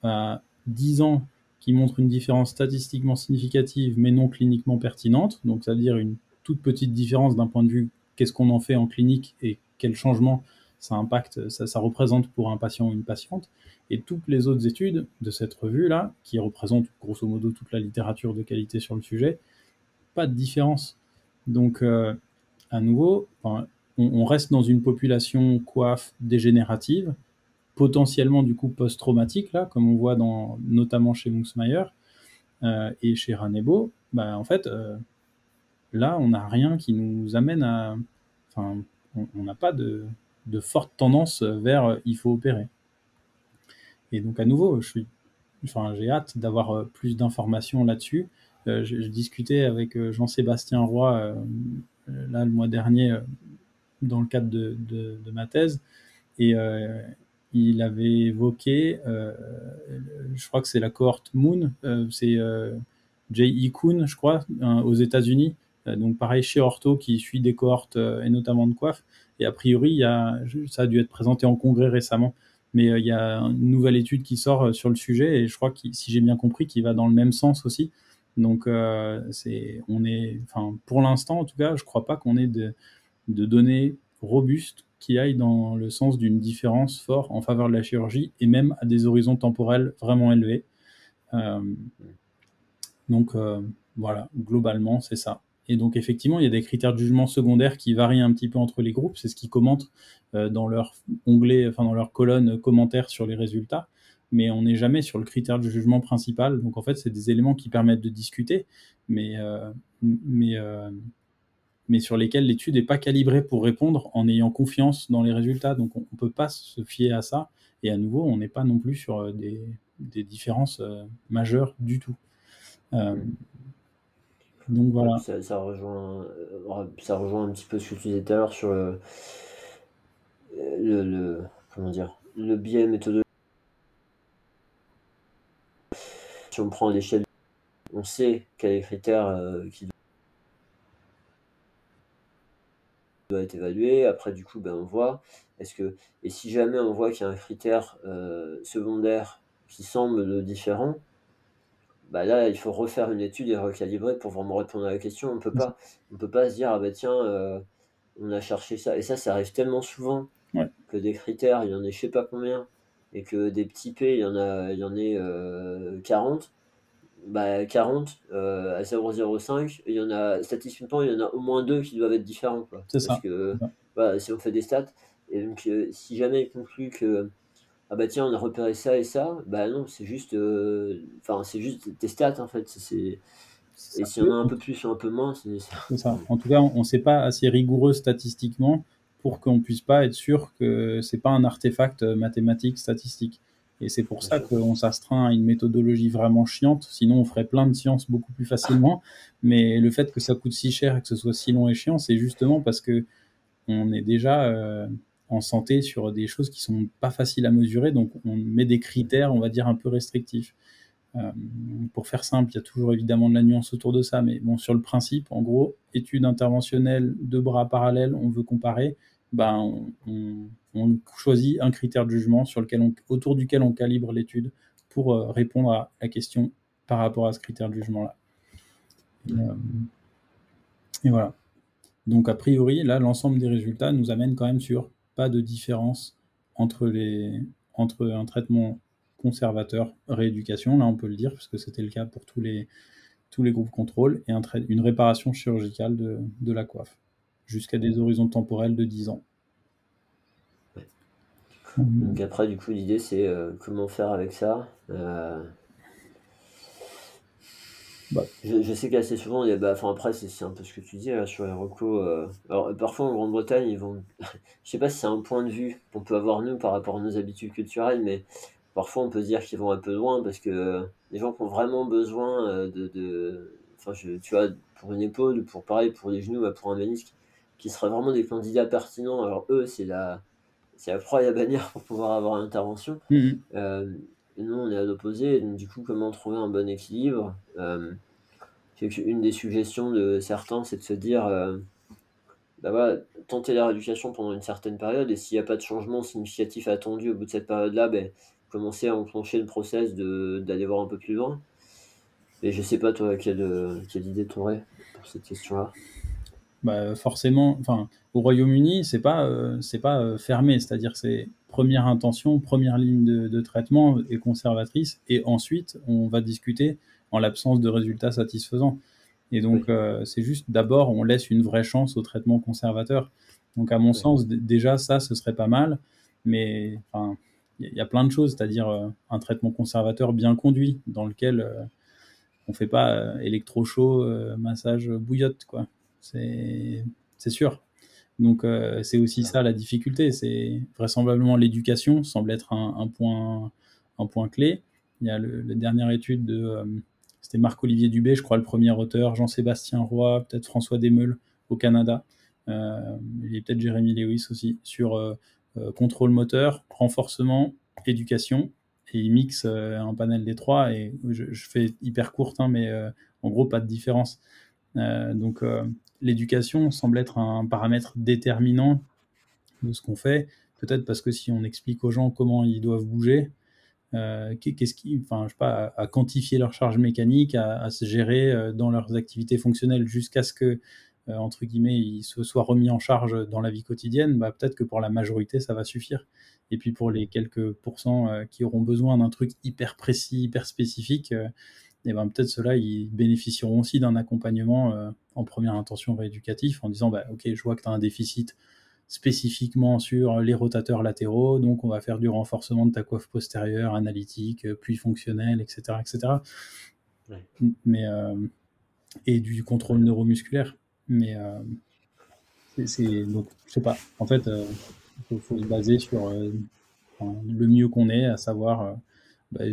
à 10 ans qui montre une différence statistiquement significative mais non cliniquement pertinente. Donc, ça veut dire une toute petite différence d'un point de vue qu'est-ce qu'on en fait en clinique et quel changement ça impacte, ça, représente pour un patient ou une patiente. Et toutes les autres études de cette revue-là, qui représentent grosso modo toute la littérature de qualité sur le sujet, pas de différence. Donc, euh, à nouveau, on, reste dans une population coiffe dégénérative potentiellement du coup post-traumatique, là, comme on voit dans, notamment chez Moosmeyer euh, et chez Ranebo, bah, en fait, euh, là, on n'a rien qui nous amène à. Enfin, on n'a pas de, forte tendance vers euh, il faut opérer. Et donc, à nouveau, je suis, enfin, j'ai hâte d'avoir plus d'informations là-dessus. je, discutais avec Jean-Sébastien Roy là le mois dernier dans le cadre de, de ma thèse. Et, il avait évoqué, euh, je crois que c'est la cohorte Moon, euh, c'est euh, J.E. Kuhn, je crois, hein, aux États-Unis. donc pareil chez Ortho qui suit des cohortes et notamment de coiffe. Et a priori, il y a, ça a dû être présenté en congrès récemment. Mais il y a une nouvelle étude qui sort sur le sujet et je crois que si j'ai bien compris, qui va dans le même sens aussi. Donc c'est, on est, enfin pour l'instant en tout cas, je crois pas qu'on ait de, de données robustes qui aille dans le sens d'une différence forte en faveur de la chirurgie et même à des horizons temporels vraiment élevés. Euh, donc euh, voilà, globalement, c'est ça. Et donc effectivement, il y a des critères de jugement secondaires qui varient un petit peu entre les groupes. C'est ce qu'ils commentent euh, dans leur onglet, enfin dans leur colonne commentaires sur les résultats. Mais on n'est jamais sur le critère de jugement principal. Donc en fait, c'est des éléments qui permettent de discuter, mais mais mais sur lesquels l'étude n'est pas calibrée pour répondre en ayant confiance dans les résultats. Donc on ne peut pas se fier à ça. Et à nouveau, on n'est pas non plus sur euh, des, des différences euh, majeures du tout. Euh, donc voilà. Ça, rejoint, ça rejoint un petit peu ce que tu disais tout à l'heure sur le, le, comment dire, le biais méthodologique. Si on prend l'échelle, on sait quels critères qui doit être évalué. Après, du coup, ben, on voit. Est-ce que et si jamais on voit qu'il y a un critère euh, secondaire qui semble différent, bah là, il faut refaire une étude et recalibrer pour vraiment répondre à la question. On peut pas, on peut pas se dire ah bah tiens, euh, on a cherché ça et ça, ça arrive tellement souvent que des critères, il y en a je sais pas combien et que des petits P, il y en a, il y en ait 40 euh, bah, 40 euh, à 0,05, il y en a statistiquement, il y en a au moins deux qui doivent être différents. Quoi. C'est Parce que bah, si on fait des stats, et donc euh, si jamais il conclut que ah bah tiens on a repéré ça et ça, bah non c'est juste, euh, enfin c'est juste des stats en fait. C'est et s'il y en a un peu plus ou un peu moins, c'est ça. En tout cas, on ne sait pas assez rigoureux statistiquement pour qu'on puisse pas être sûr que c'est pas un artefact mathématique statistique. Et c'est pour ça qu'on s'astreint à une méthodologie vraiment chiante. Sinon, on ferait plein de sciences beaucoup plus facilement. Mais le fait que ça coûte si cher et que ce soit si long et chiant, c'est justement parce que on est déjà euh, en santé sur des choses qui sont pas faciles à mesurer. Donc, on met des critères, on va dire, un peu restrictifs. Euh, pour faire simple, il y a toujours évidemment de la nuance autour de ça, mais bon, sur le principe, en gros, étude interventionnelle, deux bras parallèles, on veut comparer, ben, on, choisit un critère de jugement on, autour duquel on calibre l'étude pour euh, répondre à la question par rapport à ce critère de jugement-là. Et, euh, et, voilà. Donc, a priori, là, l'ensemble des résultats nous amène quand même sur pas de différence entre, un traitement conservateur rééducation, là on peut le dire, puisque c'était le cas pour tous les, groupes contrôle, et un une réparation chirurgicale de, de la coiffe, jusqu'à des horizons temporels de 10 ans. Donc après, du coup, l'idée c'est euh, comment faire avec ça. Euh, bah. Je, sais qu'assez souvent, il y a, bah, après, c'est un peu ce que tu dis sur les recos. Euh, alors parfois en Grande-Bretagne, ils vont. je sais pas si c'est un point de vue qu'on peut avoir nous par rapport à nos habitudes culturelles, mais parfois on peut dire qu'ils vont un peu loin parce que les gens qui ont vraiment besoin euh, de, enfin tu vois pour une épaule pour pareil pour les genoux bah, pour un ménisque qui seraient vraiment des candidats pertinents alors eux c'est la c'est la proie à bannir pour pouvoir avoir l'intervention mmh euh, nous on est à l'opposé. Donc du coup comment trouver un bon équilibre euh, une des suggestions de certains c'est de se dire bah tenter la rééducation pendant une certaine période. Et s'il n'y a pas de changement significatif attendu au bout de cette période là ben commencer à enclencher le process d'aller voir un peu plus loin. Et je sais pas, toi, quelle, quelle idée tu aurais pour cette question-là? Bah, Forcément, enfin, au Royaume-Uni, c'est pas, euh, c'est pas euh, fermé, c'est-à-dire c'est première intention, première ligne de, traitement et conservatrice, et ensuite on va discuter en l'absence de résultats satisfaisants. Et donc, euh, c'est juste d'abord, on laisse une vraie chance au traitement conservateur. Donc, à mon sens, déjà, ça, ce serait pas mal. Mais, enfin, il y a plein de choses, c'est-à-dire un traitement conservateur bien conduit dans lequel on fait pas électrochaud, massage bouillotte, quoi. C'est sûr. Donc c'est aussi ça la difficulté, c'est vraisemblablement l'éducation semble être un, point, un point clé. Il y a le, la dernière étude de, c'était Marc-Olivier Dubé, je crois le premier auteur, Jean-Sébastien Roy, peut-être François Desmeules au Canada, euh, il y a peut-être Jérémy Lewis aussi, sur euh, contrôle moteur, renforcement, éducation. Et il mixe euh, un panel des trois. Et je, fais hyper courte, hein, mais euh, en gros, pas de différence. donc, l'éducation semble être un paramètre déterminant de ce qu'on fait. Peut-être parce que si on explique aux gens comment ils doivent bouger, qu'est-ce qui, enfin, je sais pas, à, quantifier leur charge mécanique, à, se gérer dans leurs activités fonctionnelles jusqu'à ce que euh, entre guillemets, il se soit remis en charge dans la vie quotidienne, bah, peut-être que pour la majorité, ça va suffire. Et puis pour les quelques pourcents euh, qui auront besoin d'un truc hyper précis, hyper spécifique, et euh, ben peut-être ceux-là, ils bénéficieront aussi d'un accompagnement en première intention rééducatif en disant, bah, ok, je vois que tu as un déficit spécifiquement sur les rotateurs latéraux, donc on va faire du renforcement de ta coiffe postérieure, analytique, puis fonctionnel, etc., etc. Mais et du contrôle neuromusculaire. Mais euh, c'est donc, je sais pas. En fait, il euh, faut, se baser sur euh, le mieux qu'on est, à savoir, bah,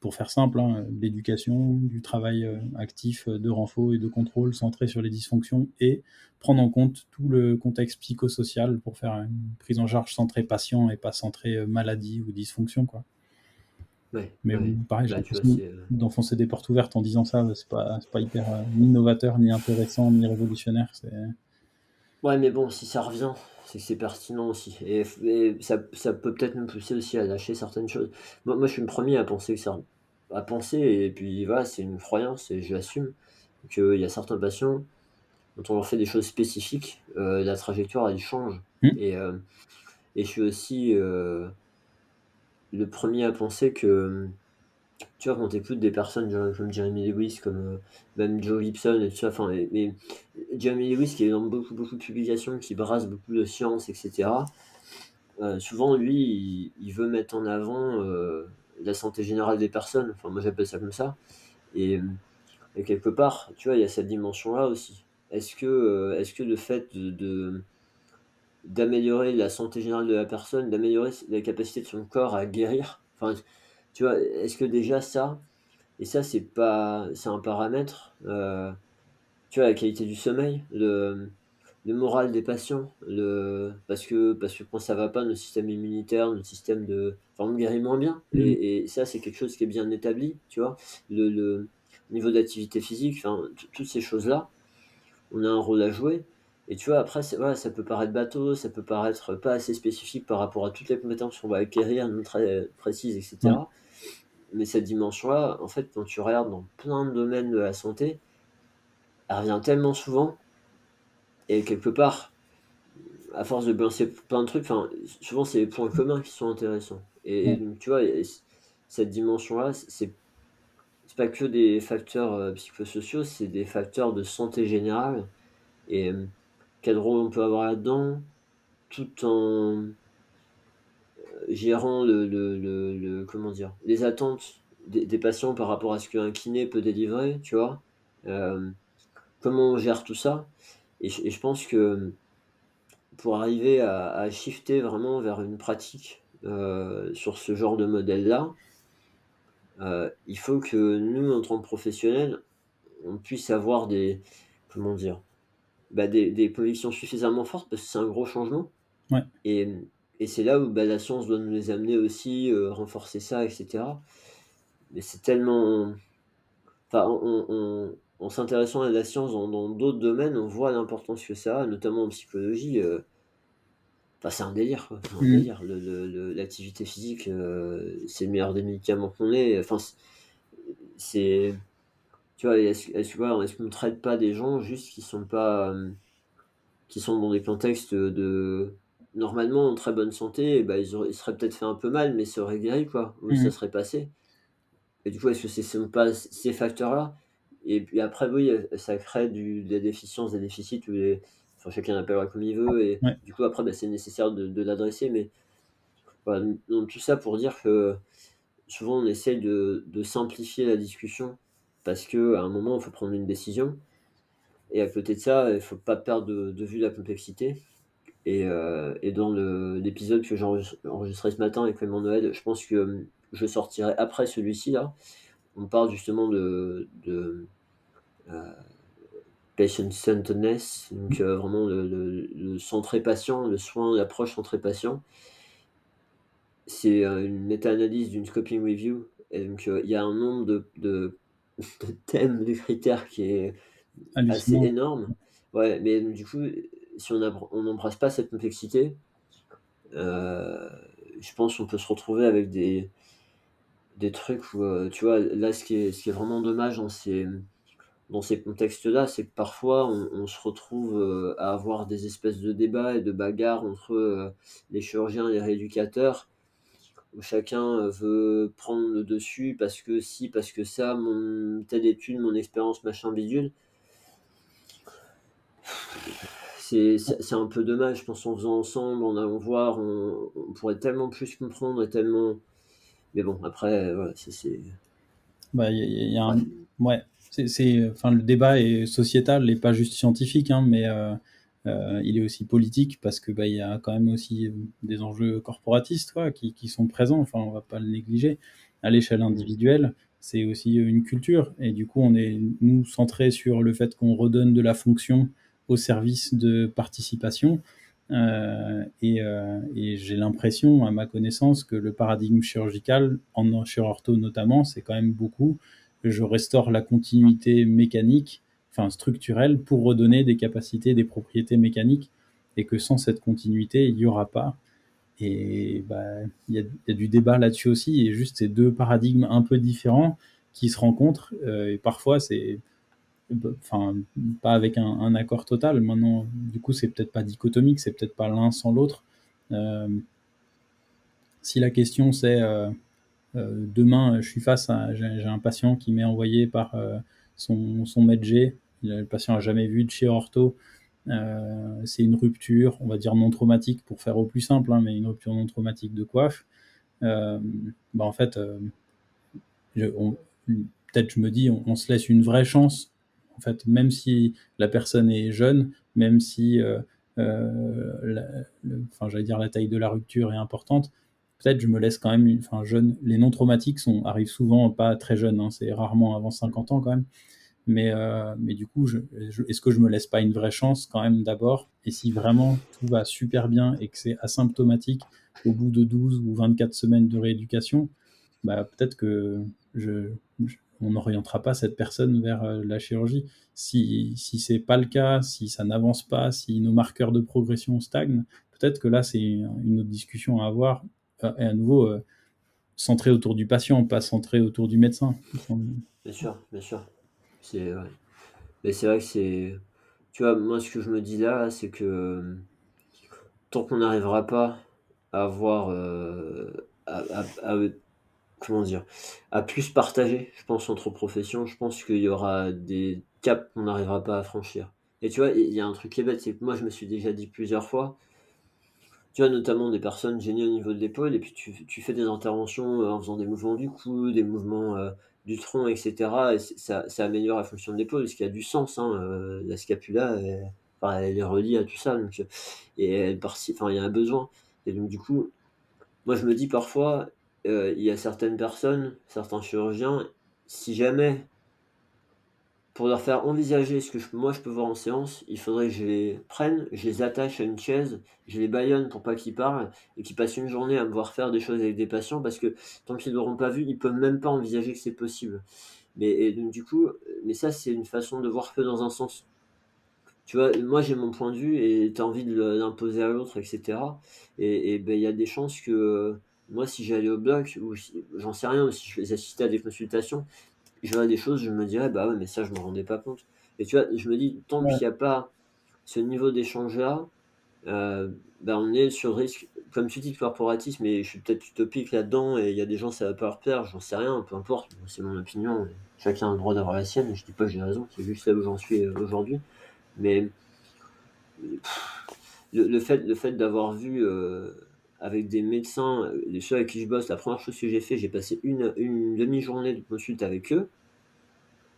pour faire simple, hein, l'éducation, du travail actif de renfort et de contrôle centré sur les dysfonctions et prendre en compte tout le contexte psychosocial pour faire une prise en charge centrée patient et pas centrée maladie ou dysfonction. Quoi. mais pareil, j'ai l'impression d'enfoncer des portes ouvertes en disant ça, c'est pas, pas hyper ni novateur, ni intéressant, ni révolutionnaire. Ouais, mais bon, si ça revient, c'est que c'est pertinent aussi. Et, ça, ça, peut peut-être me pousser aussi à lâcher certaines choses. Moi, moi, je suis le premier à penser que ça. À penser, et puis voilà, c'est une croyance, et je l'assume, qu'il y a certains patients dont on leur fait des choses spécifiques, euh, la trajectoire, elle change. Mmh. Et, euh, et je suis aussi. Euh, le premier à penser que, tu vois, quand tu écoutes des personnes comme Jeremy Lewis, comme euh, même Joe Gibson et tout ça, enfin, mais, Jeremy Lewis qui est dans beaucoup, beaucoup de publications, qui brasse beaucoup de science, etc., euh, souvent, lui, il, veut mettre en avant euh, la santé générale des personnes. Enfin, moi, j'appelle ça comme ça. Et quelque part, tu vois, il y a cette dimension-là aussi. Est-ce que, est-ce que le fait de, d'améliorer la santé générale de la personne, d'améliorer la capacité de son corps à guérir, enfin, tu vois, est-ce que déjà ça, et ça c'est pas, c'est un paramètre, tu vois, la qualité du sommeil, le, le moral des patients, le, parce, que, parce que quand ça va pas, notre système immunitaire, notre système de. Enfin, on guérit moins bien. Mm. Et, ça, c'est quelque chose qui est bien établi, tu vois. Le, le niveau d'activité physique, enfin, toutes ces choses-là, on a un rôle à jouer. Et tu vois, après, voilà, ça peut paraître bateau, ça peut paraître pas assez spécifique par rapport à toutes les compétences qu'on va acquérir, non très précises, etc. Mais cette dimension-là, en fait, quand tu regardes dans plein de domaines de la santé, elle revient tellement souvent et quelque part, à force de balancer plein de trucs, souvent c'est les points communs qui sont intéressants. Et, donc, tu vois, cette dimension-là, c'est pas que des facteurs euh, psychosociaux, c'est des facteurs de santé générale. Et euh, quel rôle on peut avoir là-dedans, tout en gérant le, comment dire, les attentes des, patients par rapport à ce qu'un kiné peut délivrer, tu vois. comment on gère tout ça et je, pense que pour arriver à, shifter vraiment vers une pratique euh, sur ce genre de modèle-là, euh, il faut que nous, en tant que professionnels, on puisse avoir des, comment dire, bah, des, des convictions suffisamment fortes parce que c'est un gros changement. Et, et c'est là où bah, la science doit nous les amener aussi, euh, renforcer ça, etc. Mais c'est tellement. Enfin, on, en s'intéressant à la science dans d'autres domaines, on voit l'importance que ça a, notamment en psychologie. Euh, enfin, c'est un délire, mmh. L'activité physique, euh, c'est le meilleur des médicaments qu'on ait. Enfin, c'est. Tu vois, est-ce qu'on ne traite pas des gens juste qui sont pas. Qui sont dans des contextes de. Normalement en très bonne santé, bah, ils, seraient peut-être fait un peu mal, mais ça aurait guéri, quoi. Ou ça mmh. serait passé. Et du coup, est-ce que ce ne sont pas ces facteurs-là? Et puis après, oui, ça crée du, des déficiences, des déficits, ou enfin, chacun appellera comme il veut. Et du coup, après, bah, c'est nécessaire de, l'adresser. Mais voilà, donc, tout ça pour dire que souvent, on essaye de, de simplifier la discussion parce qu'à un moment, il faut prendre une décision. Et à côté de ça, il ne faut pas perdre de, vue la complexité. Et, euh, et dans l'épisode que j'ai enregistré ce matin avec Clément Noël, je pense que je sortirai après celui-ci là. On parle justement de, de euh, patient centeredness, donc euh, vraiment le, le, centré patient, le soin, l'approche centré patient. C'est une méta-analyse d'une scoping review. Et donc il y a un nombre de, de, thèmes, de critères qui est assez énorme. Ouais, mais du coup, si on n'embrasse pas cette complexité, je pense qu'on peut se retrouver avec des, trucs où, tu vois, là, ce qui est, ce qui est vraiment dommage dans ces, dans contextes-là, c'est que parfois on, se retrouve euh, à avoir des espèces de débats et de bagarres entre euh, les chirurgiens et les rééducateurs, où chacun euh, veut prendre le dessus parce que si, parce que ça, mon telle étude, mon expérience, machin bidule. C'est un peu dommage, je pense, en faisant ensemble, en allant voir, on, pourrait tellement plus comprendre et tellement. Mais bon, après, voilà, c'est. Bah, il y, a un. Ouais c'est, enfin, le débat est sociétal et pas juste scientifique, hein, mais euh, euh, il est aussi politique parce que bah, il y a quand même aussi des enjeux corporatistes quoi, qui, qui, sont présents. Enfin, on va pas le négliger. À l'échelle individuelle, c'est aussi une culture et du coup, on est nous centrés sur le fait qu'on redonne de la fonction au service de participation. Euh, et, euh, et j'ai l'impression, à ma connaissance, que le paradigme chirurgical, en chirurgie notamment, c'est quand même beaucoup je restaure la continuité mécanique, enfin structurelle, pour redonner des capacités, des propriétés mécaniques, et que sans cette continuité, il n'y aura pas. Et bah, il y, a du débat là-dessus aussi, et juste ces deux paradigmes un peu différents qui se rencontrent, euh, et parfois c'est, enfin, pas avec un, accord total. Maintenant, du coup, c'est peut-être pas dichotomique, c'est peut-être pas l'un sans l'autre. Euh, si la question c'est euh, euh, demain, je suis face à, j'ai un patient qui m'est envoyé par son, son. Le patient n'a jamais vu de chez ortho. C'est une rupture, on va dire non traumatique pour faire au plus simple, hein, mais une rupture non traumatique de coiffe. bah en fait, peut-être je me dis, on, se laisse une vraie chance, en fait, même si la personne est jeune, même si, euh, enfin, j'allais dire, la taille de la rupture est importante, peut-être je me laisse quand même, enfin, jeune. Les non traumatiques sont, arrivent souvent pas très jeunes, hein, c'est rarement avant 50 ans quand même. Mais, euh, mais du coup, est-ce que je me laisse pas une vraie chance quand même d'abord? Et si vraiment tout va super bien et que c'est asymptomatique au bout de 12 ou 24 semaines de rééducation, bah, peut-être que je, on n'orientera pas cette personne vers euh, la chirurgie. Si, si c'est pas le cas, si ça n'avance pas, si nos marqueurs de progression stagnent, peut-être que là, c'est une autre discussion à avoir euh, et à nouveau euh, centré autour du patient, pas centré autour du médecin. Bien sûr, bien sûr. C'est Mais c'est vrai que c'est. Tu vois, moi, ce que je me dis là, c'est que tant qu'on n'arrivera pas à avoir. À, comment dire À plus partager, je pense, entre professions, je pense qu'il y aura des caps qu'on n'arrivera pas à franchir. Et tu vois, il y a un truc qui est bête, c'est que moi, je me suis déjà dit plusieurs fois, tu vois, notamment des personnes gênées au niveau de l'épaule, et puis tu, tu, fais des interventions en faisant des mouvements du cou, des mouvements euh, du tronc, etc. Et ça, ça, améliore la fonction de l'épaule, ce qui a du sens. Hein. Euh, la scapula, elle, est reliée à tout ça. Et elle enfin, il y a un besoin. Et donc, du coup, moi, je me dis parfois, euh, il y a certaines personnes, certains chirurgiens, si jamais pour leur faire envisager ce que moi je peux voir en séance, il faudrait que je les prenne, je les attache à une chaise, je les baillonne pour pas qu'ils parlent et qu'ils passent une journée à me voir faire des choses avec des patients parce que tant qu'ils l'auront pas vu, ils peuvent même pas envisager que c'est possible. Mais du coup, mais ça c'est une façon de voir que dans un sens. Tu vois, moi j'ai mon point de vue et tu as envie de l'imposer à l'autre, etc. Et ben il y a des chances que moi si j'allais au bloc ou j'en sais rien, ou si je assister à des consultations, je verrais des choses, je me dirais, bah ouais, mais ça, je me rendais pas compte. Et tu vois, je me dis, tant qu'il n'y a pas ce niveau d'échange-là, euh, bah on est sur le risque, comme tu dis, de corporatisme, mais je suis peut-être utopique là-dedans, et il y a des gens, ça va pas leur plaire, j'en sais rien, peu importe, c'est mon opinion, chacun a le droit d'avoir la sienne, je dis pas que j'ai raison, c'est juste là où j'en suis euh, aujourd'hui. Mais le, fait, le fait d'avoir vu euh, avec des médecins, euh, les ceux avec qui je bosse, la première chose que j'ai fait, j'ai passé une, une demi-journée de consulte avec eux,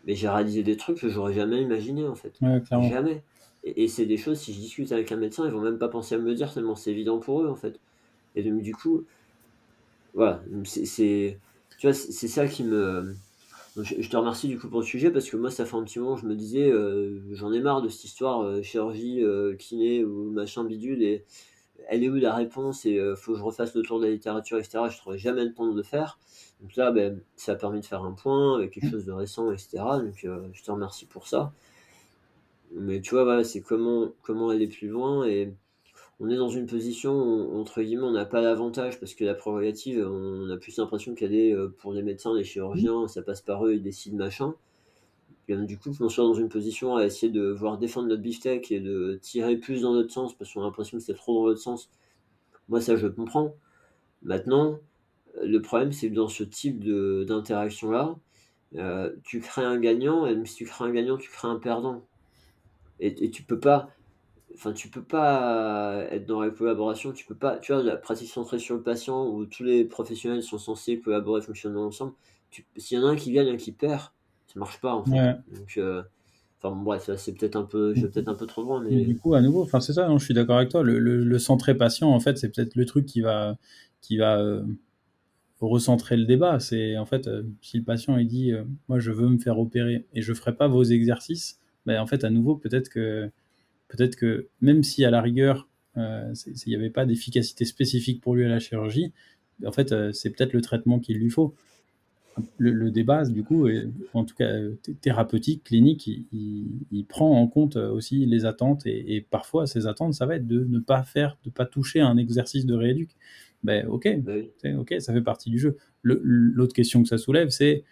mais j'ai réalisé des trucs que j'aurais jamais imaginé en fait. jamais. Et, c'est des choses, si je discute avec un médecin, ils vont même pas penser à me le dire, tellement c'est évident pour eux en fait. Et donc du coup, voilà, c'est tu vois, c'est ça qui me. Je, te remercie du coup pour le sujet parce que moi ça fait un petit moment je me disais euh, j'en ai marre de cette histoire euh, chirurgie kiné ou machin bidule et elle est où la réponse et euh, faut que je refasse le tour de la littérature, etc. Je ne trouverai jamais le temps de le faire. Donc là, ben, ça a permis de faire un point avec quelque chose de récent, etc. Donc euh, je te remercie pour ça. Mais tu vois, c'est comment, comment aller plus loin et on est dans une position où, entre guillemets, on n'a pas l'avantage parce que la prérogative, on a plus l'impression qu'elle est euh, pour les médecins, les chirurgiens, ça passe par eux, ils décident machin du coup, on soit dans une position à essayer de voir défendre notre beefsteak et de tirer plus dans notre sens parce qu'on a l'impression que c'est trop dans notre sens. Moi, ça, je comprends. Maintenant, le problème, c'est que dans ce type d'interaction-là, euh, tu crées un gagnant, et même si tu crées un gagnant, tu crées un perdant. Et, et tu peux pas, enfin, tu peux pas être dans la collaboration, tu peux pas, tu vois, la pratique centrée sur le patient où tous les professionnels sont censés collaborer, fonctionner ensemble. S'il y en a un qui gagne, un qui perd, marche pas en fait. Donc, euh, enfin bref, c'est peut-être un peu, je vais peut-être un peu trop loin, mais du coup, à nouveau, enfin c'est ça, je suis d'accord avec toi. Le, le, centré patient, en fait, c'est peut-être le truc qui va, qui va euh, recentrer le débat. C'est en fait, euh, si le patient il dit, moi je veux me faire opérer et je ferai pas vos exercices, ben en fait, à nouveau, peut-être que, peut-être que même si à la rigueur, il n'y avait pas d'efficacité spécifique pour lui à la chirurgie, en fait, c'est peut-être le traitement qu'il lui faut le, débat, du coup, en tout cas thérapeutique, clinique, il, prend en compte aussi les attentes et, parfois ces attentes, ça va être de ne pas faire, de pas toucher un exercice de rééduc. Ben ok, ben ok, ça fait partie du jeu. L'autre question que ça soulève, c'est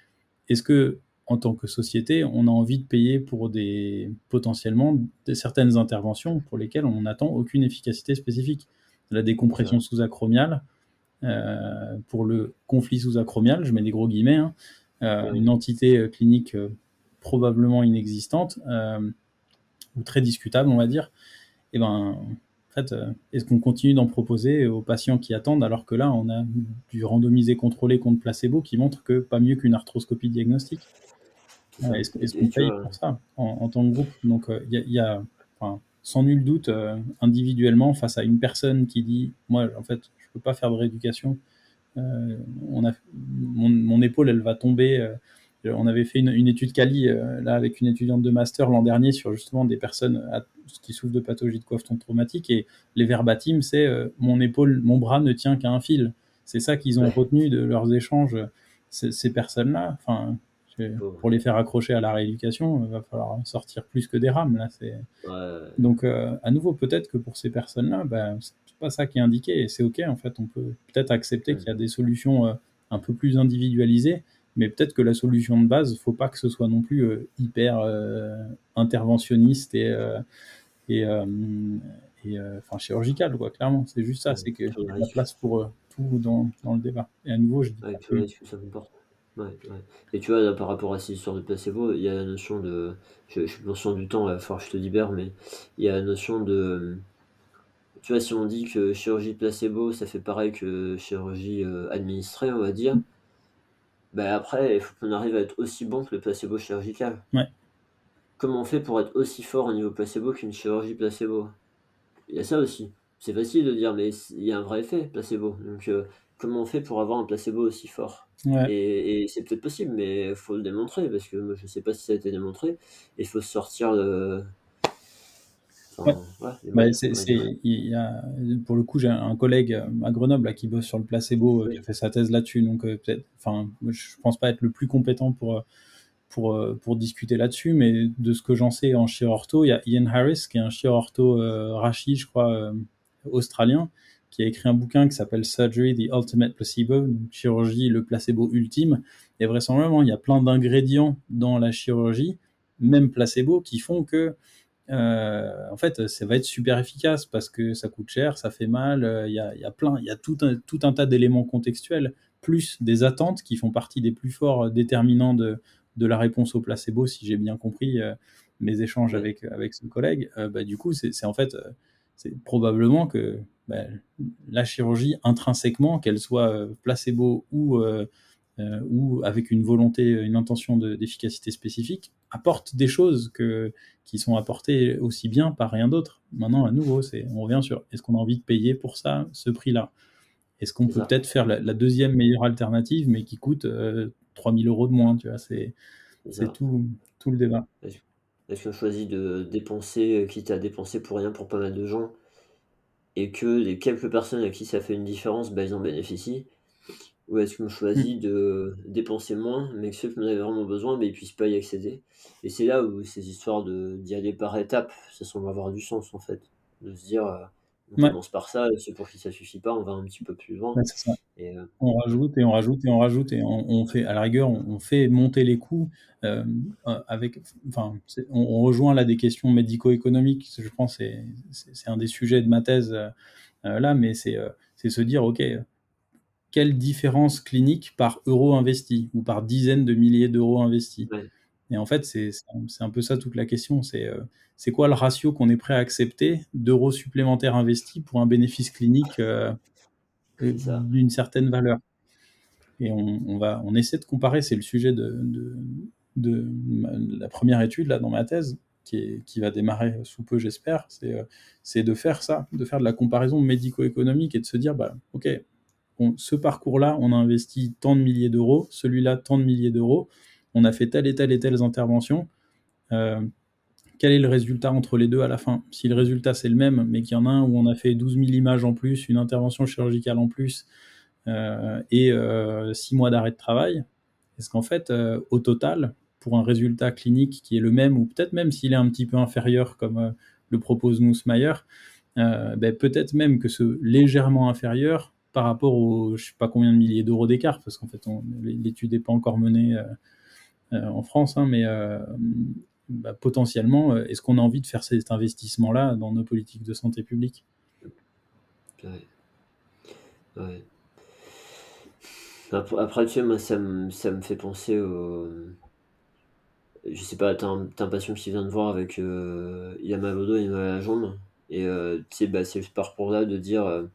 est-ce que en tant que société, on a envie de payer pour des potentiellement certaines interventions pour lesquelles on n'attend aucune efficacité spécifique? La décompression sous-acromiale, euh, pour le conflit sous-acromial, je mets des gros guillemets, hein. euh, une entité euh, clinique probablement inexistante ou très discutable, on va dire. Et eh ben, en fait, est-ce qu'on continue d'en proposer aux patients qui attendent alors que là, on a du randomisé contrôlé contre placebo qui montre que pas mieux qu'une arthroscopie diagnostique? Est-ce qu'on paye pour ça en, tant que groupe? Donc, il y a, sans nul doute, individuellement, face à une personne qui dit Moi, en fait, peux pas faire de rééducation, on a, mon, épaule, elle va tomber. on avait fait une, étude Cali, là, avec une étudiante de master l'an dernier, sur justement des personnes qui souffrent de pathologie de coiffe traumatique. Et les verbatims, c'est Mon épaule, mon bras ne tient qu'à un fil. C'est ça qu'ils ont retenu de leurs échanges, ces, personnes-là. Enfin, pour les faire accrocher à la rééducation, il va falloir sortir plus que des rames. Là. Donc, euh, à nouveau, peut-être que pour ces personnes-là, ben, c'est pas ça qui est indiqué et c'est OK. En fait, on peut peut-être accepter qu'il y a des solutions euh, un peu plus individualisées, mais peut-être que la solution de base, faut pas que ce soit non plus euh, hyper interventionniste et, et, enfin, chirurgical, quoi, clairement. C'est juste ça, c'est y a la place pour tout dans, dans, le débat. Et à nouveau, je dis que ça Ouais, ouais. Et tu vois, par rapport à ces histoires de placebo, il y a la notion de. Je, je suis conscient du temps, il va falloir que je te libère, mais il y a la notion de. Tu vois, si on dit que chirurgie placebo, ça fait pareil que chirurgie euh, administrée, on va dire, ben après, il faut qu'on arrive à être aussi bon que le placebo chirurgical. Ouais. Comment on fait pour être aussi fort au niveau placebo qu'une chirurgie placebo? Il y a ça aussi. C'est facile de dire, mais il y a un vrai effet placebo. Donc, euh, comment on fait pour avoir un placebo aussi fort? Et, c'est peut-être possible, mais il faut le démontrer, parce que moi, je ne sais pas si ça a été démontré. Il faut sortir de... Bah, y a, pour le coup, j'ai un collègue à Grenoble qui bosse sur le placebo, euh, qui a fait sa thèse là-dessus, donc euh, peut-être, enfin, je pense pas être le plus compétent pour, pour, euh, pour discuter là-dessus, mais de ce que j'en sais en chirurto, il y a Ian Harris, qui est un chirurto rachi, je crois, australien, qui a écrit un bouquin qui s'appelle Surgery, the Ultimate Placebo, chirurgie, le placebo ultime. Et vraisemblablement, il y a plein d'ingrédients dans la chirurgie, même placebo, qui font que, euh, en fait, ça va être super efficace parce que ça coûte cher, ça fait mal. Euh, il y a, il y a plein, il y a tout un, tout un tas d'éléments contextuels, plus des attentes qui font partie des plus forts déterminants de, de la réponse au placebo, si j'ai bien compris euh, mes échanges avec, avec ce collègue. bah, du coup, c'est en fait c'est probablement que ben, la chirurgie intrinsèquement, qu'elle soit euh, placebo ou, euh, euh, ou avec une volonté, une intention d'efficacité spécifique, apporte des choses que, qui sont apportées aussi bien par rien d'autre. Maintenant, à nouveau, c'est, on revient sur est-ce qu'on a envie de payer pour ça, ce prix-là? Est-ce qu'on peut peut-être faire la, deuxième meilleure alternative, mais qui coûte 3000 euros de moins tu vois, C'est, c'est tout, tout le débat. Est-ce qu'on choisit de dépenser, quitte à dépenser pour rien pour pas mal de gens, et que les quelques personnes à qui ça fait une différence, bah, ils en bénéficient Ou est-ce qu'on choisit de dépenser moins, mais que ceux qui en avaient vraiment besoin, bah, ils puissent pas y accéder Et c'est là où ces histoires d'y aller par étapes, ça semble avoir du sens en fait. De se dire, euh, on commence par ça, et ceux pour qui ça suffit pas, on va un petit peu plus loin. Euh, on rajoute et on rajoute et on rajoute et on, fait, à la rigueur, on, fait monter les coûts euh, avec, enfin, on, rejoint là des questions médico-économiques. Je pense c'est c'est un des sujets de ma thèse là, mais c'est c'est se dire, ok, quelle différence clinique par euro investi ou par dizaines de milliers d'euros investis. Et en fait, c'est un peu ça toute la question. C'est c'est quoi le ratio qu'on est prêt à accepter d'euros supplémentaires investis pour un bénéfice clinique euh, d'une certaine valeur Et on, va, on essaie de comparer, c'est le sujet de, de, la première étude là dans ma thèse, qui, qui va démarrer sous peu, j'espère, euh, c'est de faire ça, de faire de la comparaison médico-économique et de se dire, bah, ok, ce parcours-là, on a investi tant de milliers d'euros, celui-là, tant de milliers d'euros, on a fait telle et telle et telle intervention. Euh, quel est le résultat entre les deux à la fin? Si le résultat c'est le même, mais qu'il y en a un où on a fait 12 000 images en plus, une intervention chirurgicale en plus euh, et 6 euh, mois d'arrêt de travail, est-ce qu'en fait, euh, au total, pour un résultat clinique qui est le même, ou peut-être même s'il est un petit peu inférieur, comme le propose Nussmeier, ben, peut-être même que ce légèrement inférieur par rapport aux je sais pas combien de milliers d'euros d'écart, parce qu'en fait l'étude n'est pas encore menée en France, hein, mais bah, potentiellement, euh, est-ce qu'on a envie de faire cet investissement-là dans nos politiques de santé publique? Après, tu sais, moi, ça me, fait penser au. Je sais pas, t'as un, un, patient qui vient de voir avec. Euh, il a mal au dos, il a mal à la jambe. Et euh, tu sais, bah, c'est ce parcours-là de dire.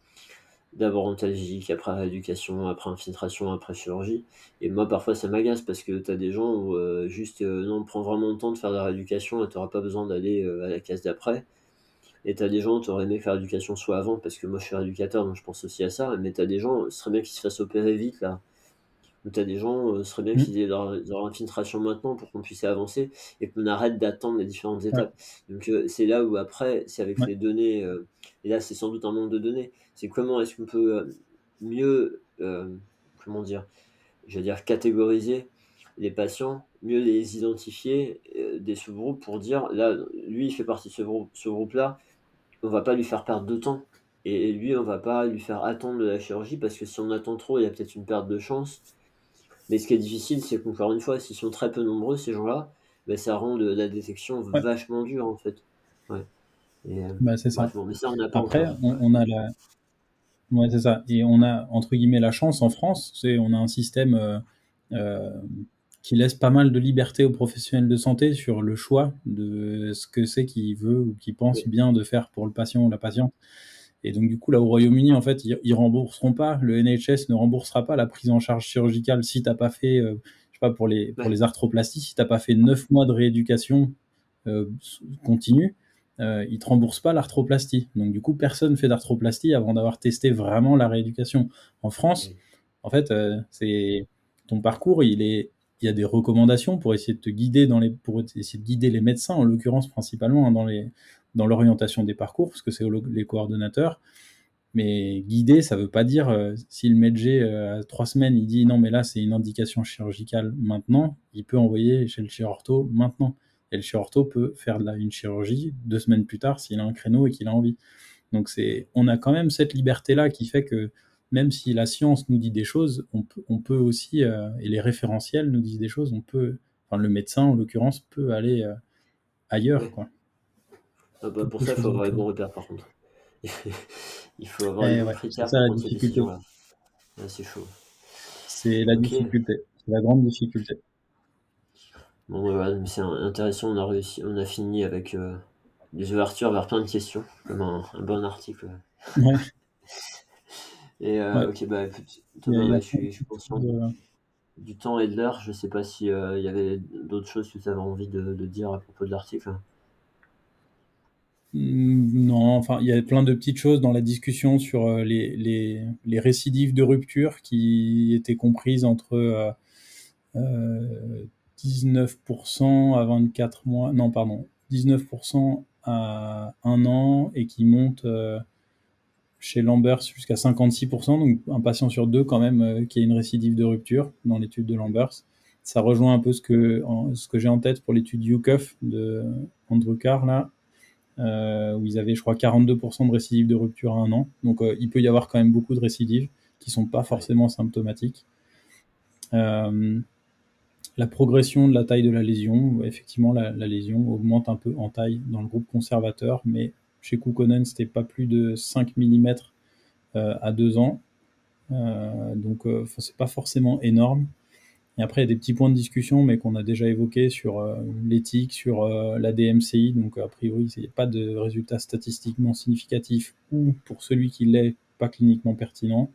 D'abord antalgique, après rééducation, après infiltration, après chirurgie. Et moi, parfois, ça m'agace parce que tu as des gens où euh, juste, euh, non, prends vraiment le temps de faire de la rééducation et tu pas besoin d'aller euh, à la case d'après. Et tu as des gens, tu aimé que la rééducation soit avant parce que moi, je suis rééducateur, donc je pense aussi à ça. Mais tu as des gens, ce serait bien qu'ils se fassent opérer vite, là. Ou tu as des gens, ce serait bien mmh. qu'ils aient leur, infiltration maintenant pour qu'on puisse avancer et qu'on arrête d'attendre les différentes étapes. Donc, c'est là où après, c'est avec les données, et là, c'est sans doute un manque de données c'est comment est-ce qu'on peut euh, mieux, euh, comment dire, je veux dire, catégoriser les patients, mieux les identifier euh, des sous-groupes pour dire, là, lui, il fait partie de ce, groupe, ce groupe-là, on va pas lui faire perdre de temps. Et lui, on va pas lui faire attendre de la chirurgie parce que si on attend trop, il y a peut-être une perte de chance. Mais ce qui est difficile, c'est qu'encore une fois, s'ils sont très peu nombreux, ces gens-là, ben, ça rend la détection vachement dure, en fait. Ouais. bah, c'est ça. mais ça on Après, on, a la, Ouais, c'est ça. Et on a, entre guillemets, la chance en France, c'est on a un système euh, euh, qui laisse pas mal de liberté aux professionnels de santé sur le choix de ce que c'est qu'il veut ou qu'il pense bien de faire pour le patient ou la patiente. Et donc, du coup, là, au Royaume-Uni, en fait, ils, rembourseront pas, le NHS ne remboursera pas la prise en charge chirurgicale si t'as pas fait, euh, je sais pas, pour les, pour les arthroplasties, si t'as pas fait neuf mois de rééducation continue euh, ils te remboursent pas l'arthroplastie. Donc du coup, personne fait d'arthroplastie avant d'avoir testé vraiment la rééducation. En France, en fait, euh, c'est ton parcours, il est, il y a des recommandations pour essayer de te guider dans les, pour essayer de guider les médecins, en l'occurrence principalement hein, dans les, dans l'orientation des parcours, parce que c'est les coordonnateurs. Mais guider, ça veut pas dire euh, si le médecin euh, à trois semaines il dit non mais là c'est une indication chirurgicale maintenant, il peut envoyer chez le chirurgien maintenant. Et le chirurgien peut faire une chirurgie deux semaines plus tard s'il a un créneau et qu'il a envie. Donc c'est, on a quand même cette liberté-là qui fait que même si la science nous dit des choses, on peut, on peut aussi, euh, et les référentiels nous disent des choses, on peut, enfin le médecin en l'occurrence peut aller ailleurs. Quoi. Ah bah, pour ça, il faut avoir les bons repères par contre. il faut avoir les bons critères. C'est ça la difficulté. c'est chaud. C'est la difficulté, c'est la grande difficulté. Bon, c'est intéressant, on a réussi, on a fini avec euh, des ouvertures vers plein de questions, comme un, bon article. Ouais. et euh, ok, bah écoute, Thomas, je, suis, je conscient du temps et de l'heure. Je sais pas si euh, y avait d'autres choses que tu avais envie de, dire à propos de l'article. Mmh, non, enfin, il y a plein de petites choses dans la discussion sur les, les, récidives de rupture qui étaient comprises entre 19% à 24 mois, non pardon, 19% à un an et qui monte euh, chez Lambert jusqu'à 56%, donc un patient sur deux quand même euh, qui a une récidive de rupture dans l'étude de Lambert. Ça rejoint un peu ce que, que j'ai en tête pour l'étude UCUF de Andrew Carr là, euh, où ils avaient je crois 42% de récidive de rupture à un an. Donc il peut y avoir quand même beaucoup de récidives qui sont pas forcément symptomatiques. Euh, la progression de la taille de la lésion. Effectivement, la, lésion augmente un peu en taille dans le groupe conservateur, mais chez Kukkonen, c'était pas plus de 5 mm euh, à 2 ans. Euh, donc, euh, c'est pas forcément énorme. Et après, il y a des petits points de discussion, mais qu'on a déjà évoqués sur l'éthique, sur la DMCI. Donc, a priori, il n'y a pas de résultats statistiquement significatifs ou, pour celui qui l'est, pas cliniquement pertinent.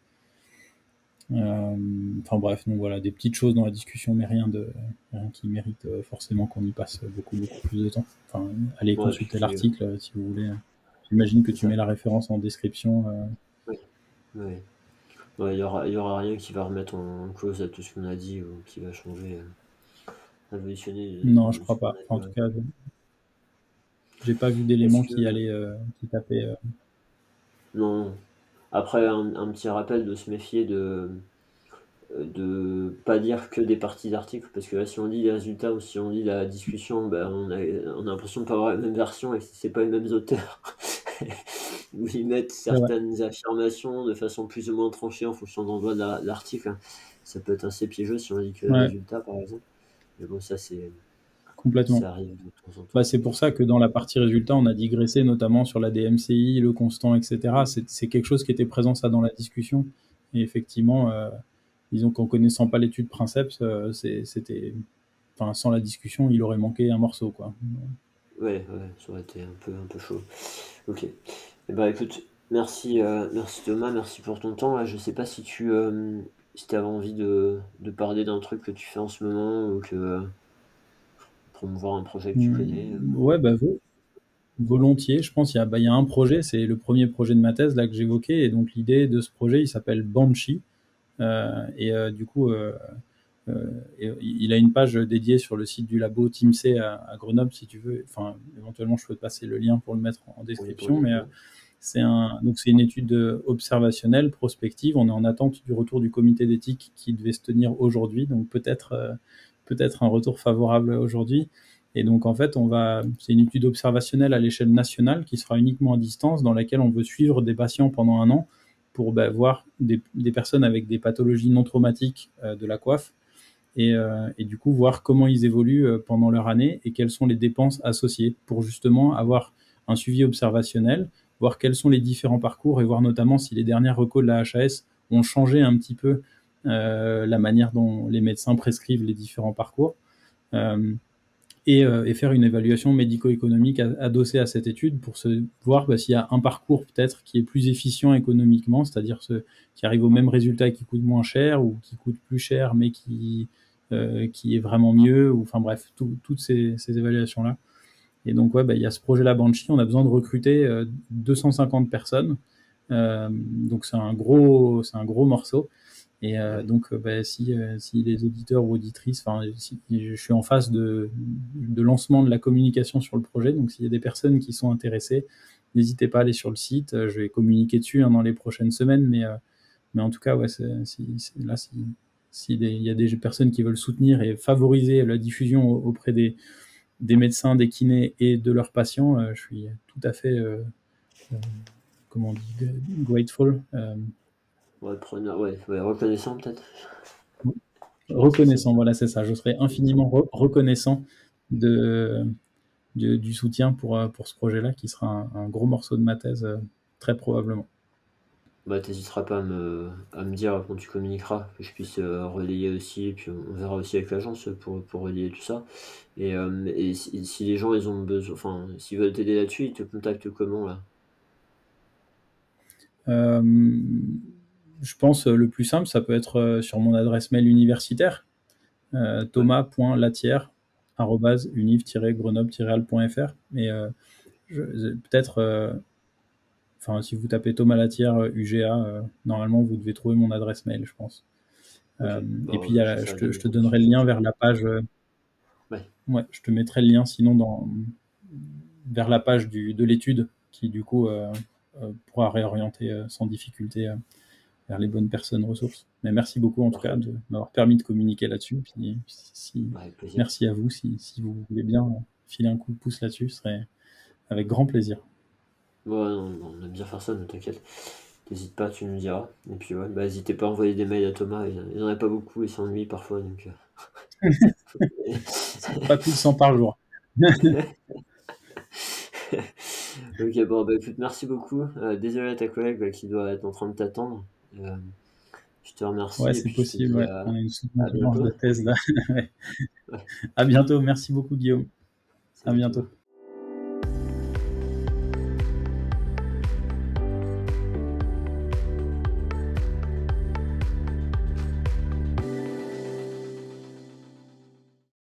Euh, enfin bref, donc voilà, des petites choses dans la discussion, mais rien de rien qui mérite euh, forcément qu'on y passe beaucoup beaucoup plus de temps. Enfin, allez consulter l'article euh, si vous voulez. J'imagine que tu mets la référence en description. Oui. oui. Il n'y aura, y aura rien qui va remettre en cause à tout ce qu'on a dit ou qui va changer, révolutionner. Non, je crois pas. en tout cas, j'ai pas vu d'éléments qui allaient qui tapaient. Non, après, un, petit rappel de se méfier de de pas dire que des parties d'articles, parce que là, si on lit les résultats ou si on lit la discussion, ben, on, a, on a l'impression de pas avoir la même version et que c'est pas les mêmes auteurs. où ils mettent certaines affirmations de façon plus ou moins tranchée en fonction de l'endroit de l'article. Ça peut être assez piégeux si on lit que les résultats, par exemple. Mais bon, ça, c'est. Complètement. Bah, c'est pour ça que dans la partie résultat, on a digressé notamment sur la DMCI, le constant, etc. C'est quelque chose qui était présent ça dans la discussion. Et effectivement, euh, disons qu'en connaissant pas l'étude Princeps, euh, c'était, enfin, sans la discussion, il aurait manqué un morceau, quoi. Ouais, ouais, ça aurait été un peu, un peu chaud. Ok. Eh ben, écoute, Merci, euh, merci Thomas, merci pour ton temps. Je sais pas si tu euh, si avais envie de, de parler d'un truc que tu fais en ce moment ou que promouvoir un projet que tu Hmm, connais. Ouais, bah volontiers. Je pense qu'il y, a, bah, il y a un projet, c'est le premier projet de ma thèse là que j'évoquais, et donc l'idée de ce projet, il s'appelle Banshee, euh, et euh, du coup, euh, et, il a une page dédiée sur le site du labo TeamC à, à, Grenoble, si tu veux. Enfin, éventuellement, je peux te passer le lien pour le mettre en description, oui, oui, mais oui. c'est un, donc c'est une étude observationnelle, prospective. On est en attente du retour du comité d'éthique qui devait se tenir aujourd'hui, donc peut-être peut-être un retour favorable aujourd'hui. Et donc en fait, on va, c'est une étude observationnelle à l'échelle nationale qui sera uniquement à distance, dans laquelle on veut suivre des patients pendant un an pour bah, voir des, des, personnes avec des pathologies non traumatiques euh, de la coiffe et, euh, et, du coup voir comment ils évoluent euh, pendant leur année et quelles sont les dépenses associées pour justement avoir un suivi observationnel, voir quels sont les différents parcours et voir notamment si les dernières recos de la HAS ont changé un petit peu euh, la manière dont les médecins prescrivent les différents parcours. Et, faire une évaluation médico-économique adossée à cette étude pour se voir bah, s'il y a un parcours peut-être qui est plus efficient économiquement, c'est-à-dire ce, qui arrive au même résultat qui coûte moins cher ou qui coûte plus cher mais qui, qui est vraiment mieux, ou enfin bref, tout, toutes ces, évaluations-là. Et donc, ouais, bah, il y a ce projet-là, Banshee, on a besoin de recruter euh, 250 personnes. Euh, donc, c'est un, gros, un gros morceau. Et euh, donc, bah, si, euh, si, les auditeurs ou auditrices, si, je suis en phase de, lancement de la communication sur le projet, donc s'il y a des personnes qui sont intéressées, n'hésitez pas à aller sur le site. Je vais communiquer dessus hein, dans les prochaines semaines, mais, euh, mais en tout cas, ouais, là, s'il si y a des personnes qui veulent soutenir et favoriser la diffusion auprès des, des médecins, des kinés et de leurs patients, euh, je suis tout à fait, euh, comment on dit, grateful. Ouais, preneur, ouais, ouais, reconnaissant peut-être. Reconnaissant, voilà, c'est ça. Je serais infiniment re reconnaissant de, de, du soutien pour, pour ce projet-là, qui sera un, un, gros morceau de ma thèse, très probablement. Bah, t'hésiteras pas à me, à me dire quand tu communiqueras, que je puisse euh, relayer aussi, et puis on verra aussi avec l'agence pour, pour relayer tout ça. Et, euh, et si, les gens ils ont besoin, enfin, s'ils veulent t'aider là-dessus, ils te contactent comment là? Euh, je pense le plus simple, ça peut être sur mon adresse mail universitaire, euh, thomas.latière.univ-grenoble-alpes.fr. Et peut-être, enfin, si vous tapez Thomas Latière UGA, euh, normalement vous devez trouver mon adresse mail, je pense. Okay. Bon, et puis, a, je, te, je, te, donnerai le lien vers la page. Ouais. ouais. je te mettrai le lien sinon dans, vers la page du, de l'étude qui, du coup, pourra réorienter sans difficulté vers les bonnes personnes ressources. Mais merci beaucoup en tout cas de m'avoir permis de communiquer là-dessus. Puis si, merci à vous si, si, vous voulez bien filer un coup de pouce là-dessus, ce serait avec grand plaisir. Ouais, on, aime bien faire ça, ne t'inquiète. N'hésite pas, tu nous diras. Et puis ouais, bah n'hésitez pas à envoyer des mails à Thomas, il n'en a pas beaucoup, il s'ennuie parfois. Donc... pas plus de 100 par jour. ok, bon, bah écoute, merci beaucoup. Euh, désolé à ta collègue bah, qui doit être en train de t'attendre. Euh, je te remercie. Ouais, c'est possible. Ouais. À... On a une de thèse là. ouais. À bientôt. Merci beaucoup, Guillaume. À bientôt.